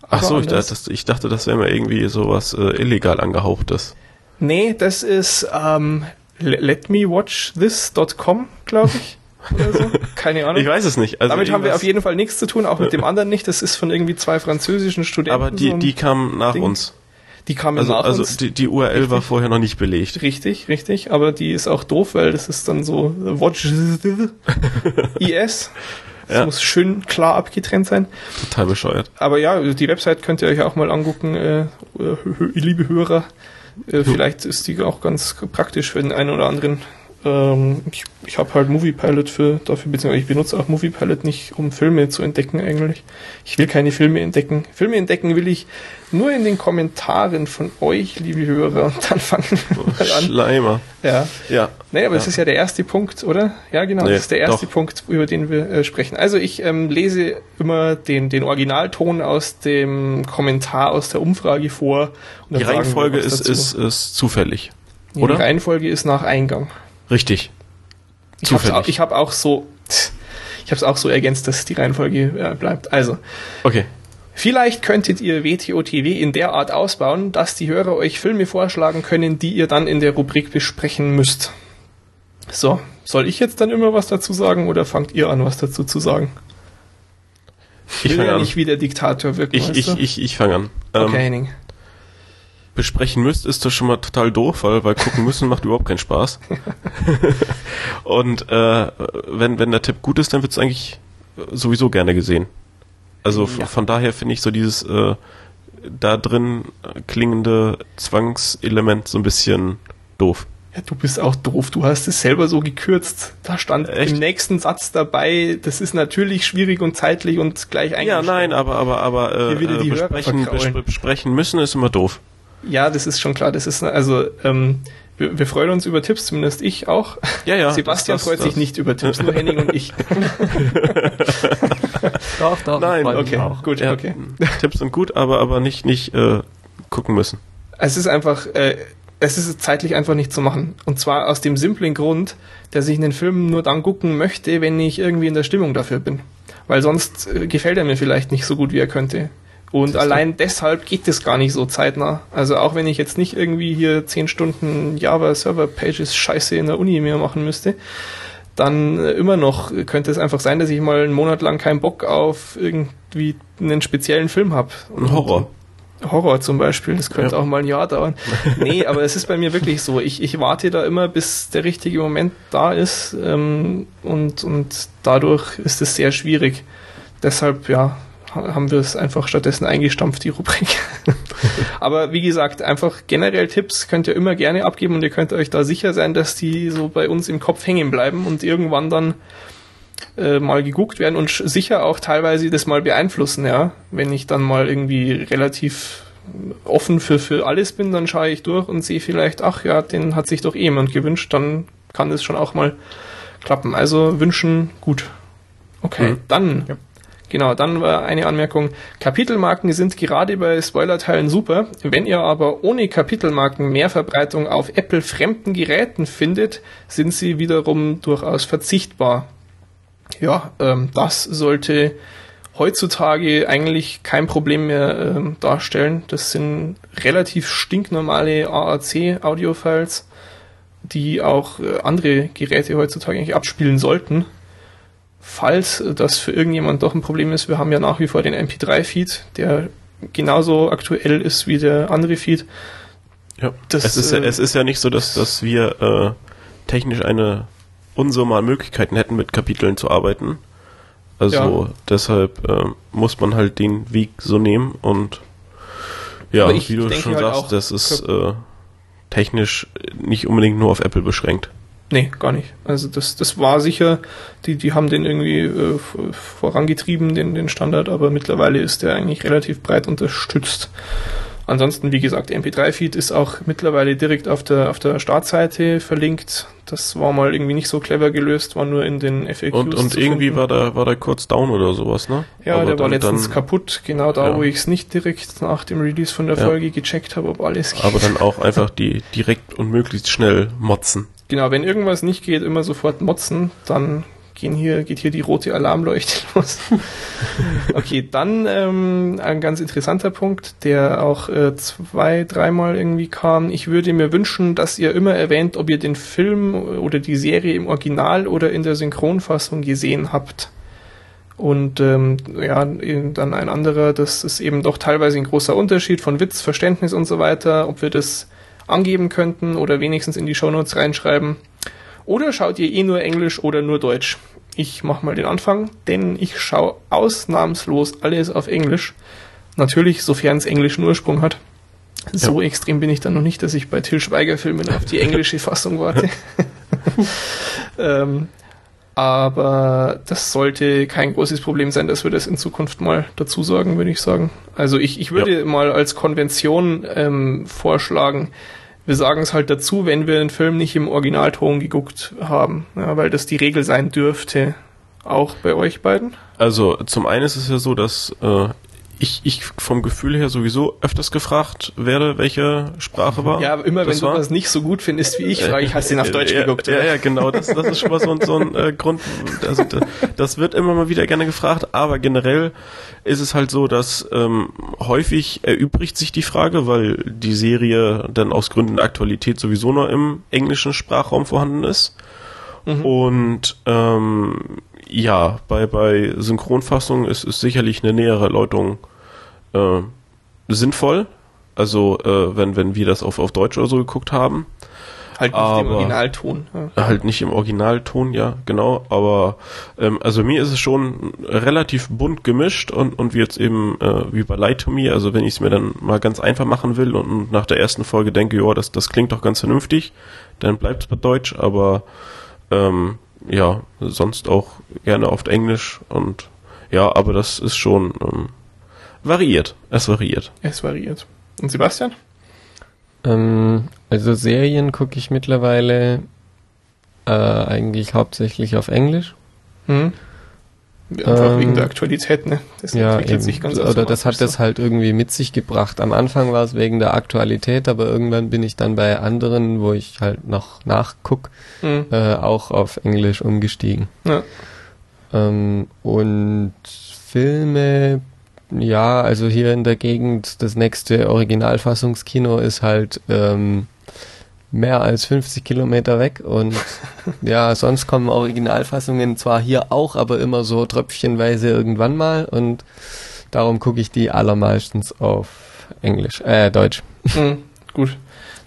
Ach Aber so, ich dachte, das, ich dachte, das wäre mal irgendwie sowas äh, illegal angehauchtes. Nee, das ist ähm, le- letmewatchthis.com, glaube ich. oder so. Keine Ahnung. Ich weiß es nicht. Also Damit haben wir auf jeden Fall nichts zu tun, auch mit dem anderen nicht. Das ist von irgendwie zwei französischen Studenten. Aber die, so die kamen nach Ding. uns. Die kamen Also, nach also uns. die, die URL war vorher noch nicht belegt. Richtig, richtig, aber die ist auch doof, weil das ist dann so Watch IS. Das Ja. muss schön klar abgetrennt sein. Total bescheuert. Aber ja, die Website könnt ihr euch auch mal angucken, äh, äh, liebe Hörer. Äh, vielleicht ist die auch ganz praktisch für den einen oder anderen. Ähm, ich ich habe halt MoviePilot für dafür, beziehungsweise ich benutze auch MoviePilot nicht, um Filme zu entdecken eigentlich. Ich will keine Filme entdecken. Filme entdecken will ich nur in den Kommentaren von euch, liebe Hörer. Und dann fangen wir mal an. Schleimer. Ja. Ja. Nee, aber Ja. das ist ja der erste Punkt, oder? Ja, genau, Nee, das ist der erste doch. Punkt, über den wir äh, sprechen. Also ich ähm, lese immer den, den Originalton aus dem Kommentar aus der Umfrage vor. Die Reihenfolge ist, dazu. ist, ist zufällig. Oder? Die Reihenfolge ist nach Eingang. Richtig. Ich habe auch, ich hab auch so, ich habe es auch so ergänzt, dass die Reihenfolge äh, bleibt. Also. Okay. Vielleicht könntet ihr WTOTW in der Art ausbauen, dass die Hörer euch Filme vorschlagen können, die ihr dann in der Rubrik besprechen müsst. So, soll ich jetzt dann immer was dazu sagen oder fangt ihr an, was dazu zu sagen? Ich will fange ja an. nicht wie der Diktator wirken. Ich, ich, ich, ich fange an. okay, Ähm, Henning. Besprechen müsst, ist das schon mal total doof, weil, weil gucken müssen macht überhaupt keinen Spaß. Und äh, wenn, wenn der Tipp gut ist, dann wird's eigentlich sowieso gerne gesehen. Also Ja. von daher finde ich so dieses äh, da drin klingende Zwangselement so ein bisschen doof. Ja, du bist auch doof. Du hast es selber so gekürzt. Da stand Echt? im nächsten Satz dabei, das ist natürlich schwierig und zeitlich und gleich Ja, eingestellt. nein, aber aber aber äh, äh, besprechen, besprechen müssen ist immer doof. Ja, das ist schon klar. Das ist, also, ähm, wir, wir freuen uns über Tipps, zumindest ich auch. Ja, ja. Sebastian das- freut das- sich nicht über Tipps, nur Henning und ich. Doch, doch. Nein, okay. Auch. Gut, Ja, okay. Tipps sind gut, aber aber nicht nicht äh, gucken müssen. Es ist einfach, äh, es ist zeitlich einfach nicht zu machen. Und zwar aus dem simplen Grund, dass ich einen Film nur dann gucken möchte, wenn ich irgendwie in der Stimmung dafür bin. Weil sonst äh, gefällt er mir vielleicht nicht so gut, wie er könnte. Und allein deshalb geht es gar nicht so zeitnah. Also auch wenn ich jetzt nicht irgendwie hier 10 Stunden Java Server Pages Scheiße in der Uni mehr machen müsste, dann äh, immer noch könnte es einfach sein, dass ich mal einen Monat lang keinen Bock auf irgendwie einen speziellen Film habe. Ein Horror. Horror zum Beispiel, das könnte Ja. auch mal ein Jahr dauern. Nee, aber es ist bei mir wirklich so. Ich, ich warte da immer, bis der richtige Moment da ist ähm, und, und dadurch ist es sehr schwierig. Deshalb, ja, haben wir es einfach stattdessen eingestampft, die Rubrik. aber wie gesagt, einfach generell Tipps könnt ihr immer gerne abgeben und ihr könnt euch da sicher sein, dass die so bei uns im Kopf hängen bleiben und irgendwann dann äh, mal geguckt werden und sicher auch teilweise das mal beeinflussen, ja. Wenn ich dann mal irgendwie relativ offen für, für alles bin, dann schaue ich durch und sehe vielleicht, ach ja, den hat sich doch eh jemand gewünscht, dann kann das schon auch mal klappen. Also wünschen gut. Okay, Mhm. dann, genau, dann war eine Anmerkung. Kapitelmarken sind gerade bei Spoilerteilen super. Wenn ihr aber ohne Kapitelmarken mehr Verbreitung auf Apple fremden Geräten findet, sind sie wiederum durchaus verzichtbar. Ja, ähm, das sollte heutzutage eigentlich kein Problem mehr ähm, darstellen. Das sind relativ stinknormale AAC-Audio-Files, die auch äh, andere Geräte heutzutage eigentlich abspielen sollten. Falls das für irgendjemand doch ein Problem ist, wir haben ja nach wie vor den MP3-Feed, der genauso aktuell ist wie der andere Feed. Ja. Das, es, ist ja, äh, es ist ja nicht so, dass, dass wir äh, technisch eine Unsumme an Möglichkeiten hätten, mit Kapiteln zu arbeiten. Also deshalb äh, muss man halt den Weg so nehmen und ja, ich wie du schon halt sagst, das ist äh, technisch nicht unbedingt nur auf Apple beschränkt. Nee, gar nicht. Also das, das war sicher, die, die haben den irgendwie äh, vorangetrieben, den, den Standard, aber mittlerweile ist der eigentlich relativ breit unterstützt. Ansonsten, wie gesagt, MP3-Feed ist auch mittlerweile direkt auf der, auf der Startseite verlinkt. Das war mal irgendwie nicht so clever gelöst, war nur in den FAQs. Und, und irgendwie finden. war der, war der kurz down oder sowas, ne? Ja, Aber der war letztens dann, kaputt, genau da, Ja. wo ich es nicht direkt nach dem Release von der Ja. Folge gecheckt habe, ob alles geht. Aber dann auch einfach die direkt und möglichst schnell motzen. Genau, wenn irgendwas nicht geht, immer sofort motzen, dann gehen hier, geht hier die rote Alarmleuchte los. okay, dann ähm, ein ganz interessanter Punkt, der auch äh, zwei, dreimal irgendwie kam. Ich würde mir wünschen, dass ihr immer erwähnt, ob ihr den Film oder die Serie im Original oder in der Synchronfassung gesehen habt. Und ähm, ja, dann ein anderer, das ist eben doch teilweise ein großer Unterschied von Witz, Verständnis und so weiter, ob wir das angeben könnten oder wenigstens in die Shownotes reinschreiben. Oder schaut ihr eh nur Englisch oder nur Deutsch? Ich mach mal den Anfang, denn ich schaue ausnahmslos alles auf Englisch. Natürlich, sofern es englischen Ursprung hat. So extrem bin ich dann noch nicht, dass ich bei Till Schweiger Filmen auf die englische Fassung warte. ähm, aber das sollte kein großes Problem sein, dass wir das in Zukunft mal dazu sagen, würde ich sagen. Also ich, ich würde mal als Konvention ähm, vorschlagen, wir sagen es halt dazu, wenn wir einen Film nicht im Originalton geguckt haben, ja, weil das die Regel sein dürfte. Auch bei euch beiden? Also zum einen ist es ja so, dass äh, ich, ich vom Gefühl her sowieso öfters gefragt werde, welche Sprache war. Ja, aber immer das wenn war. du was nicht so gut findest wie ich, frage ich, hast du den auf Deutsch ja, geguckt? Ja, ja, genau. Das, das ist schon mal so, ein- so ein äh, Grund. Also, da- das wird immer mal wieder gerne gefragt, aber generell ist es halt so, dass ähm, häufig erübrigt sich die Frage, weil die Serie dann aus Gründen der Aktualität sowieso nur im englischen Sprachraum vorhanden ist. Und ähm, ja, bei, bei Synchronfassung ist, ist sicherlich eine nähere Erläuterung äh, sinnvoll. Also äh, wenn, wenn wir das auf, auf Deutsch oder so geguckt haben. Halt nicht im aber- Originalton. Ja. Halt nicht im Originalton, ja, genau. Aber ähm, also mir ist es schon relativ bunt gemischt und, und wie jetzt eben äh, wie bei Light to Me, also wenn ich es mir dann mal ganz einfach machen will und, und nach der ersten Folge denke, ja, das, das klingt doch ganz vernünftig, dann bleibt es bei Deutsch, aber ähm, ja, sonst auch gerne oft Englisch und ja, aber das ist schon ähm, variiert. Es variiert. Es variiert. Und Sebastian? Ähm, also Serien gucke ich mittlerweile äh, eigentlich hauptsächlich auf Englisch. Hm? Einfach Ähm, wegen der Aktualität, ne? Das Ja, entwickelt eben. sich ganz oder das hat das halt irgendwie mit sich gebracht. Am Anfang war es wegen der Aktualität, aber irgendwann bin ich dann bei anderen, wo ich halt noch nachguck, so. Hm. äh, auch auf Englisch umgestiegen. Ja. Ähm, und Filme, ja, also hier in der Gegend, das nächste Originalfassungskino ist halt ähm, mehr als 50 Kilometer weg und ja, sonst kommen Originalfassungen zwar hier auch, aber immer so tröpfchenweise irgendwann mal und darum gucke ich die allermeistens auf Englisch, äh, Deutsch. Hm. Gut.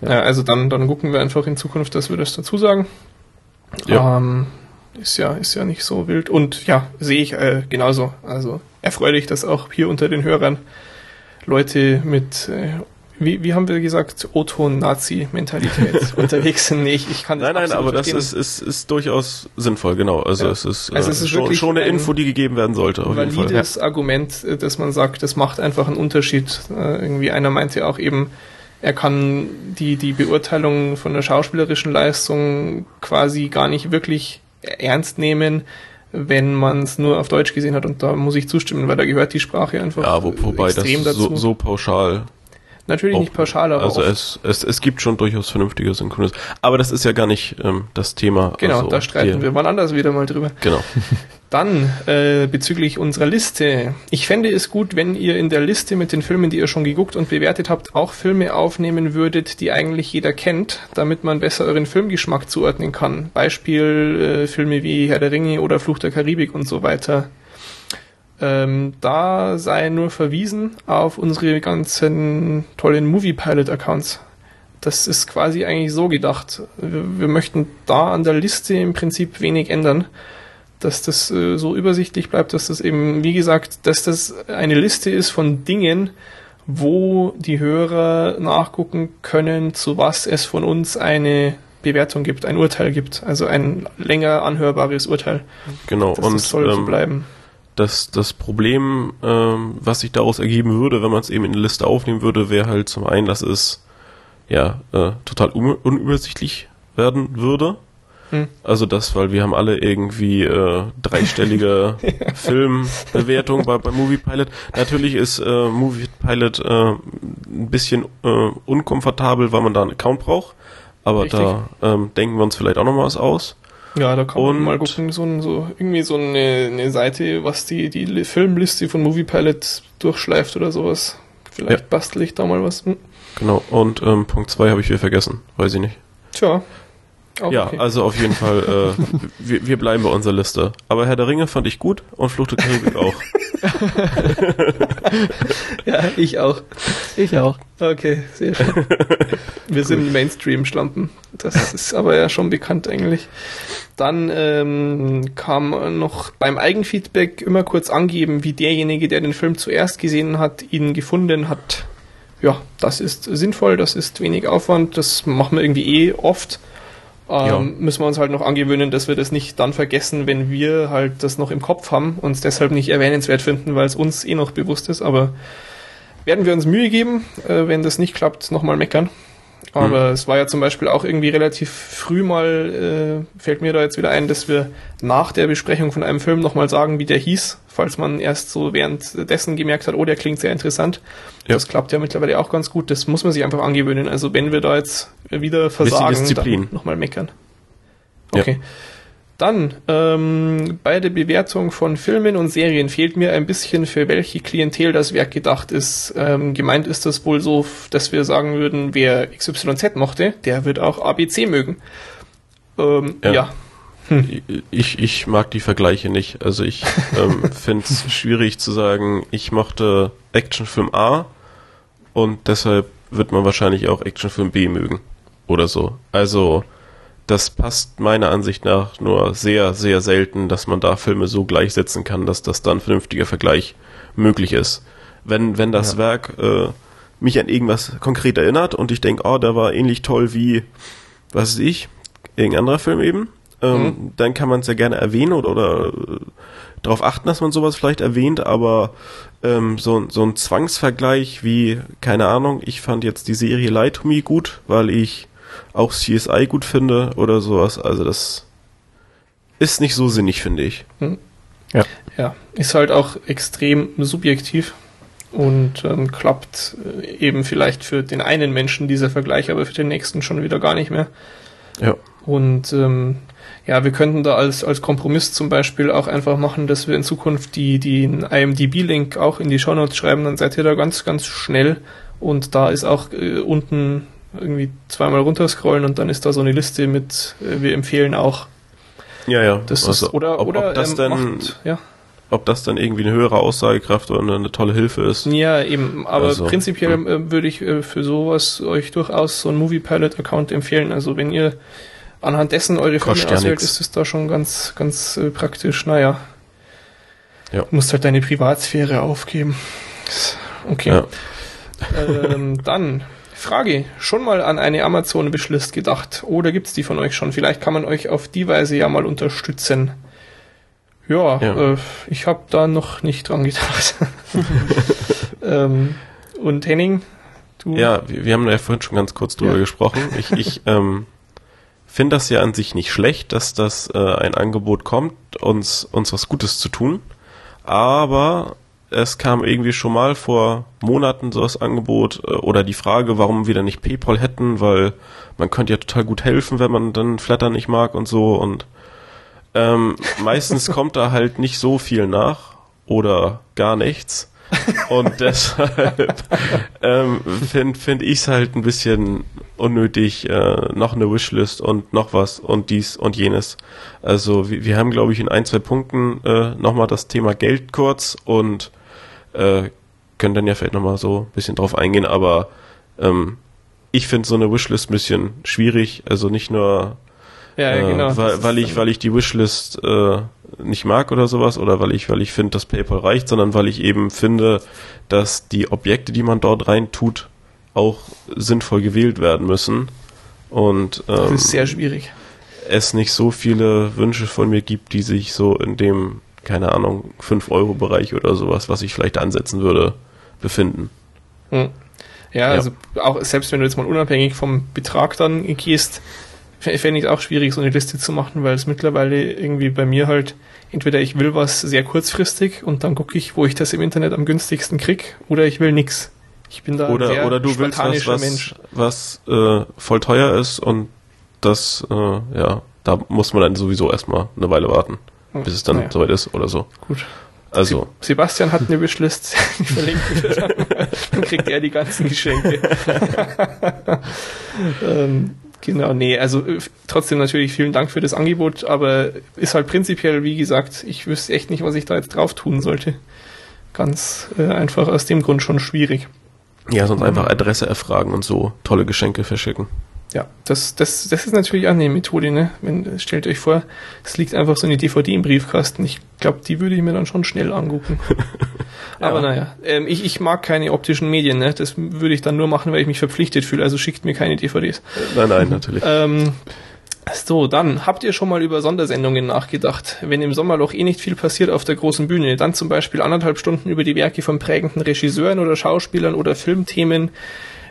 Ja. also dann, dann gucken wir einfach in Zukunft, dass wir das dazu sagen. Ja. Ähm, ist ja, ist ja nicht so wild. Und ja, sehe ich äh, genauso. Also erfreulich, dass auch hier unter den Hörern Leute mit, äh, wie, wie haben wir gesagt, O-Ton-Nazi-Mentalität unterwegs sind. Nee, ich, ich kann das Nein, nein, aber das ist, ist, ist durchaus sinnvoll, genau. Also Ja. es ist, Also äh, es ist schon, wirklich schon eine ein Info, die gegeben werden sollte. Auf jeden Fall. valides Argument, äh, dass man sagt, das macht einfach einen Unterschied. Äh, irgendwie einer meinte auch eben, er kann die, die Beurteilung von der schauspielerischen Leistung quasi gar nicht wirklich ernst nehmen, wenn man es nur auf Deutsch gesehen hat. Und da muss ich zustimmen, weil da gehört die Sprache einfach Ja, wo, wobei das extrem dazu. so, so pauschal. Natürlich auch- nicht pauschal, aber Also es, es, es gibt schon durchaus vernünftige Synchronis. Aber das ist ja gar nicht ähm, das Thema. Genau, also, da streiten wir wann anders wieder mal drüber. Genau. Dann äh, bezüglich unserer Liste. Ich fände es gut, wenn ihr in der Liste mit den Filmen, die ihr schon geguckt und bewertet habt, auch Filme aufnehmen würdet, die eigentlich jeder kennt, damit man besser euren Filmgeschmack zuordnen kann. Beispiel äh, Filme wie Herr der Ringe oder Fluch der Karibik und so weiter. Ähm, da sei nur verwiesen auf unsere ganzen tollen Movie-Pilot-Accounts. Das ist quasi eigentlich so gedacht. Wir, wir möchten da an der Liste im Prinzip wenig ändern dass das äh, so übersichtlich bleibt, dass das eben, wie gesagt, dass das eine Liste ist von Dingen, wo die Hörer nachgucken können, zu was es von uns eine Bewertung gibt, ein Urteil gibt, also ein länger anhörbares Urteil. Genau. Das, und das soll so ähm, bleiben. Das, das Problem, ähm, was sich daraus ergeben würde, wenn man es eben in eine Liste aufnehmen würde, wäre halt zum einen, dass es ja äh, total un unübersichtlich werden würde. Hm. Also das, weil wir haben alle irgendwie äh, dreistellige Filmbewertung bei, bei Movie Pilot. Natürlich ist äh, Movie Pilot äh, ein bisschen äh, unkomfortabel, weil man da einen Account braucht. Aber Richtig. da ähm, denken wir uns vielleicht auch noch mal was aus. Ja, da kann man und- mal gucken, so, ein- so irgendwie so eine, eine Seite, was die, die Li- Filmliste von Movie Pilot durchschleift oder sowas. Vielleicht Ja. bastel ich da mal was. Hm. Genau. Und ähm, Punkt zwei habe ich wieder vergessen. Weiß ich nicht. Tja. Auch ja, okay. also auf jeden Fall, äh, wir, wir bleiben bei unserer Liste. Aber Herr der Ringe fand ich gut und Flucht der Karibik auch. ja, ich auch. Ich auch. Okay, sehr schön. Wir sind Mainstream-Schlampen. Das ist aber ja schon bekannt eigentlich. Dann ähm, kam noch beim Eigenfeedback immer kurz angeben, wie derjenige, der den Film zuerst gesehen hat, ihn gefunden hat. Ja, das ist sinnvoll, das ist wenig Aufwand, das machen wir irgendwie eh oft. Ähm. Müssen wir uns halt noch angewöhnen, dass wir das nicht dann vergessen, wenn wir halt das noch im Kopf haben und es deshalb nicht erwähnenswert finden, weil es uns eh noch bewusst ist. Aber werden wir uns Mühe geben, äh, wenn das nicht klappt, nochmal meckern. Aber mhm. es war ja zum Beispiel auch irgendwie relativ früh mal, äh, fällt mir da jetzt wieder ein, dass wir nach der Besprechung von einem Film nochmal sagen, wie der hieß, falls man erst so währenddessen gemerkt hat, oh, der klingt sehr interessant. Ja. Das klappt ja mittlerweile auch ganz gut. Das muss man sich einfach angewöhnen. Also wenn wir da jetzt wieder versagen, dann nochmal meckern. Okay. Ja. Dann ähm, bei der Bewertung von Filmen und Serien fehlt mir ein bisschen, für welche Klientel das Werk gedacht ist. Ähm, gemeint ist das wohl so, dass wir sagen würden, wer XYZ mochte, der wird auch ABC mögen. Ähm, ja. ja. Hm. Ich, ich mag die Vergleiche nicht. Also ich ähm, finde es schwierig zu sagen, ich mochte Actionfilm A und deshalb wird man wahrscheinlich auch Actionfilm B mögen. Oder so. Also das passt meiner Ansicht nach nur sehr, sehr selten, dass man da Filme so gleichsetzen kann, dass das dann vernünftiger Vergleich möglich ist. Wenn, wenn das ja. Werk äh, mich an irgendwas konkret erinnert und ich denke, oh, der war ähnlich toll wie, was weiß ich, irgendein anderer Film eben, ähm, mhm. dann kann man es ja gerne erwähnen oder, oder äh, darauf achten, dass man sowas vielleicht erwähnt, aber ähm, so, so ein Zwangsvergleich wie, keine Ahnung, ich fand jetzt die Serie Lie to Me gut, weil ich auch CSI gut finde oder sowas. Also das ist nicht so sinnig, finde ich. Hm. Ja. ja, ist halt auch extrem subjektiv und ähm, klappt äh, eben vielleicht für den einen Menschen dieser Vergleich, aber für den nächsten schon wieder gar nicht mehr. Ja. Und ähm, ja, wir könnten da als, als Kompromiss zum Beispiel auch einfach machen, dass wir in Zukunft die, den IMDB-Link auch in die Show Notes schreiben, dann seid ihr da ganz, ganz schnell und da ist auch äh, unten irgendwie zweimal runterscrollen und dann ist da so eine Liste mit, äh, wir empfehlen auch. Ja, ja. Das also, ist, oder, ob, oder ob das ähm, dann, macht, ja. ob das dann irgendwie eine höhere Aussagekraft oder eine tolle Hilfe ist. Ja, eben. Aber also, prinzipiell äh, würde ich äh, für sowas euch durchaus so einen Movie Pilot Account empfehlen. Also wenn ihr anhand dessen eure Filme ja auswählt, ist es da schon ganz, ganz äh, praktisch. Naja. Ja. Du musst halt deine Privatsphäre aufgeben. Okay. Ja. ähm, dann Frage, schon mal an eine Amazon-Wishlist gedacht? Oder gibt's die von euch schon? Vielleicht kann man euch auf die Weise ja mal unterstützen. Ja, ja. Äh, ich habe da noch nicht dran gedacht. ähm, und Henning, du? Ja, wir, wir, haben ja vorhin schon ganz kurz drüber ja. gesprochen. Ich, ich ähm, finde das ja an sich nicht schlecht, dass das äh, ein Angebot kommt, uns, uns was Gutes zu tun. Aber es kam irgendwie schon mal vor Monaten so das Angebot äh, oder die Frage, warum wir dann nicht PayPal hätten, weil man könnte ja total gut helfen, wenn man dann Flatter nicht mag und so und ähm, meistens kommt da halt nicht so viel nach oder gar nichts. Und deshalb ähm, finde find ich es halt ein bisschen unnötig, äh, noch eine Wishlist und noch was und dies und jenes. Also wir, wir haben, glaube ich, in ein, zwei Punkten äh, nochmal das Thema Geld kurz und äh, können dann ja vielleicht nochmal so ein bisschen drauf eingehen, aber ähm, ich finde so eine Wishlist ein bisschen schwierig, also nicht nur ja, ja, genau. Äh, weil, weil ich, weil ich die Wishlist äh, nicht mag oder sowas oder weil ich, weil ich finde, dass PayPal reicht, sondern weil ich eben finde, dass die Objekte, die man dort rein tut, auch sinnvoll gewählt werden müssen. Und ähm, das ist sehr schwierig. Es nicht so viele Wünsche von mir gibt, die sich so in dem keine Ahnung, 5-Euro-Bereich oder sowas, was ich vielleicht ansetzen würde, befinden. Hm. Ja, ja, also auch selbst wenn du jetzt mal unabhängig vom Betrag dann gehst, fände ich es auch schwierig, so eine Liste zu machen, weil es mittlerweile irgendwie bei mir halt, entweder ich will was sehr kurzfristig und dann gucke ich, wo ich das im Internet am günstigsten krieg, oder ich will nix. Ich bin da oder, ein sehr oder du willst was, was, Mensch. was äh, voll teuer ist und das, äh, ja, da muss man dann sowieso erstmal eine Weile warten bis es dann naja. soweit ist oder so. Gut. Also. Sebastian hat eine Wishlist, die verlinken wir dann. dann kriegt er die ganzen Geschenke. ähm, genau, nee, also äh, trotzdem natürlich vielen Dank für das Angebot, aber ist halt prinzipiell, wie gesagt, ich wüsste echt nicht, was ich da jetzt drauf tun sollte. Ganz äh, einfach aus dem Grund schon schwierig. Ja, sonst um, einfach Adresse erfragen und so tolle Geschenke verschicken. Ja, das, das, das ist natürlich auch eine Methode, ne? Wenn, stellt euch vor, es liegt einfach so eine DVD im Briefkasten. Ich glaube, die würde ich mir dann schon schnell angucken. Aber ja. naja, ähm, ich, ich mag keine optischen Medien, ne? Das würde ich dann nur machen, weil ich mich verpflichtet fühle. Also schickt mir keine DVDs. Nein, nein, natürlich. Ähm, so, dann habt ihr schon mal über Sondersendungen nachgedacht. Wenn im Sommerloch eh nicht viel passiert auf der großen Bühne, dann zum Beispiel anderthalb Stunden über die Werke von prägenden Regisseuren oder Schauspielern oder Filmthemen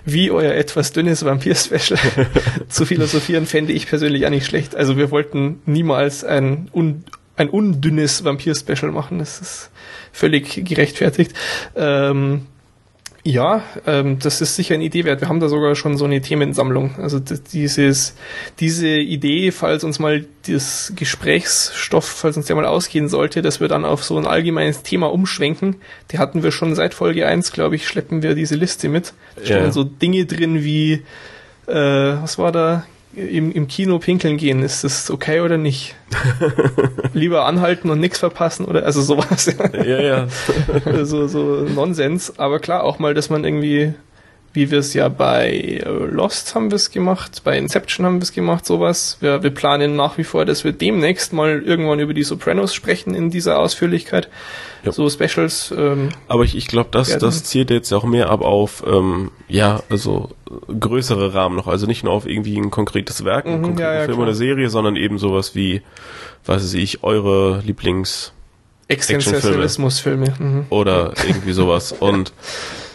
wie euer etwas dünnes Vampir-Special zu philosophieren, fände ich persönlich auch nicht schlecht. Also wir wollten niemals ein, un, ein undünnes Vampir-Special machen. Das ist völlig gerechtfertigt. Ähm, ja, ähm, das ist sicher eine Idee wert. Wir haben da sogar schon so eine Themensammlung. Also dieses, diese Idee, falls uns mal das Gesprächsstoff, falls uns der mal ausgehen sollte, dass wir dann auf so ein allgemeines Thema umschwenken, die hatten wir schon seit Folge 1, glaube ich, schleppen wir diese Liste mit. Da stehen Ja. so Dinge drin wie, äh, was war da? Im, Im Kino pinkeln gehen, ist das okay oder nicht? Lieber anhalten und nichts verpassen oder also sowas. Ja Ja, ja. so, so Nonsens. Aber klar, auch mal, dass man irgendwie, wie wir es ja bei äh, Lost haben wir es gemacht, bei Inception haben wir es gemacht, sowas. Wir, wir planen nach wie vor, dass wir demnächst mal irgendwann über die Sopranos sprechen in dieser Ausführlichkeit. Ja. So Specials. Ähm, Aber ich, ich glaube, das, das zielt jetzt auch mehr ab auf, ähm, ja, also äh, größere Rahmen noch. Also nicht nur auf irgendwie ein konkretes Werk, einen Mhm, konkreten ja, ja, Film klar. oder Serie, sondern eben sowas wie, weiß ich, ich, eure Lieblings- Existenzialismusfilme. Mhm. oder irgendwie sowas. Und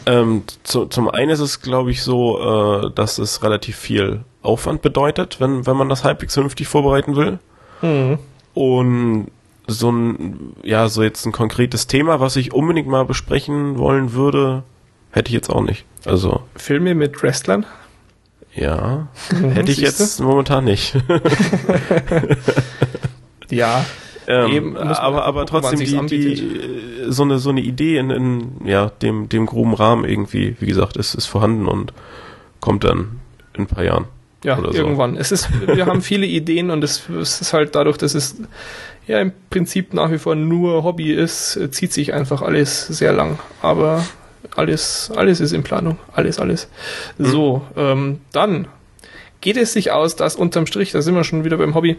ähm, zu, zum einen ist es, glaube ich, so, äh, dass es relativ viel Aufwand bedeutet, wenn, wenn man das halbwegs vernünftig vorbereiten will. Mhm. Und so ein, ja, so jetzt ein konkretes Thema, was ich unbedingt mal besprechen wollen würde, hätte ich jetzt auch nicht. Also, Filme mit Wrestlern. ja, Mhm, hätte ich jetzt momentan nicht. Ja. Ähm, Eben, man aber, gucken, trotzdem die, die, äh, so eine, so eine Idee in, in, ja, dem, dem groben Rahmen irgendwie, wie gesagt, ist, ist vorhanden und kommt dann in ein paar Jahren. Ja, so. irgendwann. Es ist, wir haben viele Ideen und es, es ist halt dadurch, dass es ja im Prinzip nach wie vor nur Hobby ist, zieht sich einfach alles sehr lang. Aber alles, alles ist in Planung. Alles, alles. So, ähm, dann geht es sich aus, dass unterm Strich, da sind wir schon wieder beim Hobby,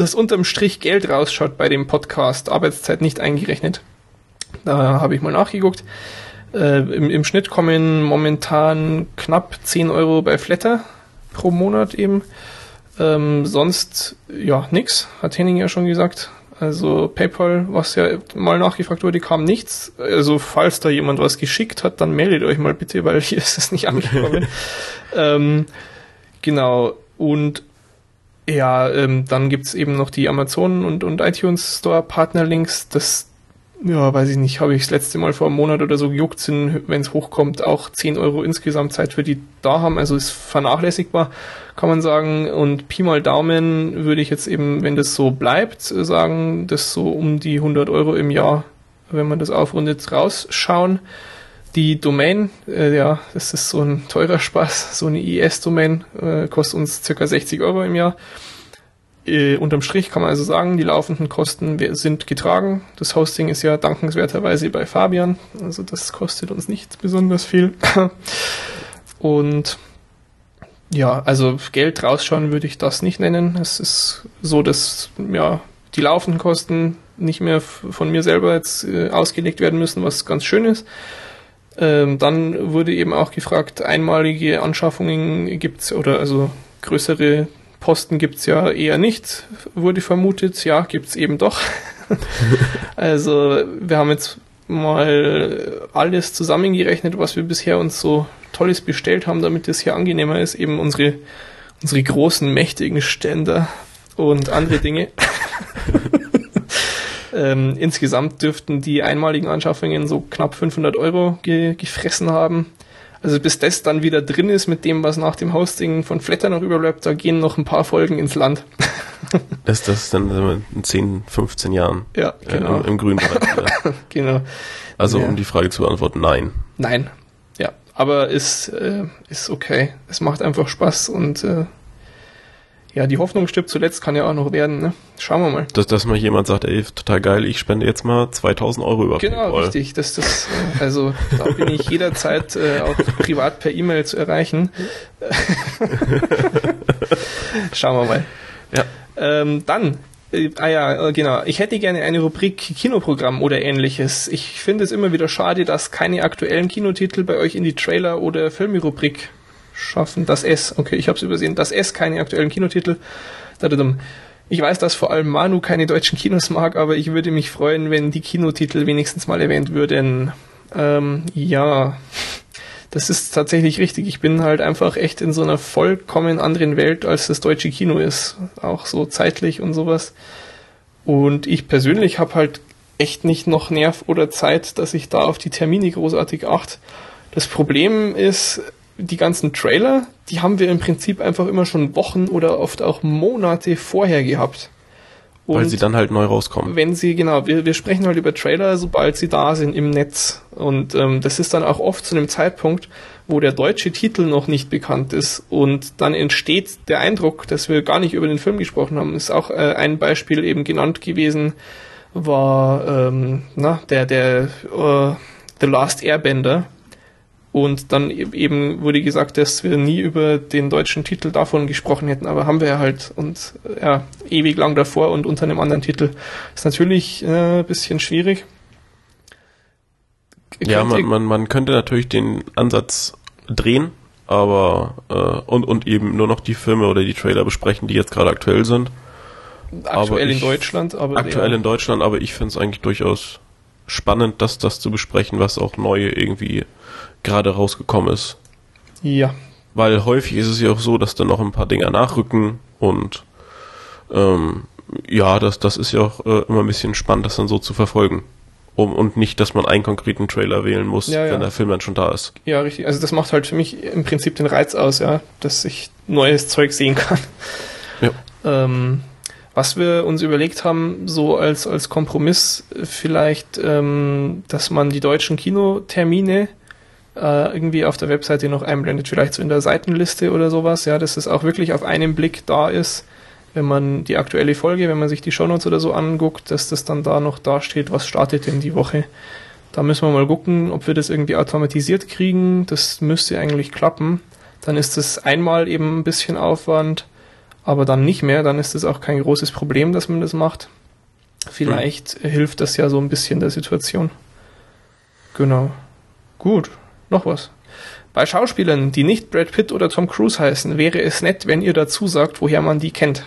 dass unterm Strich Geld rausschaut bei dem Podcast, Arbeitszeit nicht eingerechnet. Da habe ich mal nachgeguckt. Äh, im, Im Schnitt kommen momentan knapp 10 Euro bei Flatter pro Monat eben. Ähm, sonst, ja, nix, hat Henning ja schon gesagt. Also PayPal, was ja mal nachgefragt wurde, kam nichts. Also falls da jemand was geschickt hat, dann meldet euch mal bitte, weil hier ist es nicht angekommen. ähm, genau, und ja, ähm, dann gibt's eben noch die Amazon und, und iTunes Store Partnerlinks. Das, ja, weiß ich nicht, habe ich das letzte Mal vor einem Monat oder so gejuckt, sind, wenn es hochkommt, auch 10 Euro insgesamt Zeit für die da haben. Also ist vernachlässigbar, kann man sagen. Und Pi mal Daumen würde ich jetzt eben, wenn das so bleibt, sagen, das so um die 100 Euro im Jahr, wenn man das aufrundet, rausschauen. Die Domain, äh, ja, das ist so ein teurer Spaß, so eine IS-Domain, äh, kostet uns circa 60 Euro im Jahr. Äh, unterm Strich kann man also sagen, die laufenden Kosten sind getragen. Das Hosting ist ja dankenswerterweise bei Fabian, also das kostet uns nicht besonders viel. Und ja, also Geld rausschauen würde ich das nicht nennen. Es ist so, dass ja die laufenden Kosten nicht mehr von mir selber jetzt äh, ausgelegt werden müssen, was ganz schön ist. Ähm, dann wurde eben auch gefragt, einmalige Anschaffungen gibt's oder also größere Posten gibt's ja eher nicht, wurde vermutet. Ja, gibt's eben doch. also wir haben jetzt mal alles zusammengerechnet, was wir bisher uns so Tolles bestellt haben, damit es hier angenehmer ist. Eben unsere, unsere großen, mächtigen Ständer und andere Dinge. ähm, insgesamt dürften die einmaligen Anschaffungen so knapp 500 Euro ge gefressen haben. Also bis das dann wieder drin ist mit dem, was nach dem Hosting von Flatter noch überbleibt, da gehen noch ein paar Folgen ins Land. Das, das ist dann in 10, 15 Jahren Ja, äh, genau. im, im grünen Bereich. wieder. genau. Also Ja. um die Frage zu beantworten, nein. Nein. Ja, aber ist, äh, ist okay. Es macht einfach Spaß und äh, ja, die Hoffnung stirbt zuletzt, kann ja auch noch werden. Ne? Schauen wir mal. Dass, dass mal jemand sagt, ey, total geil, ich spende jetzt mal 2000 Euro über Genau, PayPal. richtig. Das, das, äh, also da bin ich jederzeit äh, auch privat per E-Mail zu erreichen. Schauen wir mal. Ja. Ähm, dann, äh, ah ja, äh, genau. Ich hätte gerne eine Rubrik Kinoprogramm oder ähnliches. Ich finde es immer wieder schade, dass keine aktuellen Kinotitel bei euch in die Trailer- oder Filme-Rubrik schaffen. Das S, okay, ich habe es übersehen. Das S, keine aktuellen Kinotitel. Ich weiß, dass vor allem Manu keine deutschen Kinos mag, aber ich würde mich freuen, wenn die Kinotitel wenigstens mal erwähnt würden. Ähm, ja, das ist tatsächlich richtig. Ich bin halt einfach echt in so einer vollkommen anderen Welt, als das deutsche Kino ist. Auch so zeitlich und sowas. Und ich persönlich habe halt echt nicht noch Nerv oder Zeit, dass ich da auf die Termine großartig achte. Das Problem ist, die ganzen Trailer, die haben wir im Prinzip einfach immer schon Wochen oder oft auch Monate vorher gehabt. Und Weil sie dann halt neu rauskommen. Wenn sie, genau, wir, wir sprechen halt über Trailer, sobald sie da sind im Netz. Und ähm, das ist dann auch oft zu einem Zeitpunkt, wo der deutsche Titel noch nicht bekannt ist. Und dann entsteht der Eindruck, dass wir gar nicht über den Film gesprochen haben. Ist auch äh, ein Beispiel eben genannt gewesen, war ähm, na, der, der uh, The Last Airbender, und dann e-, eben wurde gesagt, dass wir nie über den deutschen Titel davon gesprochen hätten, aber haben wir ja halt und ja, ewig lang davor und unter einem anderen Titel. Ist natürlich äh, ein bisschen schwierig. Ja, man, man, man könnte natürlich den Ansatz drehen, aber äh, und, und eben nur noch die Filme oder die Trailer besprechen, die jetzt gerade aktuell sind. Aktuell ich, in Deutschland, aber. Aktuell ja. in Deutschland, aber ich finde es eigentlich durchaus spannend, das, das zu besprechen, was auch neue irgendwie gerade rausgekommen ist. Ja. Weil häufig ist es ja auch so, dass dann noch ein paar Dinger nachrücken und ähm, ja, das, das ist ja auch äh, immer ein bisschen spannend, das dann so zu verfolgen. Um, und nicht, dass man einen konkreten Trailer wählen muss, ja, ja. wenn der Film dann schon da ist. Ja, richtig. Also das macht halt für mich im Prinzip den Reiz aus, ja, dass ich neues Zeug sehen kann. Ja. Ähm, was wir uns überlegt haben, so als, als Kompromiss vielleicht, ähm, dass man die deutschen Kinotermine äh, irgendwie auf der Webseite noch einblendet, vielleicht so in der Seitenliste oder sowas, ja, dass es auch wirklich auf einen Blick da ist, wenn man die aktuelle Folge, wenn man sich die Shownotes oder so anguckt, dass das dann da noch da steht, was startet denn die Woche. Da müssen wir mal gucken, ob wir das irgendwie automatisiert kriegen. Das müsste eigentlich klappen. Dann ist das einmal eben ein bisschen Aufwand, aber dann nicht mehr. Dann ist es auch kein großes Problem, dass man das macht. Vielleicht mhm. hilft das ja so ein bisschen der Situation. Genau. Gut. Noch was. Bei Schauspielern, die nicht Brad Pitt oder Tom Cruise heißen, wäre es nett, wenn ihr dazu sagt, woher man die kennt.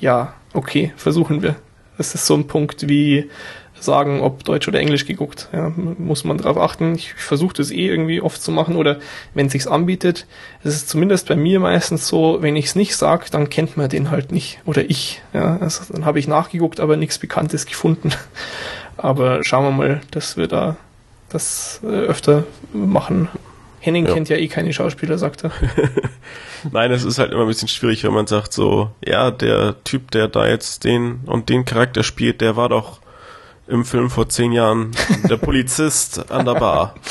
Ja, okay, versuchen wir. Das ist so ein Punkt wie sagen, ob Deutsch oder Englisch geguckt. Ja, muss man drauf achten. Ich versuche das eh irgendwie oft zu machen oder wenn es sich anbietet. Es ist zumindest bei mir meistens so, wenn ich es nicht sage, dann kennt man den halt nicht. Oder ich. Ja, also dann habe ich nachgeguckt, aber nichts Bekanntes gefunden. Aber schauen wir mal, dass wir da das äh, öfter machen. Henning ja. kennt ja eh keine Schauspieler, sagt er. Nein, es ist halt immer ein bisschen schwierig, wenn man sagt so, ja, der Typ, der da jetzt den und den Charakter spielt, der war doch im Film vor zehn Jahren der Polizist an der Bar.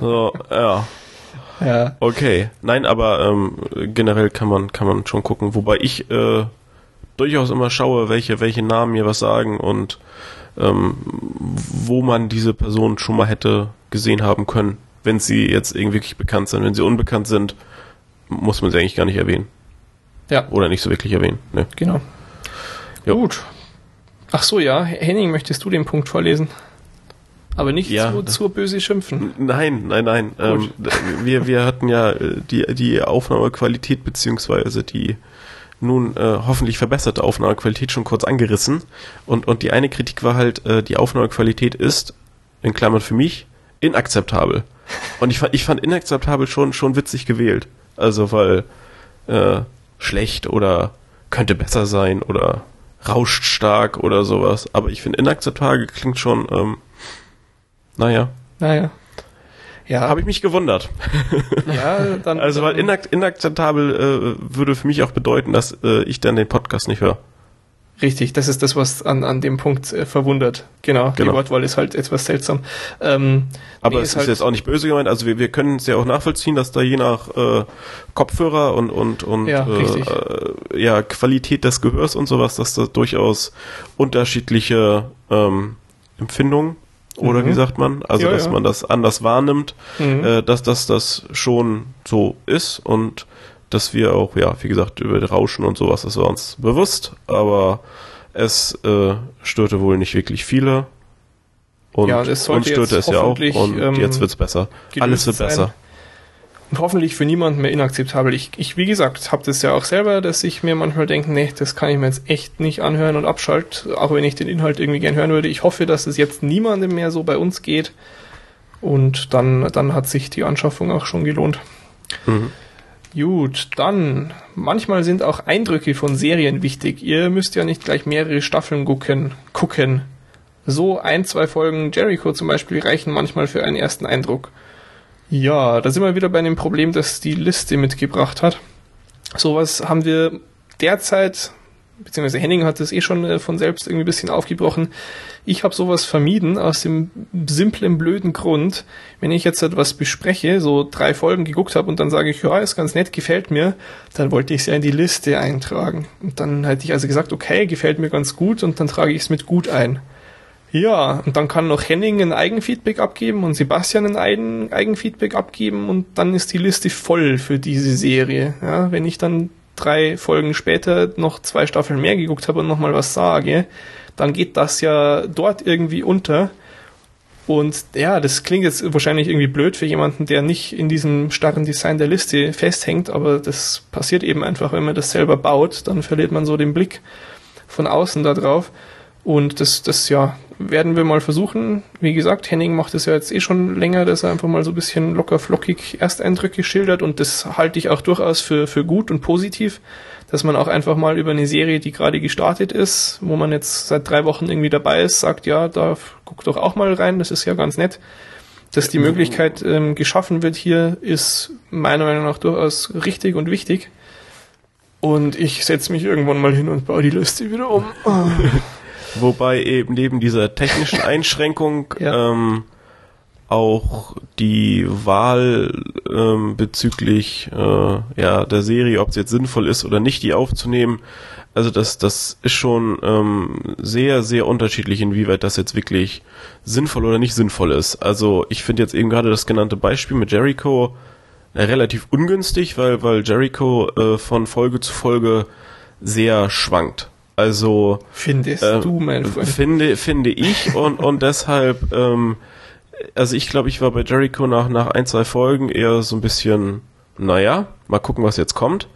So, ja. Ja. Okay. Nein, aber ähm, generell kann man kann man schon gucken, wobei ich äh, durchaus immer schaue, welche welche Namen mir was sagen und ähm, wo man diese Person schon mal hätte gesehen haben können, wenn sie jetzt irgendwie wirklich bekannt sind. Wenn sie unbekannt sind, muss man sie eigentlich gar nicht erwähnen. Ja. Oder nicht so wirklich erwähnen. Ne? Genau. Jo. Gut. Ach so, ja. Henning, möchtest du den Punkt vorlesen? Aber nicht ja, zu, zu böse schimpfen. Nein, nein, nein. Ähm, wir, wir hatten ja äh, die, die Aufnahmequalität beziehungsweise die nun äh, hoffentlich verbesserte Aufnahmequalität schon kurz angerissen. Und, und die eine Kritik war halt, äh, die Aufnahmequalität ist, in Klammern für mich, inakzeptabel. Und ich fand, ich fand inakzeptabel schon, schon witzig gewählt. Also, weil äh, schlecht oder könnte besser sein oder rauscht stark oder sowas. Aber ich finde, inakzeptabel klingt schon, ähm, naja. Naja. Ja. Habe ich mich gewundert. Ja, dann. also, weil inakt inakzeptabel äh, würde für mich auch bedeuten, dass äh, ich dann den Podcast nicht höre. Richtig, das ist das, was an, an dem Punkt äh, verwundert. Genau, genau, die Wortwahl ist halt etwas seltsam. Ähm, Aber nee, es ist, halt jetzt auch nicht böse gemeint. Also wir, wir können es ja auch nachvollziehen, dass da je nach äh, Kopfhörer und und und ja, äh, ja Qualität des Gehörs und sowas, dass da durchaus unterschiedliche ähm, Empfindungen oder mhm. wie sagt man? Also, ja, dass ja. man das anders wahrnimmt, mhm. äh, dass das das schon so ist und dass wir auch, ja, wie gesagt, über Rauschen und sowas, das war uns bewusst, aber es äh, störte wohl nicht wirklich viele. Und ja, uns störte es ja auch und ähm, jetzt wird's besser. Alles wird besser. Sein und hoffentlich für niemanden mehr inakzeptabel. Ich, ich wie gesagt, habe das ja auch selber, dass ich mir manchmal denke, nee, das kann ich mir jetzt echt nicht anhören und abschalten, auch wenn ich den Inhalt irgendwie gern hören würde. Ich hoffe, dass es jetzt niemandem mehr so bei uns geht. Und dann, dann hat sich die Anschaffung auch schon gelohnt. Mhm. Gut, dann manchmal sind auch Eindrücke von Serien wichtig. Ihr müsst ja nicht gleich mehrere Staffeln gucken. gucken. So ein, zwei Folgen Jericho zum Beispiel reichen manchmal für einen ersten Eindruck. Ja, da sind wir wieder bei einem Problem, das die Liste mitgebracht hat. Sowas haben wir derzeit beziehungsweise Henning hat das eh schon äh, von selbst irgendwie ein bisschen aufgebrochen. Ich habe sowas vermieden aus dem simplen, blöden Grund, wenn ich jetzt etwas bespreche, so drei Folgen geguckt habe und dann sage ich, ja, ist ganz nett, gefällt mir, dann wollte ich es ja in die Liste eintragen. Und dann hätte ich also gesagt, okay, gefällt mir ganz gut und dann trage ich es mit gut ein. Ja, und dann kann noch Henning ein Eigenfeedback abgeben und Sebastian ein Eigen Eigenfeedback abgeben und dann ist die Liste voll für diese Serie. Ja, wenn ich dann drei Folgen später noch zwei Staffeln mehr geguckt habe und nochmal was sage, dann geht das ja dort irgendwie unter. Und ja, das klingt jetzt wahrscheinlich irgendwie blöd für jemanden, der nicht in diesem starren Design der Liste festhängt, aber das passiert eben einfach, wenn man das selber baut, dann verliert man so den Blick von außen da drauf. Und das, das, ja, werden wir mal versuchen. Wie gesagt, Henning macht es ja jetzt eh schon länger, dass er einfach mal so ein bisschen locker flockig Ersteindrücke schildert und das halte ich auch durchaus für, für gut und positiv, dass man auch einfach mal über eine Serie, die gerade gestartet ist, wo man jetzt seit drei Wochen irgendwie dabei ist, sagt, ja, da guck doch auch mal rein, das ist ja ganz nett. Dass die Möglichkeit ähm, geschaffen wird hier, ist meiner Meinung nach durchaus richtig und wichtig. Und ich setze mich irgendwann mal hin und baue die Liste wieder um. Wobei eben neben dieser technischen Einschränkung ja. ähm, auch die Wahl ähm, bezüglich äh, ja, der Serie, ob es jetzt sinnvoll ist oder nicht, die aufzunehmen, also das, das ist schon ähm, sehr, sehr unterschiedlich, inwieweit das jetzt wirklich sinnvoll oder nicht sinnvoll ist. Also ich finde jetzt eben gerade das genannte Beispiel mit Jericho äh, relativ ungünstig, weil, weil Jericho äh, von Folge zu Folge sehr schwankt. Also findest äh, du, mein Freund? Finde, finde ich und und deshalb, ähm, also ich glaube, ich war bei Jericho nach nach ein zwei Folgen eher so ein bisschen, naja, mal gucken, was jetzt kommt.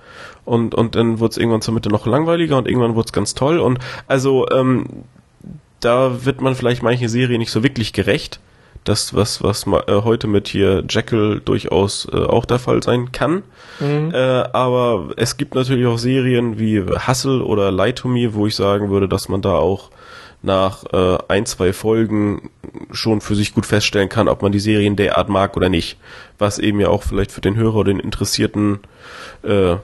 Und und dann wurde es irgendwann zur Mitte noch langweiliger und irgendwann wurde es ganz toll. Und also ähm, da wird man vielleicht manche Serie nicht so wirklich gerecht das, was, was äh, heute mit hier Jekyll durchaus äh, auch der Fall sein kann. Mhm. Äh, aber es gibt natürlich auch Serien wie Hustle oder Lie to Me, wo ich sagen würde, dass man da auch nach äh, ein, zwei Folgen schon für sich gut feststellen kann, ob man die Serien derart mag oder nicht. Was eben ja auch vielleicht für den Hörer oder den Interessierten, äh,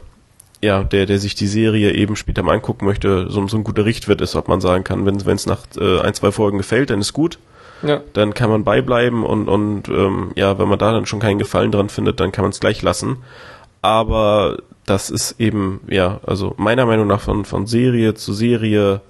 ja, der, der sich die Serie eben später mal angucken möchte, so, so ein guter Richtwert ist, ob man sagen kann, wenn es nach äh, ein, zwei Folgen gefällt, dann ist gut ja. dann kann man beibleiben und, und ähm, ja, wenn man da dann schon keinen Gefallen dran findet, dann kann man es gleich lassen. Aber das ist eben, ja, also meiner Meinung nach von, von Serie zu Serie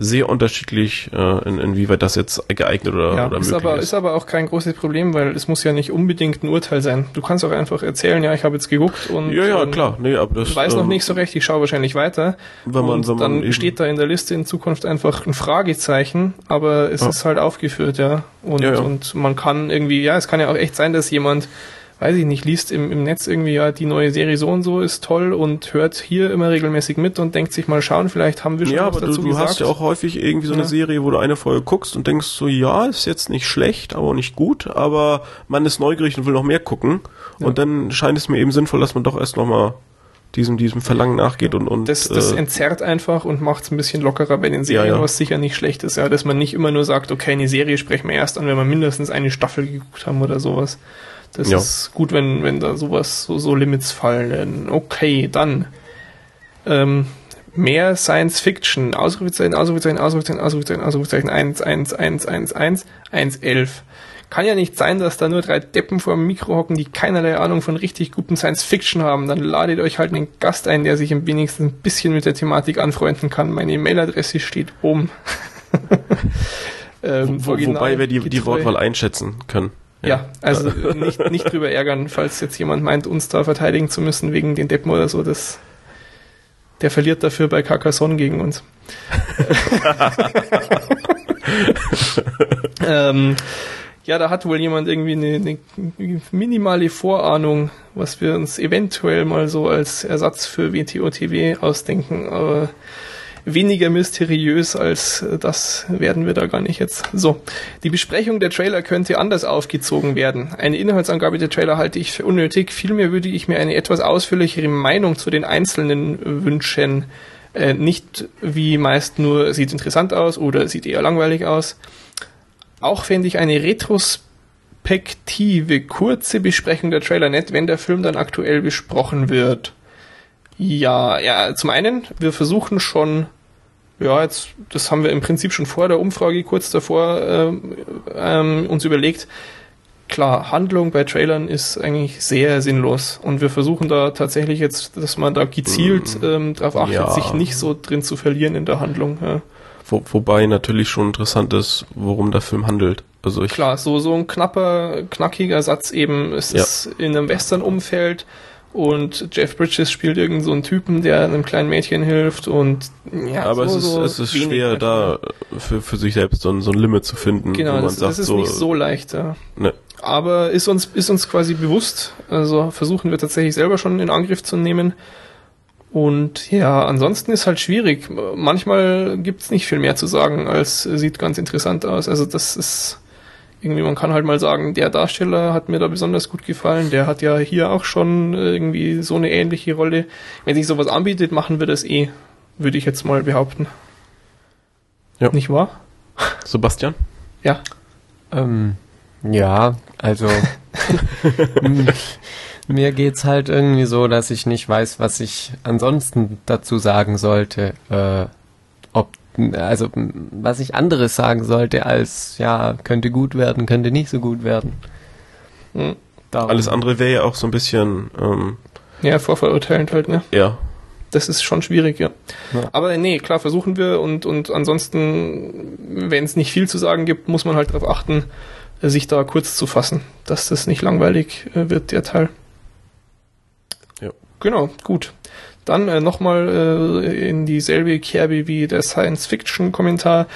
sehr unterschiedlich, äh, in, inwieweit das jetzt geeignet oder, ja, oder möglich ist. Aber, ist. ist aber auch kein großes Problem, weil es muss ja nicht unbedingt ein Urteil sein. Du kannst auch einfach erzählen, ja, ich habe jetzt geguckt und ja, ja, klar, nee, aber das weiß ähm, noch nicht so recht, ich schaue wahrscheinlich weiter. Wenn man, und wenn man dann steht da in der Liste in Zukunft einfach ein Fragezeichen, aber es ja. ist halt aufgeführt, ja. Und, ja, ja. und man kann irgendwie, ja, es kann ja auch echt sein, dass jemand weiß ich nicht, liest im, im Netz irgendwie, ja, die neue Serie so und so ist toll und hört hier immer regelmäßig mit und denkt sich mal schauen, vielleicht haben wir schon ja, was aber dazu du, du hast ja auch häufig irgendwie so eine ja. Serie, wo du eine Folge guckst und denkst so, ja, ist jetzt nicht schlecht, aber nicht gut, aber man ist neugierig und will noch mehr gucken ja. und dann scheint es mir eben sinnvoll, dass man doch erst nochmal diesem, diesem Verlangen nachgeht und, und das, das äh, entzerrt einfach und macht es ein bisschen lockerer bei den Serien, ja, ja. was sicher nicht schlecht ist, ja, dass man nicht immer nur sagt, okay, eine Serie sprechen wir erst an, wenn wir mindestens eine Staffel geguckt haben oder sowas. Das ja. ist gut, wenn, wenn da sowas, so, so Limits fallen. Okay, dann. Ähm, mehr Science Fiction. Ausrufezeichen, Ausrufezeichen, Ausrufezeichen, Ausrufezeichen, Ausrufezeichen, 1, 1, 1, 1, 1, 1, 11. Kann ja nicht sein, dass da nur drei Deppen vor dem Mikro hocken, die keinerlei Ahnung von richtig guten Science Fiction haben. Dann ladet euch halt einen Gast ein, der sich im wenigsten ein bisschen mit der Thematik anfreunden kann. Meine E-Mail-Adresse steht oben. ähm, Wo, wobei wir die, die Wortwahl einschätzen können. Ja, also nicht, nicht drüber ärgern, falls jetzt jemand meint, uns da verteidigen zu müssen wegen den Deppen oder so. Das, der verliert dafür bei Carcassonne gegen uns. ähm, ja, da hat wohl jemand irgendwie eine, eine, minimale Vorahnung, was wir uns eventuell mal so als Ersatz für WTO-TV ausdenken. Aber weniger mysteriös als äh, das werden wir da gar nicht jetzt. So, die Besprechung der Trailer könnte anders aufgezogen werden. Eine Inhaltsangabe der Trailer halte ich für unnötig. Vielmehr würde ich mir eine etwas ausführlichere Meinung zu den einzelnen wünschen. Äh, nicht wie meist nur sieht interessant aus oder sieht eher langweilig aus. Auch fände ich eine Retrospektive, kurze Besprechung der Trailer nett, wenn der Film dann aktuell besprochen wird. Ja, ja, zum einen, wir versuchen schon, ja, jetzt, das haben wir im Prinzip schon vor der Umfrage kurz davor ähm, ähm, uns überlegt. Klar, Handlung bei Trailern ist eigentlich sehr sinnlos und wir versuchen da tatsächlich jetzt, dass man da gezielt mm, ähm, darauf achtet, ja. sich nicht so drin zu verlieren in der Handlung. Ja. Wo, wobei natürlich schon interessant ist, worum der Film handelt. Also ich Klar, so, so ein knapper, knackiger Satz eben. Es ja. ist in einem Western-Umfeld und Jeff Bridges spielt irgend so einen Typen, der einem kleinen Mädchen hilft und ja, aber so, es ist, so es ist schwer da für, für sich selbst so ein, so ein Limit zu finden. Genau, das, sagt, das, ist so, nicht so leicht. Ja. Ne. Aber ist uns, ist uns quasi bewusst, also versuchen wir tatsächlich selber schon in Angriff zu nehmen. Und ja, ansonsten ist halt schwierig. Manchmal gibt's nicht viel mehr zu sagen, als sieht ganz interessant aus. Also das ist irgendwie, man kann halt mal sagen, der Darsteller hat mir da besonders gut gefallen. Der hat ja hier auch schon irgendwie so eine ähnliche Rolle. Wenn sich sowas anbietet, machen wir das eh, würde ich jetzt mal behaupten. Ja. Nicht wahr? Sebastian? Ja. Ähm, ja, also mir geht's halt irgendwie so, dass ich nicht weiß, was ich ansonsten dazu sagen sollte. Äh, ob also was ich anderes sagen sollte als ja könnte gut werden, könnte nicht so gut werden. Hm. Alles andere wäre ja auch so ein bisschen ähm, ja vorverurteilend halt ne. Ja. Das ist schon schwierig, ja. ja. Aber nee, klar versuchen wir und und ansonsten, wenn es nicht viel zu sagen gibt, muss man halt darauf achten, sich da kurz zu fassen, dass das nicht langweilig äh, wird der Teil. Genau, gut. Dann äh, nochmal äh, in dieselbe Kerbe wie der Science-Fiction-Kommentar.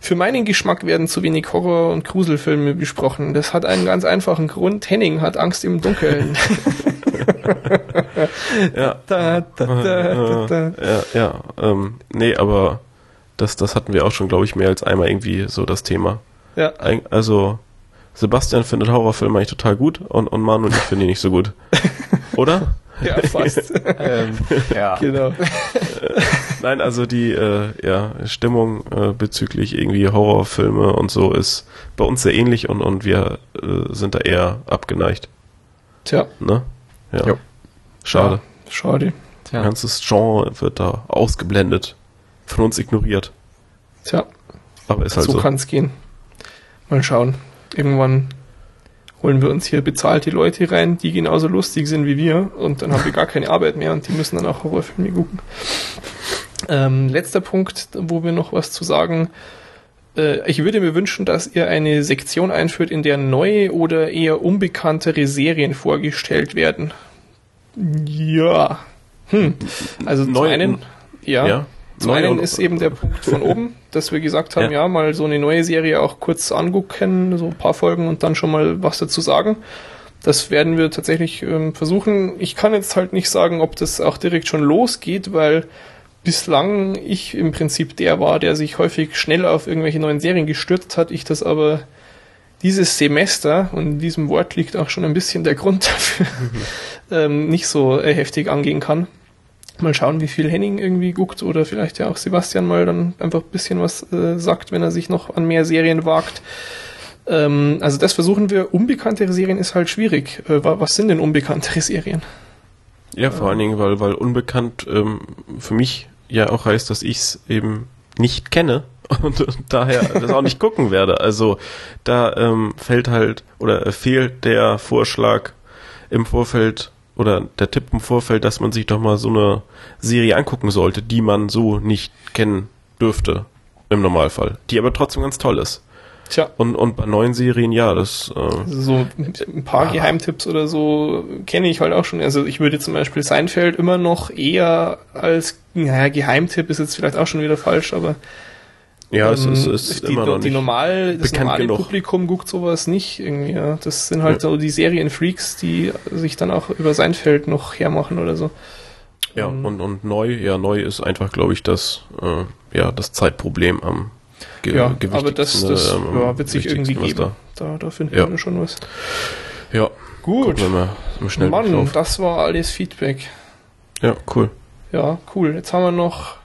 Für meinen Geschmack werden zu wenig Horror- und Gruselfilme besprochen. Das hat einen ganz einfachen Grund. Henning hat Angst im Dunkeln. ja. Da, da, da, da, ja, ja. Ähm, nee, aber das, das hatten wir auch schon, glaube ich, mehr als einmal irgendwie so das Thema. Ja. Also, Sebastian findet Horrorfilme eigentlich total gut und, und Manu und ich finde die nicht so gut. Oder? Ja, fast. ähm, ja. Genau. Nein, also die äh, ja, Stimmung äh, bezüglich irgendwie Horrorfilme und so ist bei uns sehr ähnlich und, und wir äh, sind da eher abgeneigt. Tja. Ne? Ja. Jo. Schade. Ja, schade. Tja. Ein ganzes Genre wird da ausgeblendet. Von uns ignoriert. Tja. Aber ist halt so. So kann es gehen. Mal schauen. Irgendwann holen wir uns hier bezahlte Leute rein, die genauso lustig sind wie wir und dann haben wir gar keine Arbeit mehr und die müssen dann auch Horrorfilme gucken. Ähm, letzter Punkt, wo wir noch was zu sagen. Äh, ich würde mir wünschen, dass ihr eine Sektion einführt, in der neue oder eher unbekanntere Serien vorgestellt werden. Ja. Hm. Also Neu, zum einen, ja. ja. Zum einen ist eben der Punkt von oben, dass wir gesagt haben, ja. ja. mal so eine neue Serie auch kurz angucken, so ein paar Folgen und dann schon mal was dazu sagen. Das werden wir tatsächlich ähm, versuchen. Ich kann jetzt halt nicht sagen, ob das auch direkt schon losgeht, weil bislang ich im Prinzip der war, der sich häufig schnell auf irgendwelche neuen Serien gestürzt hat. Ich das aber dieses Semester, und in diesem Wort liegt auch schon ein bisschen der Grund dafür, mhm. ähm, nicht so äh, heftig angehen kann. Mal schauen, wie viel Henning irgendwie guckt oder vielleicht ja auch Sebastian mal dann einfach ein bisschen was äh, sagt, wenn er sich noch an mehr Serien wagt. Ähm, also das versuchen wir. Unbekanntere Serien ist halt schwierig. Äh, was sind denn unbekanntere Serien? Ja, vor allen Dingen, weil, weil unbekannt ähm, für mich ja auch heißt, dass ich es eben nicht kenne und, und daher das auch nicht gucken werde. Also da ähm, fällt halt oder fehlt der Vorschlag im Vorfeld oder der Tipp im Vorfeld, dass man sich doch mal so eine Serie angucken sollte, die man so nicht kennen dürfte im Normalfall, die aber trotzdem ganz toll ist. Tja. Und, und bei neuen Serien, ja, das. Äh, so ein paar ah. Geheimtipps oder so kenne ich halt auch schon. Also ich würde zum Beispiel Seinfeld immer noch eher als, naja, Geheimtipp ist jetzt vielleicht auch schon wieder falsch, aber ja, es ist, es ist die, immer noch die normal, das normale genug. Publikum guckt sowas nicht irgendwie. Ja. Das sind halt ja. so die Serienfreaks, die sich dann auch über sein Feld noch hermachen oder so. Ja, Ähm, und, und neu, ja, neu ist einfach, glaube ich, das, äh, ja, das Zeitproblem am ge ja, aber das, das ähm, ja, wird sich irgendwie geben. Da, da finden Ja. wir schon was. Da. Ja, Gut. wir mal Mann, drauf. das war alles Feedback. Ja, cool. Ja, cool. Jetzt haben wir noch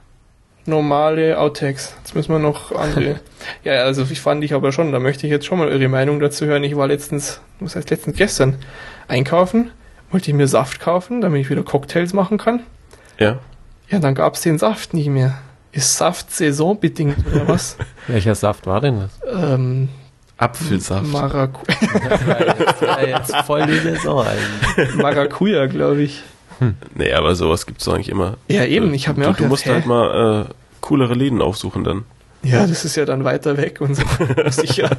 normale Outtakes. Jetzt müssen wir noch andere. ja, also ich fand ich aber schon, da möchte ich jetzt schon mal eure Meinung dazu hören. Ich war letztens, was heißt letztens gestern, einkaufen, wollte ich mir Saft kaufen, damit ich wieder Cocktails machen kann. Ja. Ja, dann gab's den Saft nicht mehr. Ist Saft saisonbedingt oder was? Welcher Saft war denn das? ähm, Apfelsaft. Maracu Das war jetzt voll die Saison eigentlich. Maracuja, glaube ich. Nee, aber sowas gibt's doch eigentlich immer. Ja, eben, ich habe mir du, auch Du musst gedacht, halt mal äh, coolere Läden aufsuchen dann. Ja, das ist ja dann weiter weg und so. Sicher.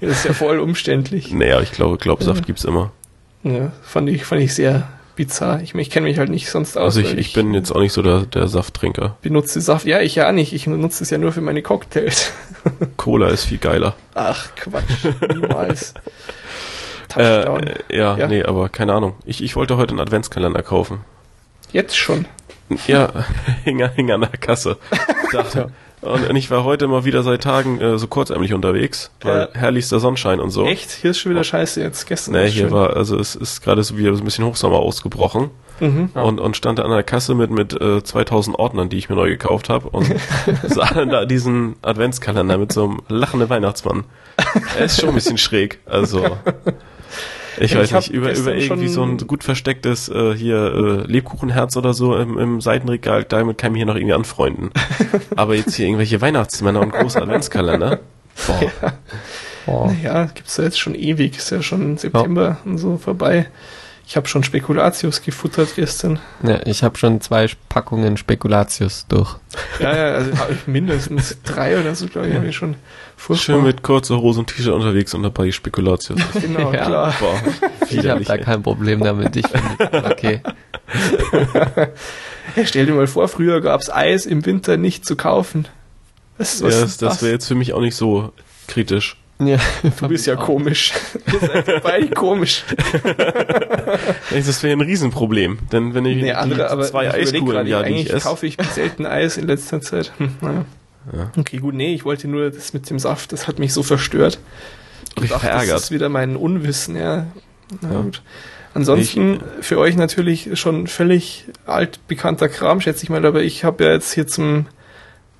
Das ist ja voll umständlich. Naja, ich glaube, Glaubsaft gibt's immer. Ja, fand ich, fand ich sehr bizarr. Ich, ich kenne mich halt nicht sonst aus. Also ich, ich bin jetzt auch nicht so der, der Safttrinker. benutze Saft. Ja, ich ja nicht. Ich nutze es ja nur für meine Cocktails. Cola ist viel geiler. Ach, Quatsch. Niemals. Touchdown. äh, ja, Ja. nee, aber keine Ahnung. Ich, ich wollte heute einen Adventskalender kaufen. Jetzt schon. Ja, hing, an- hing an der Kasse. Dachte. Und, ich war heute mal wieder seit Tagen äh, so kurzärmlich unterwegs, weil Ja. herrlichster Sonnenschein und so. Echt? Hier ist schon wieder scheiße jetzt. Gestern Nee, hier schön. war, also es ist gerade so wieder so ein bisschen Hochsommer ausgebrochen Mhm. und, und stand da an der Kasse mit, mit äh, 2000 Ordnern, die ich mir neu gekauft habe und sah dann da diesen Adventskalender mit so einem lachenden Weihnachtsmann. Er ist schon ein bisschen schräg, also ich Ja, weiß ich nicht, über, über irgendwie so ein gut verstecktes äh, hier äh, Lebkuchenherz oder so im, im Seitenregal, damit kann ich mich hier noch irgendwie anfreunden. Aber jetzt hier irgendwelche Weihnachtsmänner und große Adventskalender. Boah. Oh. Naja, gibt's ja jetzt schon ewig. Ist ja schon September und so vorbei. Ich habe schon Spekulatius gefuttert gestern. Ja, ich habe schon zwei Packungen Spekulatius durch. Ja, ja, also mindestens drei oder so, glaube ich, habe ich schon furchtbar. Schön mit kurzer Hose und T-Shirt unterwegs und dabei Spekulatius. Genau, Ja. klar. Boah, Ich habe da kein Problem damit. Ich finde, okay. Ja, stell dir mal vor, früher gab's Eis im Winter nicht zu kaufen. Was, Ja, das, das wäre jetzt für mich auch nicht so kritisch. Ja, Du bist ja komisch. Ihr seid beide komisch. Das wäre ein Riesenproblem, denn wenn ich Nee, andere, die aber zwei ich Eiskugeln im Jahr, eigentlich ich esse, kaufe ich selten Eis in letzter Zeit. Hm, naja. Ja. Okay, gut, nee, ich wollte nur das mit dem Saft, das hat mich so verstört. Mich Ach, verärgert. Das ist wieder mein Unwissen, ja. Na Ja. gut. Ansonsten für euch natürlich schon völlig altbekannter Kram, schätze ich mal, aber ich habe ja jetzt hier zum,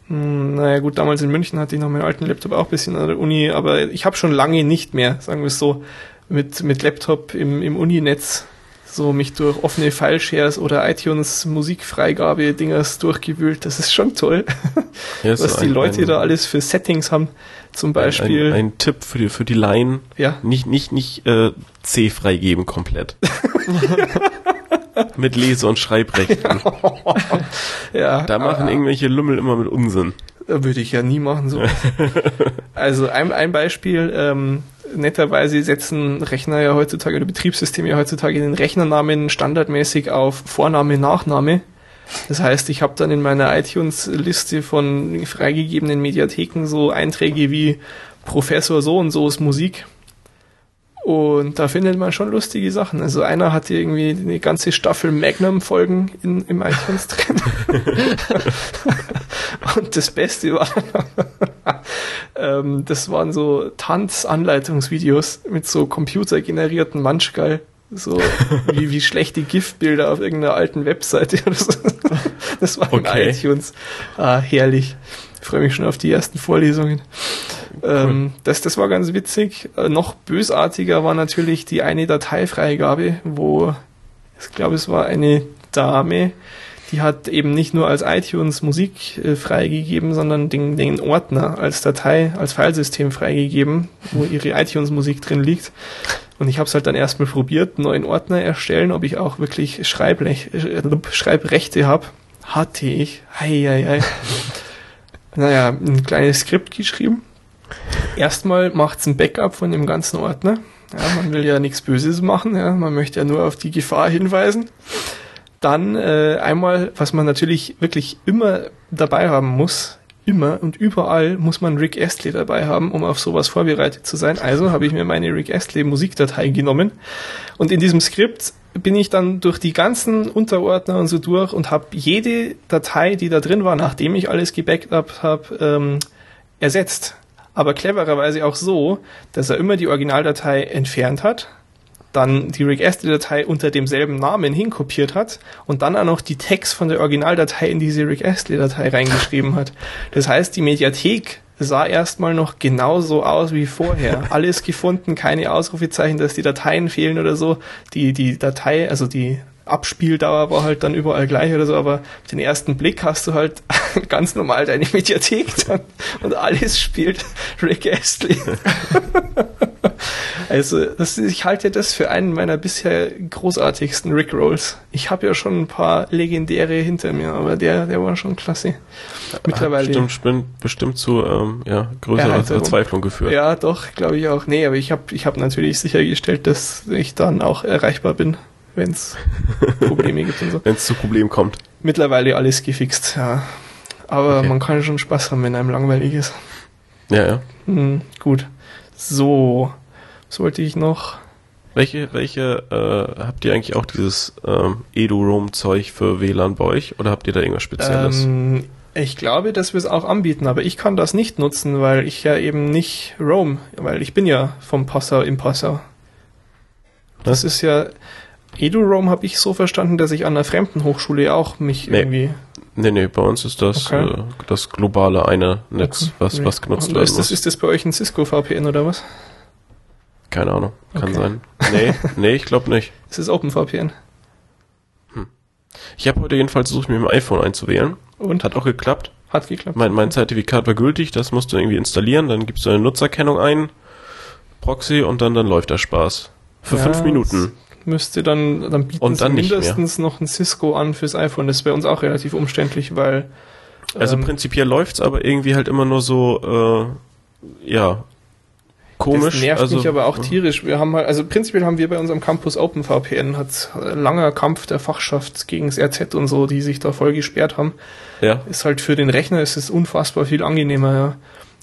naja gut, damals in München hatte ich noch meinen alten Laptop auch ein bisschen an der Uni, aber ich habe schon lange nicht mehr, sagen wir es so, mit, mit Laptop im, im Uninetz so mich durch offene File-Shares oder iTunes Musikfreigabe-Dingers durchgewühlt. Das ist schon toll, Ja, ist was so die ein- Leute ein, da alles für Settings haben. Zum Beispiel, Ein, ein Tipp für die, für die Laien, ja, nicht, nicht, nicht äh, C freigeben komplett. mit Lese- und Schreibrechten. ja. Da machen aber- irgendwelche Lümmel immer mit Unsinn. Äh, Würde ich ja nie machen, so. also ein, ein Beispiel, ähm, netterweise setzen Rechner ja heutzutage oder Betriebssysteme ja heutzutage den Rechnernamen standardmäßig auf Vorname, Nachname. Das heißt, ich habe dann in meiner iTunes-Liste von freigegebenen Mediatheken so Einträge wie Professor so und so's Musik. Und da findet man schon lustige Sachen. Also einer hatte irgendwie eine ganze Staffel Magnum-Folgen in, im iTunes drin. Und das Beste war, ähm, das waren so Tanzanleitungsvideos mit so computergenerierten Manschgeil. So wie, wie schlechte GIF-Bilder auf irgendeiner alten Webseite oder so. Das war Okay. in iTunes. Ah, herrlich. Ich freue mich schon auf die ersten Vorlesungen. Ähm, das, das war ganz witzig. Äh, noch bösartiger war natürlich die eine Dateifreigabe, wo ich glaube, es war eine Dame, die hat eben nicht nur als iTunes Musik äh, freigegeben, sondern den, den Ordner als Datei, als Filesystem freigegeben, wo ihre iTunes Musik drin liegt. Und ich habe es halt dann erstmal probiert, einen neuen Ordner erstellen, ob ich auch wirklich Schreiblech, äh, Schreibrechte habe. Hatte ich. Hei, hei, hei. naja, ein kleines Skript geschrieben. Erstmal macht's ein Backup von dem ganzen Ordner. Ja, man will ja nichts Böses machen, ja, man möchte ja nur auf die Gefahr hinweisen. Dann äh, einmal, was man natürlich wirklich immer dabei haben muss, immer und überall muss man Rick Astley dabei haben, um auf sowas vorbereitet zu sein. Also habe ich mir meine Rick Astley Musikdatei genommen und in diesem Skript bin ich dann durch die ganzen Unterordner und so durch und habe jede Datei, die da drin war, nachdem ich alles gebackt habe, ähm, ersetzt. Aber clevererweise auch so, dass er immer die Originaldatei entfernt hat, dann die Rick Astley-Datei unter demselben Namen hinkopiert hat und dann auch noch die Text von der Originaldatei in diese Rick Astley-Datei reingeschrieben hat. Das heißt, die Mediathek sah erstmal noch genauso aus wie vorher. Alles gefunden, keine Ausrufezeichen, dass die Dateien fehlen oder so. Die, die Datei, also die Abspieldauer war halt dann überall gleich oder so, aber den ersten Blick hast du halt ganz normal deine Mediathek dann und alles spielt Rick Astley. also das, ich halte das für einen meiner bisher großartigsten Rick Rolls. Ich habe ja schon ein paar legendäre hinter mir, aber der, der war schon klasse. Mittlerweile. Hat bestimmt, bestimmt zu ähm, ja, größerer Verzweiflung geführt. Ja, doch, glaube ich auch. Nee, aber ich habe ich hab natürlich sichergestellt, dass ich dann auch erreichbar bin wenn es Probleme gibt und so. Wenn es zu Problemen kommt. Mittlerweile alles gefixt, ja. Aber okay. man kann schon Spaß haben, wenn einem langweilig ist. Ja, ja. Hm, gut. So, was wollte ich noch? Welche, welche, äh, habt ihr eigentlich auch dieses ähm, Edu-Roam-Zeug für WLAN bei euch oder habt ihr da irgendwas Spezielles? Ähm, ich glaube, dass wir es auch anbieten, aber ich kann das nicht nutzen, weil ich ja eben nicht roam, weil ich bin ja vom Passau im Passau. Das ist ja, EduRoam habe ich so verstanden, dass ich an einer fremden Hochschule auch mich nee. irgendwie. Nee, nee, bei uns ist das okay. äh, das globale eine Netz, okay. was, was genutzt wird. Ist das, ist das bei euch ein Cisco VPN oder was? Keine Ahnung, kann okay. sein. Nee, nee, ich glaube nicht. Es ist OpenVPN. Hm. Ich habe heute jedenfalls versucht, mir im iPhone einzuwählen. Und? Hat auch geklappt. Hat geklappt. Mein, mein Zertifikat war gültig, das musst du irgendwie installieren, dann gibst du eine Nutzerkennung ein, Proxy und dann, dann läuft der Spaß. Für ja, fünf Minuten müsste dann, dann bieten und dann sie mindestens noch ein Cisco an fürs iPhone. Das wäre uns auch relativ umständlich, weil. Also ähm, prinzipiell läuft's, aber irgendwie halt immer nur so, äh, ja, komisch. Das nervt also, mich aber auch tierisch. Wir haben halt, also prinzipiell haben wir bei unserem Campus OpenVPN, hat langer Kampf der Fachschaft gegen das RZ und so, die sich da voll gesperrt haben. Ja. Ist halt für den Rechner ist es unfassbar viel angenehmer, ja.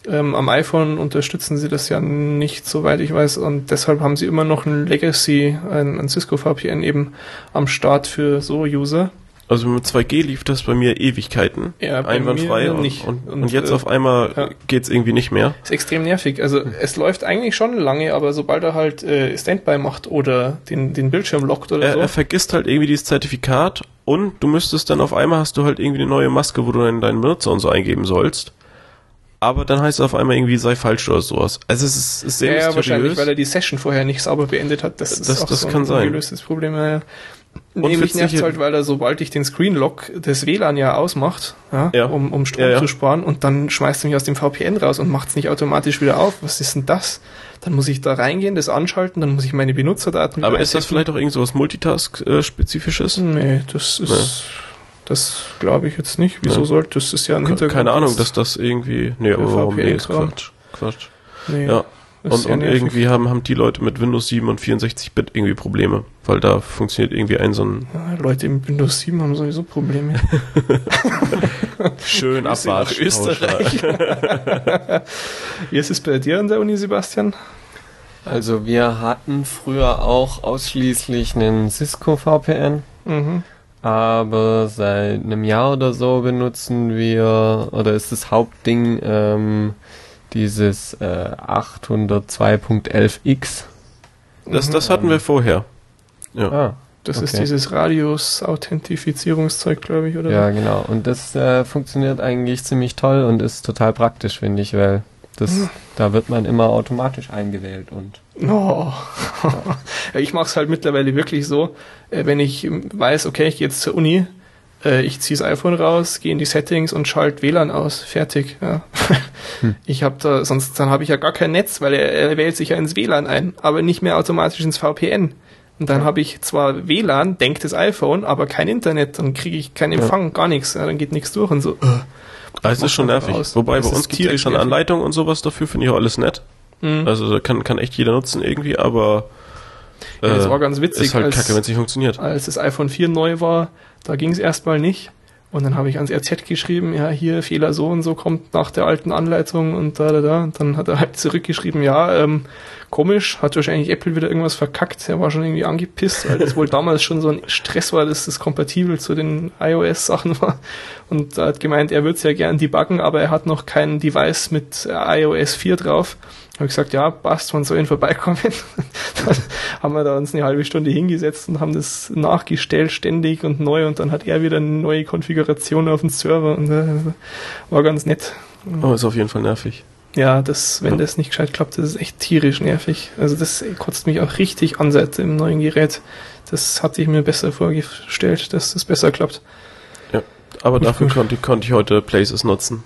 Ähm, am iPhone unterstützen sie das ja nicht, soweit ich weiß, und deshalb haben sie immer noch ein Legacy, ein, ein Cisco VPN eben am Start für so User. Also mit 2G lief das bei mir Ewigkeiten. Ja, bei einwandfrei und, nicht. Und, und, und jetzt äh, auf einmal ja. geht's irgendwie nicht mehr. Ist extrem nervig. Also hm. es läuft eigentlich schon lange, aber sobald er halt äh, Standby macht oder den, den Bildschirm lockt oder er, so. Er vergisst halt irgendwie dieses Zertifikat und du müsstest dann auf einmal hast du halt irgendwie eine neue Maske, wo du deinen, deinen Benutzer und so eingeben sollst aber dann heißt es auf einmal irgendwie sei falsch oder sowas. Also es ist, ist sehr ja, ja, wahrscheinlich, weil er die Session vorher nicht sauber beendet hat. Das, das ist auch das so kann ein sein. gelöstes Problem. Ja. Nee, mich nervt halt, weil er, sobald ich den Screenlock des WLAN ja ausmacht, ja, ja. Um, um Strom ja, zu sparen, und dann schmeißt er mich aus dem VPN raus und macht es nicht automatisch wieder auf. Was ist denn das? Dann muss ich da reingehen, das anschalten, dann muss ich meine Benutzerdaten. Aber ist das vielleicht auch irgend so was Multitask-spezifisches? Nee, das ist. Nee das glaube ich jetzt nicht. Wieso ja. sollte das ist ja ein Hintergrund. Keine Ahnung, dass das irgendwie. Nee, oh, nee, Quatsch. Quatsch. Nee, ja. Und, und irgendwie haben, haben die Leute mit Windows 7 und 64-Bit irgendwie Probleme, weil da funktioniert irgendwie ein so ein. Ja, Leute mit Windows 7 haben sowieso Probleme. Schön abwarten. Österreich. Wie ist es bei dir an der Uni, Sebastian? Also wir hatten früher auch ausschließlich einen Cisco VPN. Mhm aber seit einem Jahr oder so benutzen wir, oder ist das Hauptding ähm, dieses äh, 802.11x. Das, das hatten wir vorher. Ja. Ah, das okay. ist dieses Radius-Authentifizierungszeug, glaube ich, oder? Ja, genau. Und das äh, funktioniert eigentlich ziemlich toll und ist total praktisch, finde ich, weil das, da wird man immer automatisch eingewählt und. Oh. Ja. ich mache es halt mittlerweile wirklich so, äh, wenn ich weiß, okay, ich gehe jetzt zur Uni, äh, ich ziehe das iPhone raus, gehe in die Settings und schalte WLAN aus, fertig. Ja. Hm. Ich habe da, sonst dann habe ich ja gar kein Netz, weil er, er wählt sich ja ins WLAN ein, aber nicht mehr automatisch ins VPN. Und dann ja. habe ich zwar WLAN, denkt das iPhone, aber kein Internet, dann kriege ich keinen Empfang, ja. gar nichts, ja, dann geht nichts durch und so. Das ist schon nervig. Raus. Wobei das bei uns gibt es schon Anleitungen und sowas dafür, finde ich auch alles nett. Mhm. Also kann, kann echt jeder nutzen irgendwie, aber äh, ja, das war ganz witzig. Ist halt als, kacke, wenn es nicht funktioniert. Als das iPhone 4 neu war, da ging es erstmal nicht. Und dann habe ich ans RZ geschrieben, ja, hier Fehler so und so kommt nach der alten Anleitung und da, da, da. Und dann hat er halt zurückgeschrieben, ja, ähm, komisch, hat wahrscheinlich Apple wieder irgendwas verkackt. Er war schon irgendwie angepisst, weil das wohl damals schon so ein Stress war, dass das kompatibel zu den iOS-Sachen war. Und er hat gemeint, er würde es ja gern debuggen, aber er hat noch kein Device mit iOS 4 drauf. Habe ich gesagt, ja, passt, wann soll ihn vorbeikommen? dann haben wir da uns eine halbe Stunde hingesetzt und haben das nachgestellt, ständig und neu und dann hat er wieder eine neue Konfiguration auf dem Server und äh, war ganz nett. Oh, ist auf jeden Fall nervig. Ja, das, wenn das nicht gescheit klappt, das ist echt tierisch nervig. Also das kotzt mich auch richtig an seit dem neuen Gerät. Das hatte ich mir besser vorgestellt, dass das besser klappt. Ja, aber Nicht dafür konnte, konnte ich heute Places nutzen.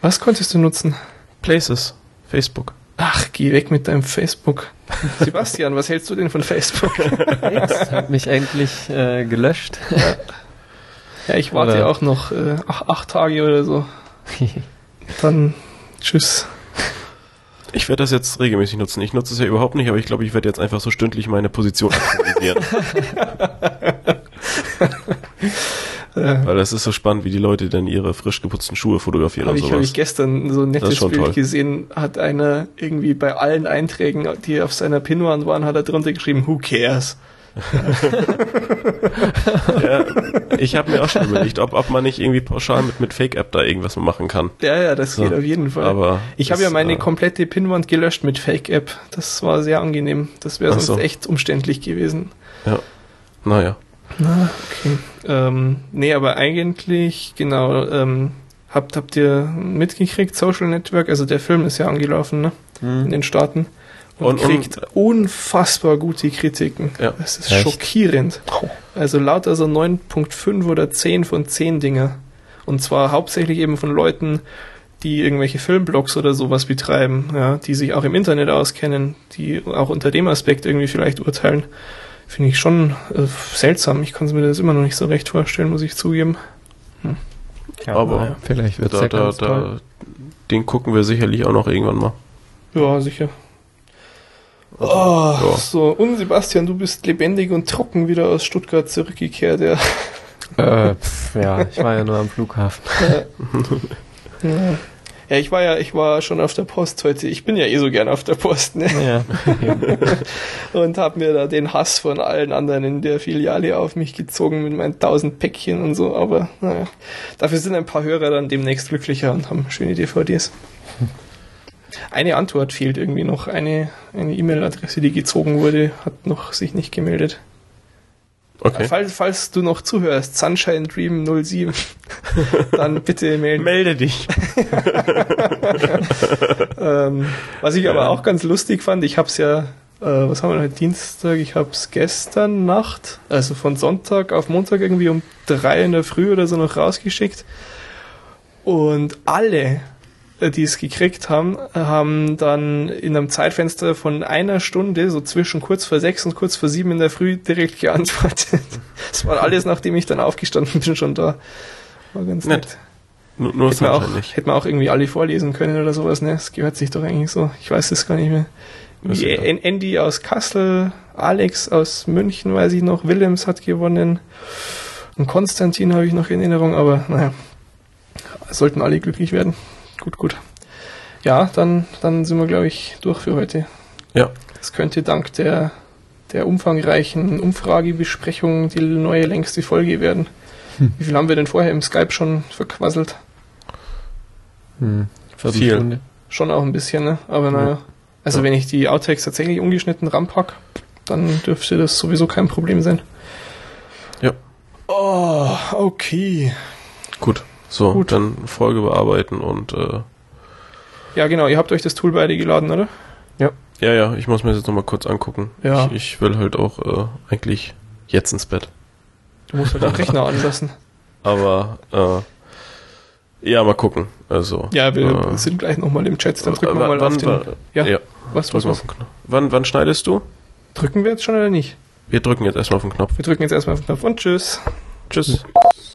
Was konntest du nutzen? Places, Facebook. Ach, geh weg mit deinem Facebook. Sebastian, was hältst du denn von Facebook? Jetzt hat mich endlich äh, gelöscht. Ja. ja ich warte ja auch noch äh, ach, acht Tage oder so. Dann tschüss. Ich werde das jetzt regelmäßig nutzen. Ich nutze es ja überhaupt nicht, aber ich glaube, ich werde jetzt einfach so stündlich meine Position aktualisieren. Weil das ist so spannend, wie die Leute dann ihre frisch geputzten Schuhe fotografieren hab und sowas. Habe ich gestern so ein nettes Bild toll. gesehen, hat einer irgendwie bei allen Einträgen, die auf seiner Pinwand waren, hat er drunter geschrieben, who cares? ja, ich habe mir auch schon überlegt, ob, ob man nicht irgendwie pauschal mit, mit Fake-App da irgendwas machen kann. Ja, ja, das so, geht auf jeden Fall. Aber ich habe ja meine äh, komplette Pinwand gelöscht mit Fake-App. Das war sehr angenehm. Das wäre sonst so. echt umständlich gewesen. Ja, naja. Na, okay. Ähm, nee, aber eigentlich, genau, ähm, habt, habt ihr mitgekriegt, Social Network, also der Film ist ja angelaufen, ne? Mhm. In den Staaten. Und, und kriegt und, unfassbar gute Kritiken. Ja. Das ist Echt? schockierend. Also lauter so 9.5 oder 10 von 10 Dinger. Und zwar hauptsächlich eben von Leuten, die irgendwelche Filmblogs oder sowas betreiben, ja, die sich auch im Internet auskennen, die auch unter dem Aspekt irgendwie vielleicht urteilen. Finde ich schon äh, seltsam. Ich kann es mir das immer noch nicht so recht vorstellen, muss ich zugeben. Hm. Ja, aber ja, vielleicht wird da, ja da, da, den gucken wir sicherlich auch noch irgendwann mal. Ja, sicher. Also, oh, ja. so. Und Sebastian, du bist lebendig und trocken wieder aus Stuttgart zurückgekehrt, ja. Äh, pf, ja, ich war ja nur am Flughafen. ja. Ja. Ich war ja, ich war schon auf der Post heute. Ich bin ja eh so gern auf der Post, ne? Ja. und habe mir da den Hass von allen anderen in der Filiale auf mich gezogen mit meinen tausend Päckchen und so. Aber naja, dafür sind ein paar Hörer dann demnächst glücklicher und haben schöne DVDs. Eine Antwort fehlt irgendwie noch. Eine eine E-Mail-Adresse, die gezogen wurde, hat noch sich nicht gemeldet. Okay. Falls, falls du noch zuhörst, Sunshine Dream 07, dann bitte melden. Melde dich. ähm, was ich aber auch ganz lustig fand, ich habe es ja, äh, was haben wir heute, Dienstag, ich habe es gestern Nacht, also von Sonntag auf Montag irgendwie um drei in der Früh oder so noch rausgeschickt. Und alle äh, die es gekriegt haben, haben dann in einem Zeitfenster von einer Stunde, so zwischen kurz vor sechs und kurz vor sieben in der Früh, direkt geantwortet. Das war alles, nachdem ich dann aufgestanden bin, schon da. War ganz nett. nett. Nur, nur hätte, man auch, hätte man auch irgendwie alle vorlesen können oder sowas, ne? Das gehört sich doch eigentlich so. Ich weiß es gar nicht mehr. Wie Andy aus Kassel, Alex aus München, weiß ich noch, Willems hat gewonnen. Und Konstantin habe ich noch in Erinnerung, aber naja, sollten alle glücklich werden gut, gut. Ja, dann, dann sind wir, glaube ich, durch für heute. Ja. Das könnte dank der, der umfangreichen Umfragebesprechung die neue längste Folge werden. Hm. Wie viel haben wir denn vorher im Skype schon verquasselt? Hm. Viel. Schon auch ein bisschen, ne? Aber naja. Also ja. wenn ich die Outtakes tatsächlich ungeschnitten ranpack, dann dürfte das sowieso kein Problem sein. Ja. Oh, okay. Gut. So, Gut. dann Folge bearbeiten und äh, Ja, genau, ihr habt euch das Tool beide geladen, oder? Ja. Ja, ja, ich muss mir das jetzt nochmal kurz angucken. Ja. Ich, ich will halt auch äh, eigentlich jetzt ins Bett. Du musst halt den Rechner anlassen. Aber äh, ja, mal gucken. Also Ja, wir äh, sind gleich nochmal im Chat, dann drücken wir mal wann, auf den. Ja, ja. Was, was, was? Wann, wann schneidest du? Drücken wir jetzt schon oder nicht? Wir drücken jetzt erstmal auf den Knopf. Wir drücken jetzt erstmal auf den Knopf und tschüss. Tschüss.